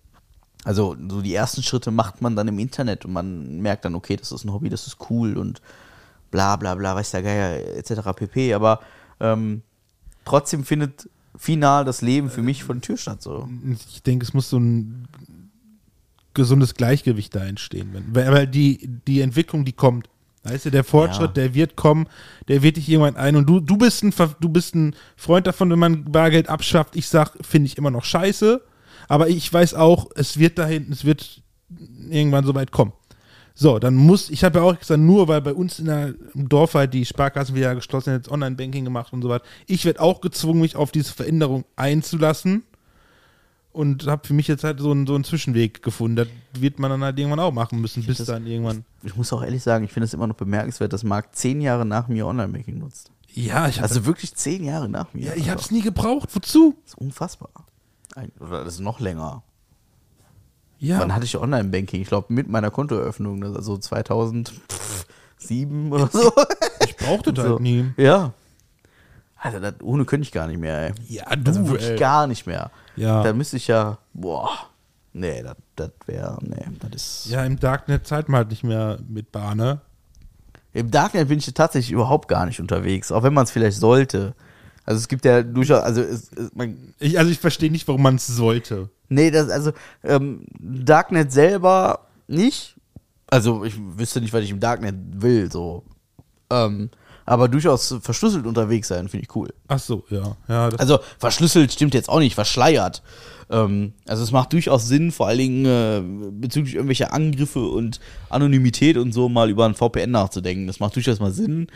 also so die ersten Schritte macht man dann im Internet und man merkt dann, okay, das ist ein Hobby, das ist cool und bla bla bla, weiß der Geier, etc. pp. Aber ähm, trotzdem findet final das Leben für mich der Tür statt. So. ich denke, es muss so ein gesundes Gleichgewicht da entstehen. Wenn, weil die, die Entwicklung, die kommt, weißt du, der Fortschritt, Ja. der wird kommen, der wird dich irgendwann ein und du, du bist ein, du bist ein Freund davon, wenn man Bargeld abschafft. Ich sag, finde ich immer noch scheiße, aber ich weiß auch, es wird dahin, es wird irgendwann so weit kommen. So, dann muss, ich habe ja auch gesagt, nur weil bei uns in der, im Dorf halt die Sparkassen wieder geschlossen sind, jetzt Online-Banking gemacht und so weiter. Ich werde auch gezwungen, mich auf diese Veränderung einzulassen. und habe für mich jetzt halt so einen, so einen Zwischenweg gefunden. Das wird man dann halt irgendwann auch machen müssen, bis das- dann irgendwann. Ich muss auch ehrlich sagen, ich finde es immer noch bemerkenswert, dass Marc zehn Jahre nach mir Online-Banking nutzt. Ja, ich Also wirklich zehn Jahre nach mir. ja, ich Also, hab's nie gebraucht. Wozu? Das ist unfassbar. Ein, oder das ist noch länger. Ja. Wann hatte ich Online-Banking? Ich glaube, mit meiner Kontoeröffnung, das ist also 2007 oder so. ich brauchte das so. halt nie. Ja. Also, das, ohne könnte ich gar nicht mehr, ey. Ja, du, Also wirklich ey. gar nicht mehr. Ja. Da müsste ich ja, boah, nee, das, das wäre, nee, das ist. Ja, im Darknet zahlt man halt nicht mehr mit Bar, ne? Im Darknet bin ich tatsächlich überhaupt gar nicht unterwegs, auch wenn man es vielleicht sollte. Also es gibt ja durchaus, also es, es, man, Ich, also ich verstehe nicht, warum man es sollte. Nee, das, also ähm, Darknet selber nicht. Also ich wüsste nicht, was ich im Darknet will, so. Ähm, aber durchaus verschlüsselt unterwegs sein, finde ich cool. Ach so, ja. ja Also verschlüsselt stimmt jetzt auch nicht, verschleiert. Ähm, also es macht durchaus Sinn, vor allen Dingen äh, bezüglich irgendwelcher Angriffe und Anonymität und so mal über ein VPN nachzudenken. Das macht durchaus mal Sinn.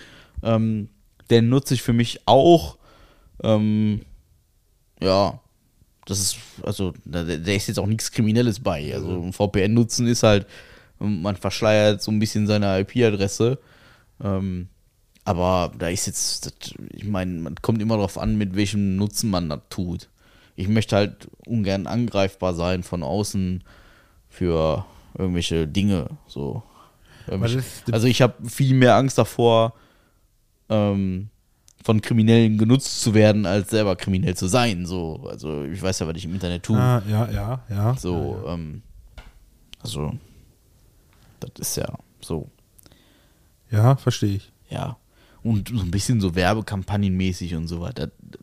Ähm, den nutze ich für mich auch. Ähm, ja, das ist, also da, da ist jetzt auch nichts Kriminelles bei. Also ein VPN nutzen ist halt, man verschleiert so ein bisschen seine IP-Adresse. Ähm, aber da ist jetzt, das, ich meine, man kommt immer darauf an, mit welchem Nutzen man das tut. Ich möchte halt ungern angreifbar sein von außen für irgendwelche Dinge. So. Also ich habe viel mehr Angst davor, ähm, von Kriminellen genutzt zu werden, als selber kriminell zu sein. So, also ich weiß ja, was ich im Internet tue. ah, ja, ja, ja. So, ähm, also, das ist ja so, Ja, verstehe ich. ja. Und so ein bisschen so werbekampagnenmäßig und so weiter. Da,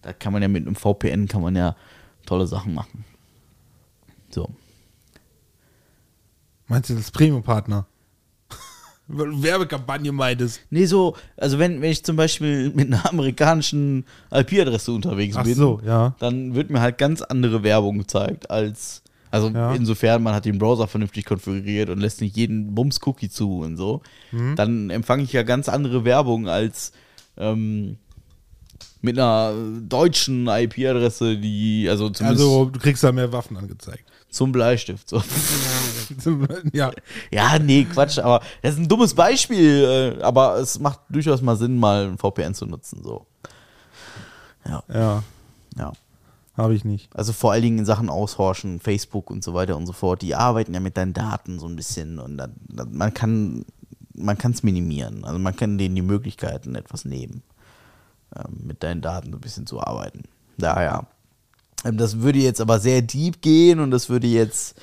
da kann man ja mit einem VPN kann man ja tolle Sachen machen. So. Meinst du das Premium-Partner? Werbekampagne meintest. Nee, so, also wenn, wenn ich zum Beispiel mit einer amerikanischen IP-Adresse unterwegs Ach bin, so, ja. dann wird mir halt ganz andere Werbung gezeigt als, also Ja. insofern man hat den Browser vernünftig konfiguriert und lässt nicht jeden Bums-Cookie zu und so, Mhm. dann empfange ich ja ganz andere Werbung als ähm, mit einer deutschen IP-Adresse, die, also zumindest Also, du kriegst da mehr Waffen angezeigt. Zum Bleistift. So. ja. Ja, nee, Quatsch, aber das ist ein dummes Beispiel, äh, aber es macht durchaus mal Sinn, mal ein VPN zu nutzen. So. Ja, Ja, ja. habe ich nicht. Also vor allen Dingen in Sachen Aushorchen, Facebook und so weiter und so fort, die arbeiten ja mit deinen Daten so ein bisschen und dann, dann, man kann man kann es minimieren. Also man kann denen die Möglichkeiten etwas nehmen, ähm, mit deinen Daten so ein bisschen zu arbeiten. Daher, das würde jetzt aber sehr deep gehen und das würde jetzt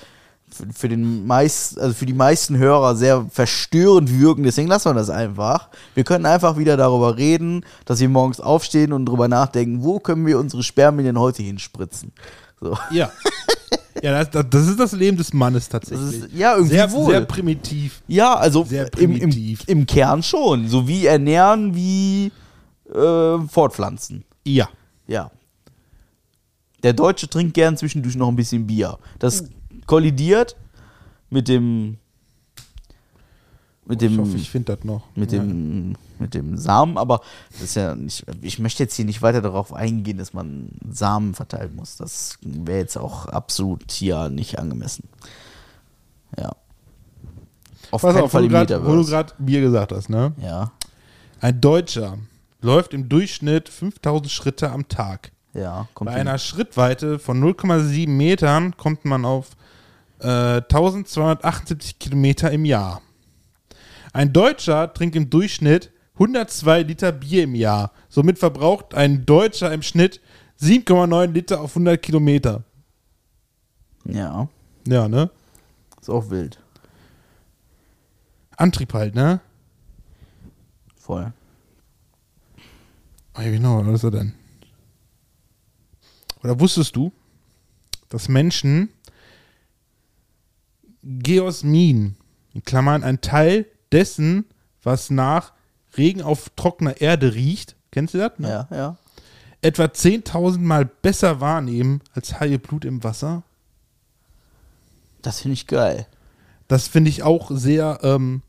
für, den meist, also für die meisten Hörer sehr verstörend wirken. Deswegen lassen wir das einfach. Wir können einfach wieder darüber reden, dass wir morgens aufstehen und darüber nachdenken, wo können wir unsere Spermien denn heute hinspritzen. So. Ja. ja, das, das, ist das Leben des Mannes tatsächlich. ist, ja, irgendwie sehr, wohl. sehr primitiv. ja, also sehr im, im, primitiv. im Kern schon. So wie ernähren, wie äh, fortpflanzen. Ja. Ja. Der Deutsche trinkt gern zwischendurch noch ein bisschen Bier. Das kollidiert mit dem mit Ich dem hoffe, ich finde das noch. mit ja. dem mit dem Samen, aber das ist ja nicht, ich möchte jetzt hier nicht weiter darauf eingehen, dass man Samen verteilen muss. Das wäre jetzt auch absolut hier nicht angemessen. Ja. Auf Pass keinen auf, Fall im du grad- wo du gerade Bier gesagt hast, ne? Ja, Ein Deutscher läuft im Durchschnitt 5000 Schritte am Tag. Ja, kommt Bei hin. einer Schrittweite von 0,7 Metern kommt man auf äh, 1278 Kilometer im Jahr. Ein Deutscher trinkt im Durchschnitt 102 Liter Bier im Jahr. Somit verbraucht ein Deutscher im Schnitt 7,9 Liter auf 100 Kilometer. Ja, Ja, ne? ist auch wild. Antrieb halt, ne? Voll. Ja, genau, was ist er denn? Oder wusstest du, dass Menschen Geosmin, in Klammern ein Teil dessen, was nach Regen auf trockener Erde riecht, kennst du das? Ne? Ja, ja. Etwa 10.000 Mal besser wahrnehmen als Haie Blut im Wasser? Das finde ich geil. Das finde ich auch sehr ähm,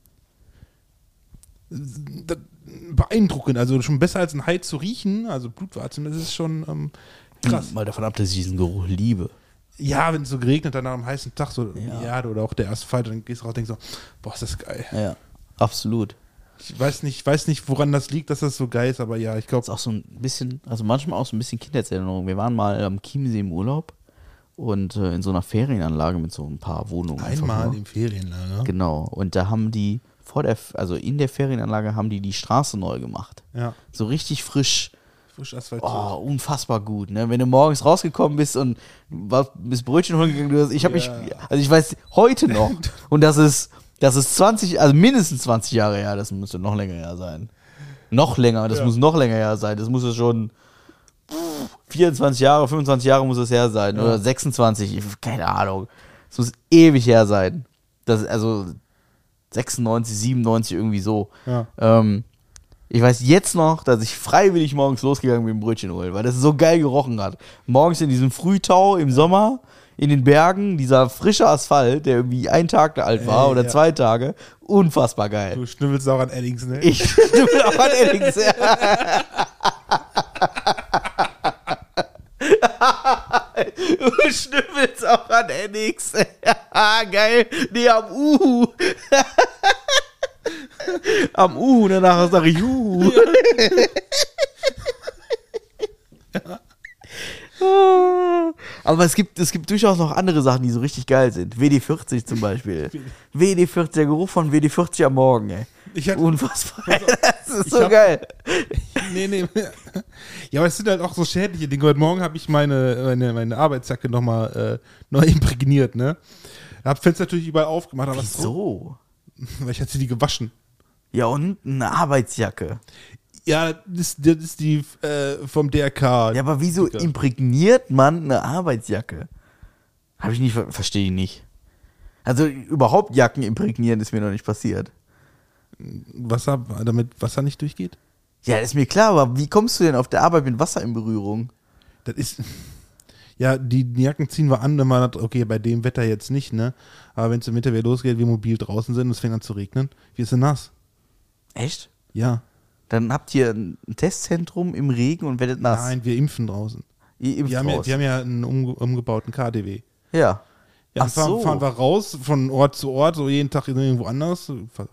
beeindruckend. Also schon besser als ein Hai zu riechen, also Blutwarzen, das ist schon ähm, krass. Mal davon ab, dass ich diesen Geruch liebe. Ja, wenn es so geregnet, dann am heißen Tag so, Ja. ja, oder auch der Asphalt, dann gehst du raus und denkst so, boah, ist das geil. Ja, absolut. Ich weiß nicht, weiß nicht, woran das liegt, dass das so geil ist, aber ja, ich glaube, ist auch so ein bisschen, also manchmal auch so ein bisschen Kindheitserinnerung. Wir waren mal am Chiemsee im Urlaub und äh, in so einer Ferienanlage mit so ein paar Wohnungen. einmal im Ferienlager. Genau. Und da haben die vor der, also in der Ferienanlage haben die die Straße neu gemacht. Ja, So richtig frisch. Frisch asphaltiert. Oh, unfassbar gut, ne? Wenn du morgens rausgekommen bist und war, bist Brötchen holen gegangen, du hast, ich habe mich, also ich weiß heute noch, und das ist, das ist 20, also mindestens 20 Jahre her, das müsste noch länger her sein. Noch länger, das Ja. muss noch länger her sein, das muss es schon 24 Jahre, 25 Jahre muss es her sein, oder 26, ich- keine Ahnung. Es muss ewig her sein. Das, also 96, 97, irgendwie so. Ja. Ähm, ich weiß jetzt noch, dass ich freiwillig morgens losgegangen bin, Brötchen holen, weil das so geil gerochen hat. Morgens in diesem Frühtau im Sommer, in den Bergen, dieser frische Asphalt, der irgendwie ein Tag alt war Ey, oder ja. zwei Tage, unfassbar geil. Du schnüffelst auch an Eddings, ne? Ich bist auch an Eddings. Du schnüffelst auch an Eddings. Geil. Nee, am Uhu. Am Uhu, danach sag ich Uhu. Aber es gibt, es gibt durchaus noch andere Sachen, die so richtig geil sind. WD40 zum Beispiel. WD40, der Geruch von WD40 am Morgen, ey. Ich hatte- Unfassbar. Das ist so hab- geil. nee, nee. Ja, aber es sind halt auch so schädliche Dinge. Heute Morgen habe ich meine, meine, meine Arbeitsjacke nochmal äh, neu imprägniert, ne? Hab Fenster natürlich überall aufgemacht, aber es- Wieso? weil ich hatte die gewaschen. Ja, und eine Arbeitsjacke. Ja, das ist, das ist die äh, vom DRK. Ja, aber wieso imprägniert man eine Arbeitsjacke? Habe ich nicht, ver- verstehe ich nicht. Also überhaupt Jacken imprägnieren ist mir noch nicht passiert. Wasser, damit Wasser nicht durchgeht? Ja, ist mir klar, aber wie kommst du denn auf der Arbeit mit Wasser in Berührung? Das ist. Ja, die, die Jacken ziehen wir an, wenn man hat, okay, bei dem Wetter jetzt nicht, ne? Aber wenn es im Winter wieder losgeht, wir mobil draußen sind und es fängt an zu regnen, wir sind nass. Echt? Ja. Dann habt ihr ein Testzentrum im Regen und werdet nass. Nein, wir impfen draußen. Ihr impft Wir haben, ja, raus. wir haben ja einen umge umgebauten KDW. ja. Ja, Ach dann fahren, so. fahren wir raus von Ort zu Ort, so jeden Tag irgendwo anders, fa-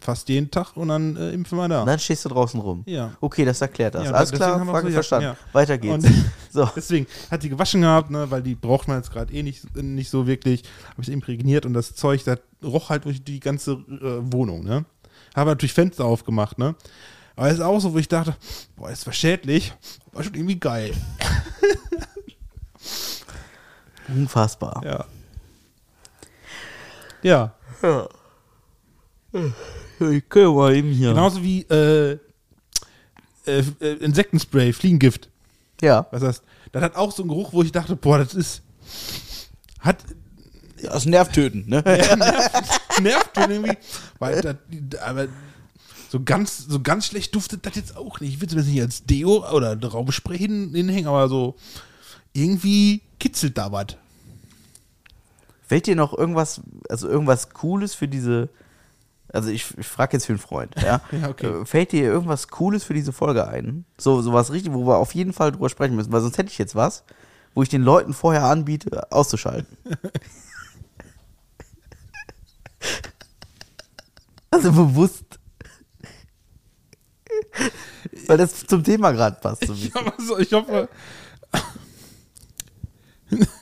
fast jeden Tag und dann äh, impfen wir da. Und dann stehst du draußen rum. Ja. Okay, das erklärt das. Ja, Alles klar, haben wir Frage so verstanden. ja. Weiter geht's. Und- so. Deswegen hat die gewaschen gehabt, ne, weil die braucht man jetzt gerade eh nicht, nicht so wirklich. Habe ich imprägniert und das Zeug, das roch halt durch die ganze äh, Wohnung. Ne? Habe natürlich Fenster aufgemacht. Ne? Aber es ist auch so, wo ich dachte, boah, ist zwar schädlich, aber schon irgendwie geil. Unfassbar. Ja. Ja. Ich kann mal eben hier. Genauso wie äh, äh, äh, Insektenspray, Fliegengift. Ja. Was heißt, das hat auch so einen Geruch, wo ich dachte, boah, das ist. Hat Das nervtöten, ne? nervt schon irgendwie. Weil das, aber so ganz, so ganz schlecht duftet das jetzt auch nicht. Ich will es nicht als Deo oder Raumspray hin, hinhängen, aber so irgendwie kitzelt da was. Fällt dir noch irgendwas, also irgendwas Cooles für diese, also ich, ich frage jetzt für einen Freund, ja? Ja, okay. Äh, Fällt dir irgendwas Cooles für diese Folge ein? So, so was richtig, wo wir auf jeden Fall drüber sprechen müssen, weil sonst hätte ich jetzt was, wo ich den Leuten vorher anbiete, auszuschalten. also bewusst. Weil das zum Thema gerade passt. So. Aber so, ich hoffe.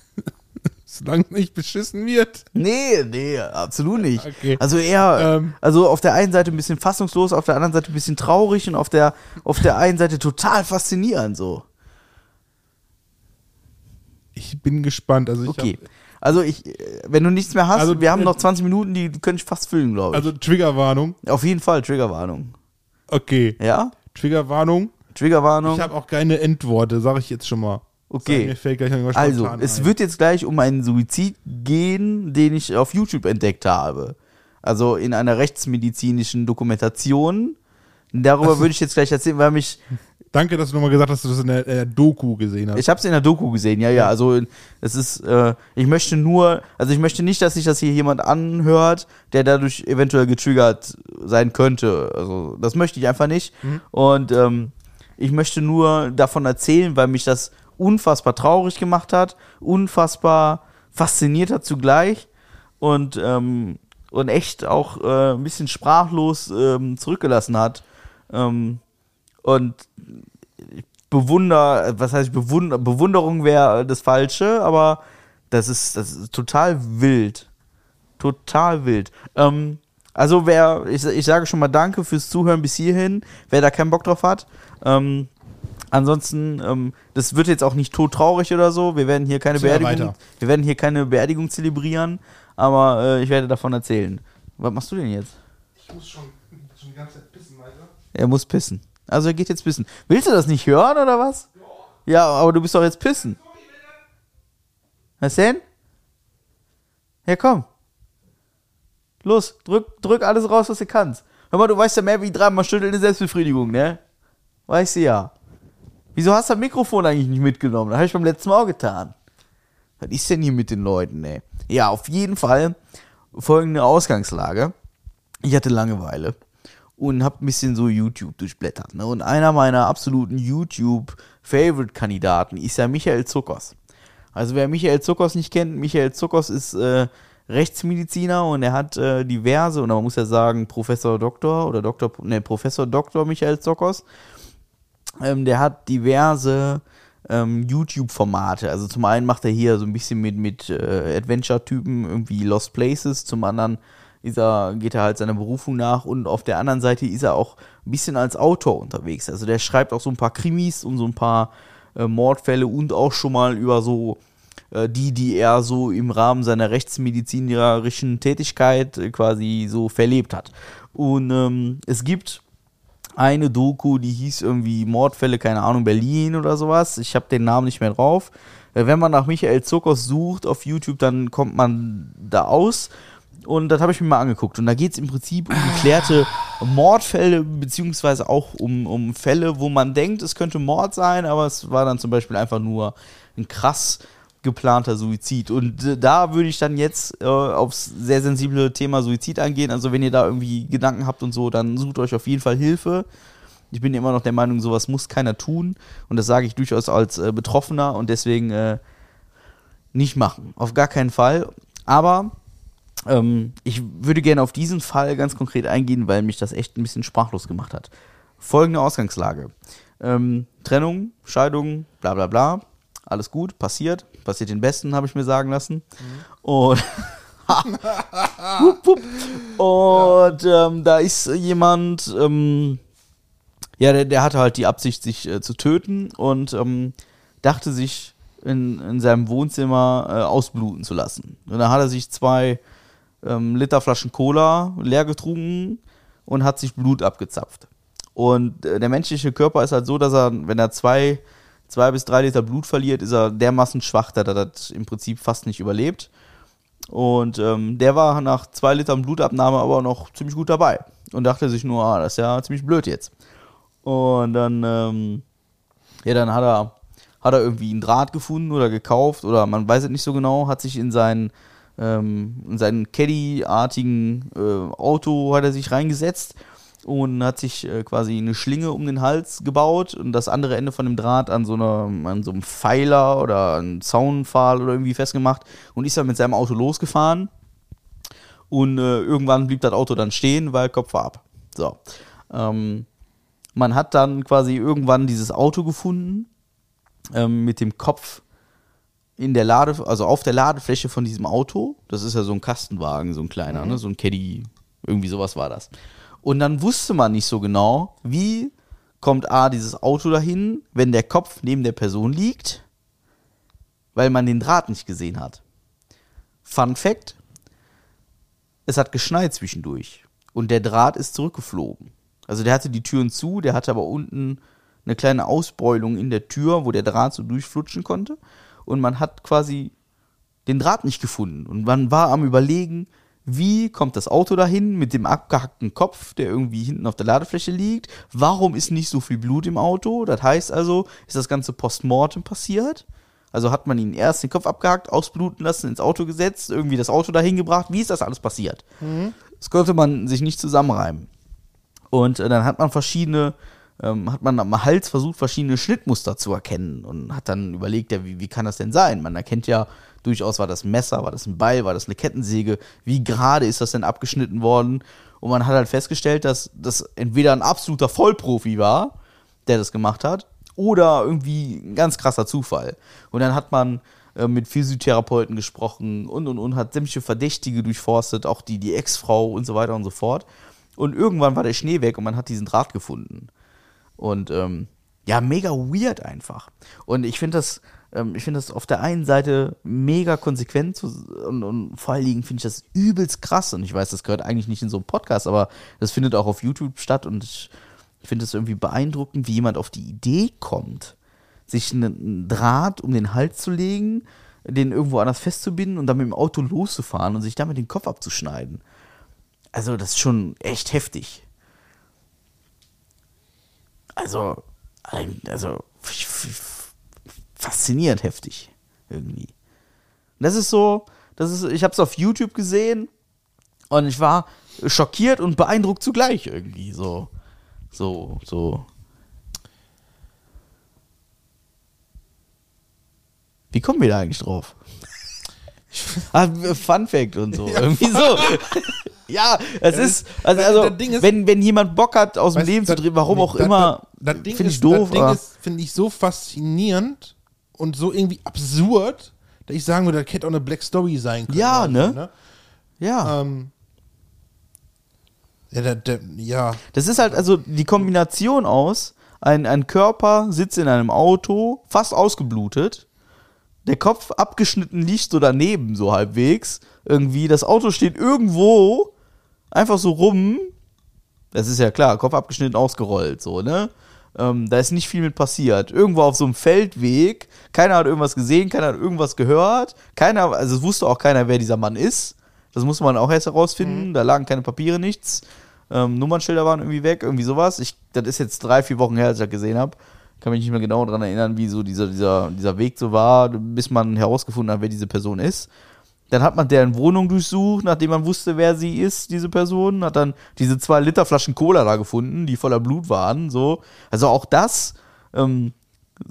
Solange nicht beschissen wird. Nee, nee, absolut nicht. Okay. Also eher, Ähm. also auf der einen Seite ein bisschen fassungslos, auf der anderen Seite ein bisschen traurig und auf der, auf der einen Seite total faszinierend so. Ich bin gespannt. Also ich Okay. hab, Also ich, wenn du nichts mehr hast, Also, wir haben äh, noch 20 Minuten, die könnte ich fast füllen, glaube ich. also Triggerwarnung. auf jeden Fall Triggerwarnung. Okay. Ja? Triggerwarnung. Triggerwarnung. Ich habe auch keine Endworte, sage ich jetzt schon mal. Okay. Also, es ein. wird jetzt gleich um einen Suizid gehen, den ich auf YouTube entdeckt habe. Also in einer rechtsmedizinischen Dokumentation. Darüber würde ich jetzt gleich erzählen, weil mich Danke, dass du nochmal gesagt hast, dass du das in der, äh, Doku gesehen hast. Ich habe es in der Doku gesehen, ja, ja. Also es ist, äh, ich möchte nur, also ich möchte nicht, dass sich das hier jemand anhört, der dadurch eventuell getriggert sein könnte. Also das möchte ich einfach nicht. Und ähm, ich möchte nur davon erzählen, weil mich das unfassbar traurig gemacht hat, unfassbar fasziniert hat zugleich und, ähm, und echt auch äh, ein bisschen sprachlos ähm, zurückgelassen hat. Ähm, und ich bewunder, was heißt bewunder, Bewunderung wäre das Falsche, aber das ist, das ist total wild. Total wild. Ähm, also wer, ich, ich sage schon mal Danke fürs Zuhören bis hierhin, wer da keinen Bock drauf hat. Ähm, ansonsten, ähm, das wird jetzt auch nicht todtraurig oder so. Wir werden hier keine Beerdigung, weiter. wir werden hier keine Beerdigung zelebrieren, aber äh, ich werde davon erzählen. Was machst du denn jetzt? Ich muss schon, schon die ganze Zeit pissen, weiter. Er muss pissen. Also er geht jetzt pissen. Willst du das nicht hören oder was? Ja, aber du bist doch jetzt pissen. Was denn? Ja, komm. Los, drück, drück alles raus, was du kannst. Hör mal, du weißt ja mehr wie dreimal stüttelnde Selbstbefriedigung, ne? Weißt du ja. Wieso hast du das Mikrofon eigentlich nicht mitgenommen? Das habe ich beim letzten Mal auch getan. Was ist denn hier mit den Leuten, ey? Ja, auf jeden Fall folgende Ausgangslage. Ich hatte Langeweile und habe ein bisschen so YouTube durchblättert. Ne? Und einer meiner absoluten YouTube-Favorite-Kandidaten ist ja Michael Zuckers. Also wer Michael Zuckers nicht kennt, Michael Zuckers ist äh, Rechtsmediziner und er hat äh, diverse, oder man muss ja sagen, Professor Doktor oder Doktor, ne, Professor Doktor Michael Zuckers, ähm, der hat diverse ähm, YouTube-Formate. Also zum einen macht er hier so ein bisschen mit, mit äh, Adventure-Typen, irgendwie Lost Places, zum anderen ist er, geht er halt seiner Berufung nach und auf der anderen Seite ist er auch ein bisschen als Autor unterwegs. Also der schreibt auch so ein paar Krimis und so ein paar äh, Mordfälle und auch schon mal über so äh, die, die er so im Rahmen seiner rechtsmedizinerischen Tätigkeit äh, quasi so verlebt hat. Und ähm, es gibt eine Doku, die hieß irgendwie Mordfälle, keine Ahnung, Berlin oder sowas. Ich habe den Namen nicht mehr drauf. Äh, Wenn man nach Michael Zuckers sucht auf YouTube, dann kommt man da aus. Und das habe ich mir mal angeguckt. Und da geht es im Prinzip um geklärte Mordfälle, beziehungsweise auch um, um Fälle, wo man denkt, es könnte Mord sein, aber es war dann zum Beispiel einfach nur ein krass geplanter Suizid. Und äh, da würde ich dann jetzt äh, aufs sehr sensible Thema Suizid eingehen. Also wenn ihr da irgendwie Gedanken habt und so, dann sucht euch auf jeden Fall Hilfe. Ich bin immer noch der Meinung, sowas muss keiner tun. Und das sage ich durchaus als äh, Betroffener und deswegen äh, nicht machen. Auf gar keinen Fall. Aber ähm, ich würde gerne auf diesen Fall ganz konkret eingehen, weil mich das echt ein bisschen sprachlos gemacht hat. Folgende Ausgangslage. Ähm, Trennung, Scheidung, bla bla bla. Alles gut, passiert. Passiert den Besten, habe ich mir sagen lassen. Und, wupp, wupp. und ähm, da ist jemand, ähm, ja, der, der hatte halt die Absicht, sich äh, zu töten und ähm, dachte sich in, in seinem Wohnzimmer äh, ausbluten zu lassen. Und dann hat er sich zwei ähm, Liter Flaschen Cola leer getrunken und hat sich Blut abgezapft. Und äh, der menschliche Körper ist halt so, dass er, wenn er zwei, zwei bis drei Liter Blut verliert, ist er dermaßen schwach, dass er das im Prinzip fast nicht überlebt. Und ähm, der war nach zwei Litern Blutabnahme aber noch ziemlich gut dabei und dachte sich nur, ah, das ist ja ziemlich blöd jetzt. Und dann, ähm, ja, dann hat er, hat er irgendwie einen Draht gefunden oder gekauft oder man weiß es nicht so genau, hat sich in seinen, ähm, in seinen Caddy-artigen äh, Auto hat er sich reingesetzt und hat sich äh, quasi eine Schlinge um den Hals gebaut und das andere Ende von dem Draht an so, einer, an so einem Pfeiler oder einem Zaunpfahl oder irgendwie festgemacht und ist dann mit seinem Auto losgefahren und äh, irgendwann blieb das Auto dann stehen, weil Kopf war ab. So. Ähm, man hat dann quasi irgendwann dieses Auto gefunden ähm, mit dem Kopf in der Lade, also auf der Ladefläche von diesem Auto. Das ist ja so ein Kastenwagen, so ein kleiner, ne? so ein Caddy, irgendwie sowas war das. Und dann wusste man nicht so genau, wie kommt A, dieses Auto dahin, wenn der Kopf neben der Person liegt, weil man den Draht nicht gesehen hat. Fun Fact: Es hat geschneit zwischendurch und der Draht ist zurückgeflogen. Also der hatte die Türen zu, der hatte aber unten eine kleine Ausbeulung in der Tür, wo der Draht so durchflutschen konnte. Und man hat quasi den Draht nicht gefunden. Und man war am Überlegen, wie kommt das Auto dahin mit dem abgehackten Kopf, der irgendwie hinten auf der Ladefläche liegt? Warum ist nicht so viel Blut im Auto? Das heißt also, ist das Ganze postmortem passiert? Also hat man ihn erst den Kopf abgehackt, ausbluten lassen, ins Auto gesetzt, irgendwie das Auto dahin gebracht. Wie ist das alles passiert? Das konnte man sich nicht zusammenreimen. Und äh, dann hat man verschiedene ähm, hat man am Hals versucht, verschiedene Schnittmuster zu erkennen und hat dann überlegt, ja, wie, wie kann das denn sein? Man erkennt ja durchaus, war das ein Messer, war das ein Beil, war das eine Kettensäge, wie gerade ist das denn abgeschnitten worden? Und man hat halt festgestellt, dass das entweder ein absoluter Vollprofi war, der das gemacht hat, oder irgendwie ein ganz krasser Zufall. Und dann hat man äh, mit Physiotherapeuten gesprochen und und und hat sämtliche Verdächtige durchforstet, auch die, die Ex-Frau und so weiter und so fort. Und irgendwann war der Schnee weg und man hat diesen Draht gefunden. Und ähm, ja, mega weird einfach. Und ich finde das, ähm, ich finde das auf der einen Seite mega konsequent zu, und, und vor allen Dingen finde ich das übelst krass. Und ich weiß, das gehört eigentlich nicht in so einen Podcast, aber das findet auch auf YouTube statt und ich, finde es irgendwie beeindruckend, wie jemand auf die Idee kommt, sich einen Draht um den Hals zu legen, den irgendwo anders festzubinden und dann mit dem Auto loszufahren und sich damit den Kopf abzuschneiden. Also, das ist schon echt heftig. Also, also faszinierend heftig irgendwie. Und das ist so, das ist, ich habe es auf YouTube gesehen und ich war schockiert und beeindruckt zugleich irgendwie so, so, so. Wie kommen wir da eigentlich drauf? ah, Fun Fact und so. irgendwie so. ja, es ist, also, also das ist- wenn, wenn jemand Bock hat, aus dem Weißt Leben zu das- drehen, warum auch immer, finde ich doof. Das Ding finde ich so faszinierend und so irgendwie absurd, dass ich sagen würde, das hätte auch eine Black Story sein können. Ja, oder ne? so, ja. Ähm, ja, der, der, ja, Das ist halt also die Kombination aus, ein, ein Körper sitzt in einem Auto, fast ausgeblutet, der Kopf abgeschnitten liegt so daneben, so halbwegs. Irgendwie, das Auto steht irgendwo, einfach so rum. Das ist ja klar, Kopf abgeschnitten, ausgerollt, so, ne? Ähm, da ist nicht viel mit passiert. Irgendwo auf so einem Feldweg, keiner hat irgendwas gesehen, keiner hat irgendwas gehört, keiner, also es wusste auch keiner, wer dieser Mann ist. Das musste man auch erst herausfinden. Da lagen keine Papiere, nichts. Ähm, Nummernschilder waren irgendwie weg, irgendwie sowas. Ich, das ist jetzt drei, vier Wochen her, als ich das gesehen habe. Kann mich nicht mehr genau daran erinnern, wie so dieser, dieser, dieser Weg so war, bis man herausgefunden hat, wer diese Person ist. Dann hat man deren Wohnung durchsucht, nachdem man wusste, wer sie ist, diese Person. Hat dann diese zwei Liter Flaschen Cola da gefunden, die voller Blut waren. So. Also auch das, ähm,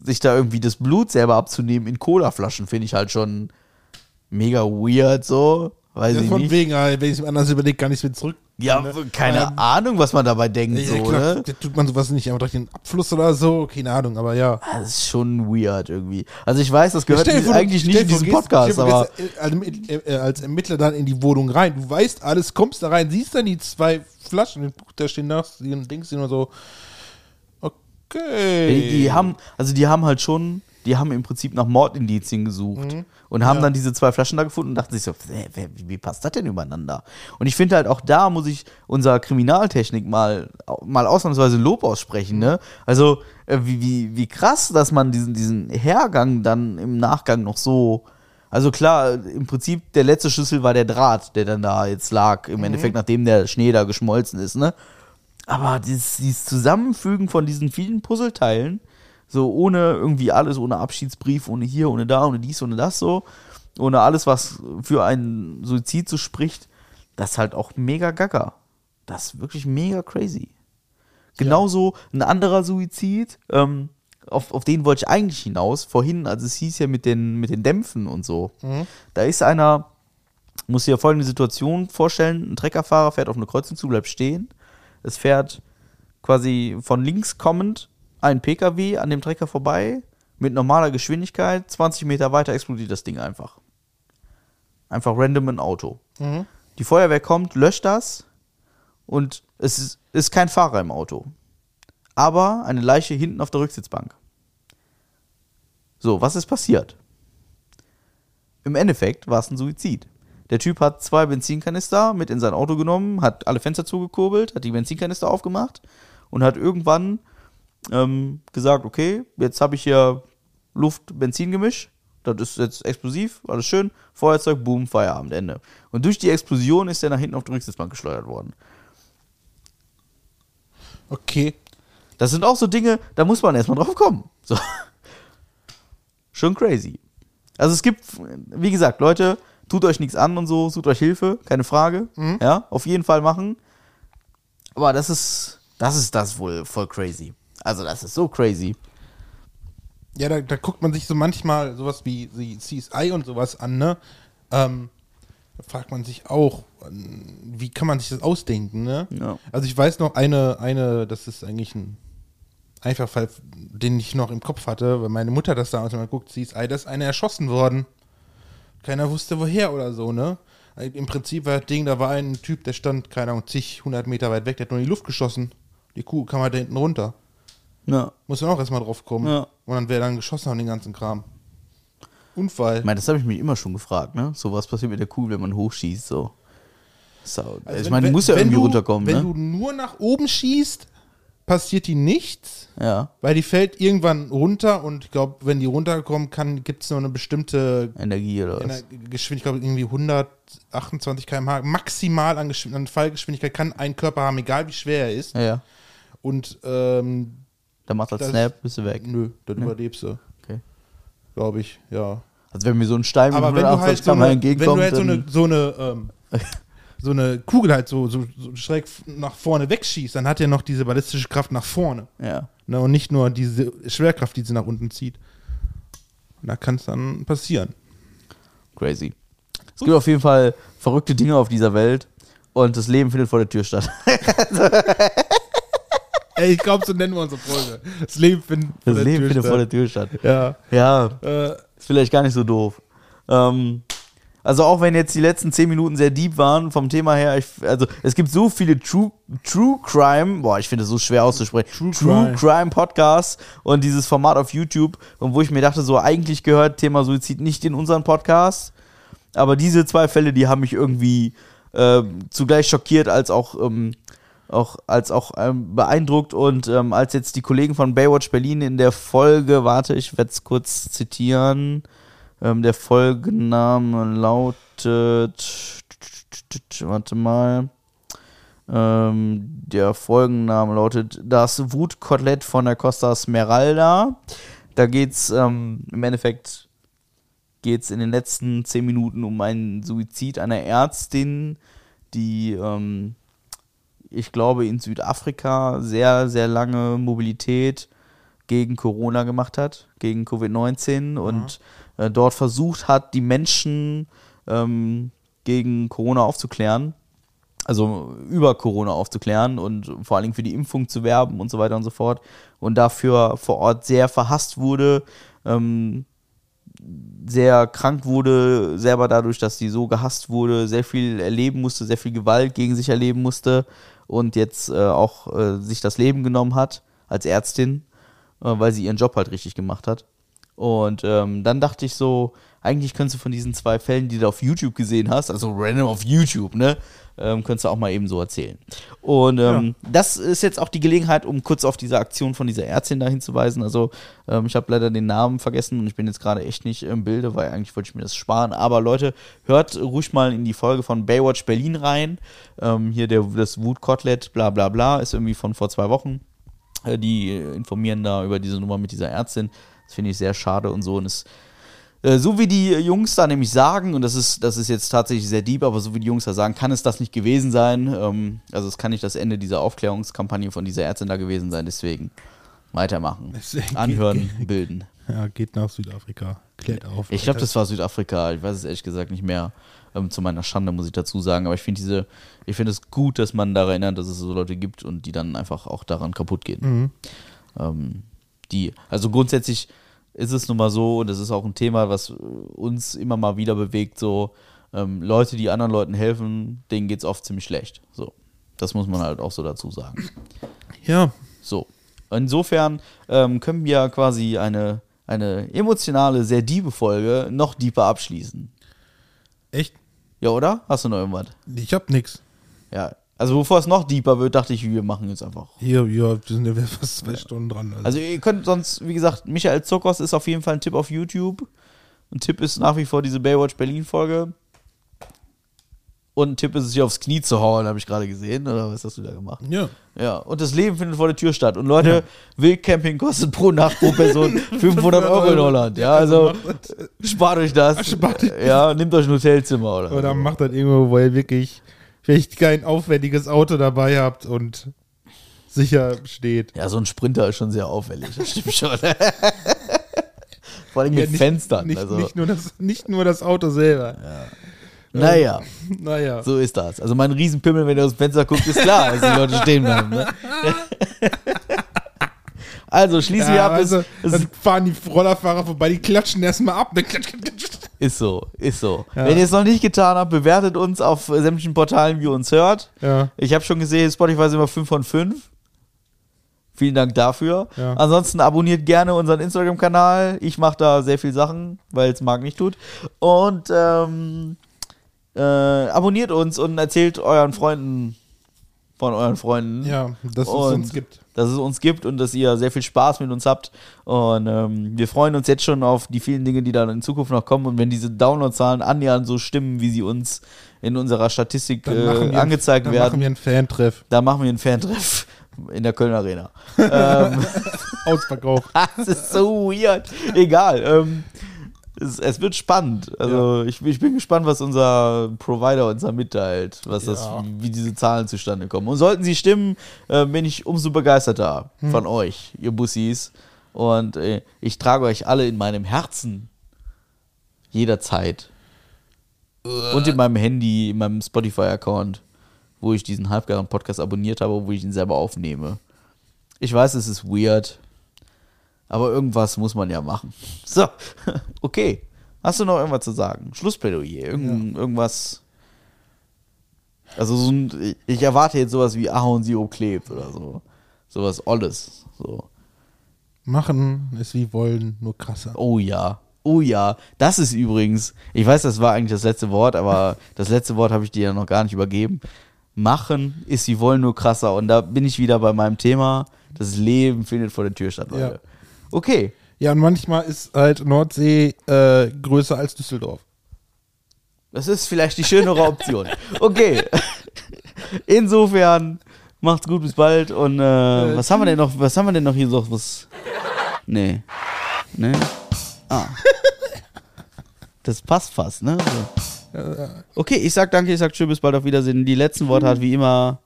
sich da irgendwie das Blut selber abzunehmen in Colaflaschen, finde ich halt schon mega weird, so. Weiß ja ich von nicht. wegen, äh, wenn ich es mir anders überlege, kann ich es wieder zurück. Ja, ne? keine Ähm, Ahnung, was man dabei denkt, Ja, so, klar, ne? tut man sowas nicht einfach durch den Abfluss oder so, keine Ahnung, aber ja. Das ist schon weird irgendwie. Also ich weiß, das gehört vor, eigentlich nicht in diesen gehst- Podcast, aber gehst, äh, als, äh, als Ermittler dann in die Wohnung rein. Du weißt alles, kommst da rein, siehst dann die zwei Flaschen, da stehen nach, denkst dir nur so, okay. die, die haben, also die haben halt schon, die haben im Prinzip nach Mordindizien gesucht und haben dann diese zwei Flaschen da gefunden und dachten sich so, wie, passt das denn übereinander? Und ich finde halt auch da muss ich unserer Kriminaltechnik mal, mal ausnahmsweise Lob aussprechen, ne? Also äh, wie, wie, wie krass, dass man diesen, diesen Hergang dann im Nachgang noch so also klar, im Prinzip der letzte Schlüssel war der Draht, der dann da jetzt lag, im Endeffekt, nachdem der Schnee da geschmolzen ist, ne? Aber dieses, dieses Zusammenfügen von diesen vielen Puzzleteilen, so ohne irgendwie alles, ohne Abschiedsbrief, ohne hier, ohne da, ohne dies, ohne das so, ohne alles, was für einen Suizid so spricht, das ist halt auch mega gaga. Das ist wirklich mega crazy. Genauso ein anderer Suizid, ähm, auf, auf den wollte ich eigentlich hinaus, vorhin, als es hieß ja mit den, mit den Dämpfen und so. Da ist einer, muss dir folgende Situation vorstellen: Ein Treckerfahrer fährt auf eine Kreuzung zu, bleibt stehen. Es fährt quasi von links kommend ein PKW an dem Trecker vorbei mit normaler Geschwindigkeit. 20 Meter weiter explodiert das Ding einfach. Einfach random ein Auto. Die Feuerwehr kommt, löscht das und es ist, ist kein Fahrer im Auto. Aber eine Leiche hinten auf der Rücksitzbank. So, was ist passiert? Im Endeffekt war es ein Suizid. Der Typ hat zwei Benzinkanister mit in sein Auto genommen, hat alle Fenster zugekurbelt, hat die Benzinkanister aufgemacht und hat irgendwann ähm, gesagt, okay, jetzt habe ich hier Luft-Benzin-Gemisch, das ist jetzt explosiv, alles schön, Feuerzeug, boom, Feierabend, Ende. Und durch die Explosion ist er nach hinten auf die Rücksitzbank geschleudert worden. Okay. Das sind auch so Dinge, da muss man erstmal drauf kommen. So. Schon crazy. Also es gibt, wie gesagt, Leute, tut euch nichts an und so, sucht euch Hilfe, keine Frage. Ja, auf jeden Fall machen. Aber das ist, das ist das wohl voll crazy. Also das ist so crazy. Ja, da, da guckt man sich so manchmal sowas wie, CSI und sowas an, ne? Ähm, da fragt man sich auch, ähm, wie kann man sich das ausdenken, ne? Ja. Also ich weiß noch eine, eine, das ist eigentlich ein Einfachfall, den ich noch im Kopf hatte, weil meine Mutter das damals mal guckt, CSI, da ist einer erschossen worden. Keiner wusste woher oder so, ne? Im Prinzip war das Ding, da war ein Typ, der stand, keine Ahnung, zig, hundert Meter weit weg, der hat nur in die Luft geschossen. Die Kuh kam halt da hinten runter. Ja. Muss man auch erstmal drauf kommen. Ja. Und dann wäre dann geschossen und den ganzen Kram. Unfall. Ich meine, das habe ich mich immer schon gefragt, ne? So was passiert mit der Kuh, wenn man hochschießt, so. so. Also ich meine, die muss ja irgendwie du, runterkommen, Wenn ne? du nur nach oben schießt, passiert die nichts, ja, weil die fällt irgendwann runter und ich glaube, wenn die runterkommt, gibt es nur eine bestimmte Energie oder was. Geschwindigkeit, ich glaube irgendwie 128 km/h maximal an, an Fallgeschwindigkeit kann ein Körper haben, egal wie schwer er ist. Ja, ja. Und ähm, Dann macht das Das- Snap, bist du weg. nö, dann überlebst du, Okay. glaube ich, ja. Also wenn mir so ein Stein mit Aber wenn du 128 halt so km/h eine, wenn du entgegenkommt, halt so eine, so eine, ähm, so eine Kugel halt so, so, so schräg nach vorne wegschießt, dann hat er noch diese ballistische Kraft nach vorne. ja. Ne, und nicht nur diese Schwerkraft, die sie nach unten zieht. Da kann es dann passieren. Crazy. Es gibt auf jeden Fall verrückte Dinge auf dieser Welt und das Leben findet vor der Tür statt. Ey, ich glaube, so nennen wir unsere Folge. Das Leben findet vor Das der Leben Tür findet vor der Tür statt. Ja. Ja, Äh, ist vielleicht gar nicht so doof. Ähm, also auch wenn jetzt die letzten 10 Minuten sehr deep waren vom Thema her, ich, also es gibt so viele True, True Crime, boah, ich finde es so schwer auszusprechen, True Crime. Podcasts und dieses Format auf YouTube, und wo ich mir dachte, so eigentlich gehört Thema Suizid nicht in unseren Podcast, aber diese zwei Fälle, die haben mich irgendwie äh, zugleich schockiert als auch ähm, auch als auch ähm, beeindruckt und ähm, als jetzt die Kollegen von Baywatch Berlin in der Folge, warte, ich werde es kurz zitieren, ähm, der Folgenname lautet, warte mal, ähm, der Folgenname lautet Das Wutkotelett von der Costa Smeralda. Da geht's ähm, im Endeffekt geht's in den letzten zehn Minuten um einen Suizid einer Ärztin, die ähm, ich glaube, in Südafrika sehr, sehr lange Mobilität gegen Corona gemacht hat, gegen Covid-19 und äh, dort versucht hat, die Menschen ähm, gegen Corona aufzuklären. Also über Corona aufzuklären und vor allen Dingen für die Impfung zu werben und so weiter und so fort. Und dafür vor Ort sehr verhasst wurde, ähm, sehr krank wurde, selber dadurch, dass sie so gehasst wurde, sehr viel erleben musste, sehr viel Gewalt gegen sich erleben musste und jetzt äh, auch äh, sich das Leben genommen hat als Ärztin, äh, weil sie ihren Job halt richtig gemacht hat. Und ähm, dann dachte ich so, eigentlich könntest du von diesen zwei Fällen, die du auf YouTube gesehen hast, also random auf YouTube, ne, ähm, könntest du auch mal eben so erzählen. Und ähm, das ist jetzt auch die Gelegenheit, um kurz auf diese Aktion von dieser Ärztin da hinzuweisen. Also ähm, ich habe leider den Namen vergessen und ich bin jetzt gerade echt nicht im Bilde, weil eigentlich wollte ich mir das sparen. Aber Leute, hört ruhig mal in die Folge von Baywatch Berlin rein. Ähm, hier der, das Wutkotelett, bla bla bla, ist irgendwie von vor zwei Wochen. Äh, die informieren da über diese Nummer mit dieser Ärztin. Das finde ich sehr schade und so. Und es so wie die Jungs da nämlich sagen, und das ist, das ist jetzt tatsächlich sehr deep, aber so wie die Jungs da sagen, kann es das nicht gewesen sein. Ähm, also es kann nicht das Ende dieser Aufklärungskampagne von dieser Ärztin da gewesen sein, deswegen weitermachen. Deswegen- Anhören, bilden. ja, geht nach Südafrika. Klärt auf. Ich glaube, das war Südafrika, ich weiß es ehrlich gesagt nicht mehr. Ähm, zu meiner Schande muss ich dazu sagen, aber ich finde diese, ich finde es gut, dass man daran erinnert, dass es so Leute gibt und die dann einfach auch daran kaputt gehen. Ähm, die, also grundsätzlich ist es nun mal so, und das ist auch ein Thema, was äh, uns immer mal wieder bewegt, so ähm, Leute, die anderen Leuten helfen, denen geht es oft ziemlich schlecht. So. Das muss man halt auch so dazu sagen. Ja, So. Insofern ähm, können wir quasi eine, eine emotionale, sehr diebe Folge noch deeper abschließen. echt? Ja, oder? Hast du noch irgendwas? Ich hab nix. Ja. Also bevor es noch deeper wird, dachte ich, wir machen jetzt einfach. Hier, ja, wir sind ja fast zwei Stunden dran. Also. Also ihr könnt sonst, wie gesagt, Michael Zuckers ist auf jeden Fall ein Tipp auf YouTube. Ein Tipp ist nach wie vor diese Baywatch Berlin Folge. Und ein Tipp ist es, sich aufs Knie zu hauen, habe ich gerade gesehen. Oder was hast du da gemacht? ja. Ja, und das Leben findet vor der Tür statt. Und Leute, Wildcamping kostet pro Nacht pro Person 500 Euro in Holland. Ja, also spart euch das. Spart Ja, nehmt euch ein Hotelzimmer oder. Oder so. macht das irgendwo, wo ihr wirklich vielleicht kein aufwendiges Auto dabei habt und sicher steht. Ja, so ein Sprinter ist schon sehr auffällig, das stimmt schon. Vor allem mit Ja, nicht- Fenstern. Nicht, also, nicht, nur das, nicht nur das Auto selber. naja, Naja. so ist das. Also mein Riesenpimmel, wenn ihr aus dem Fenster guckt, ist klar, dass die Leute stehen bleiben. Ne? Also schließen wir Ja, ab. also, es, dann fahren die Rollerfahrer vorbei, die klatschen erstmal ab. Ist so, ist so. Ja. Wenn ihr es noch nicht getan habt, bewertet uns auf sämtlichen Portalen, wie ihr uns hört. Ja. Ich habe schon gesehen, Spotify sind wir 5 von 5. Vielen Dank dafür. Ja. Ansonsten abonniert gerne unseren Instagram-Kanal. Ich mache da sehr viel Sachen, weil es Marc nicht tut. Und ähm, äh, abonniert uns und erzählt euren Freunden von euren Freunden, ja, dass es uns gibt. dass es uns gibt und dass ihr sehr viel Spaß mit uns habt. Und ähm, wir freuen uns jetzt schon auf die vielen Dinge, die dann in Zukunft noch kommen. Und wenn diese Downloadzahlen annähernd so stimmen, wie sie uns in unserer Statistik äh, angezeigt dann werden, machen wir einen Fantreff. da machen wir einen Fantreff in der Köln Arena. ähm, Ausverkauft. das ist so weird. Egal. Ähm, es, es wird spannend. Also ich, ich bin gespannt, was unser Provider uns da mitteilt, was das, Ja. wie, wie diese Zahlen zustande kommen. Und sollten sie stimmen, äh, bin ich umso begeisterter Hm. von euch, ihr Bussis. Und äh, ich trage euch alle in meinem Herzen. Jederzeit. Und in meinem Handy, in meinem Spotify-Account, wo ich diesen halbgaren Podcast abonniert habe, wo ich ihn selber aufnehme. Ich weiß, es ist weird, aber irgendwas muss man ja machen. So, okay. Hast du noch irgendwas zu sagen? Schlussplädoyer, Irgend, irgendwas. Also so ein, ich erwarte jetzt sowas wie Ahornsirup klebt oder so. Sowas Olles. So. Machen ist wie wollen, nur krasser. Oh ja. Oh ja. Das ist übrigens, ich weiß, das war eigentlich das letzte Wort, aber das letzte Wort habe ich dir ja noch gar nicht übergeben. Machen ist wie wollen, nur krasser. Und da bin ich wieder bei meinem Thema. Das Leben findet vor der Tür statt, Leute. Ja. Okay. Ja, und manchmal ist halt Nordsee äh, größer als Düsseldorf. Das ist vielleicht die schönere Option. Okay. Insofern, macht's gut, bis bald. Und äh, was haben wir denn noch? Was haben wir denn noch hier so? Was? Nee. Nee. Ah. Das passt fast, ne? So. Okay, ich sag danke, ich sag tschüss, bis bald, auf Wiedersehen. Die letzten Worte hat wie immer.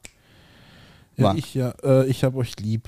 Ja, ich ja, äh, ich hab euch lieb.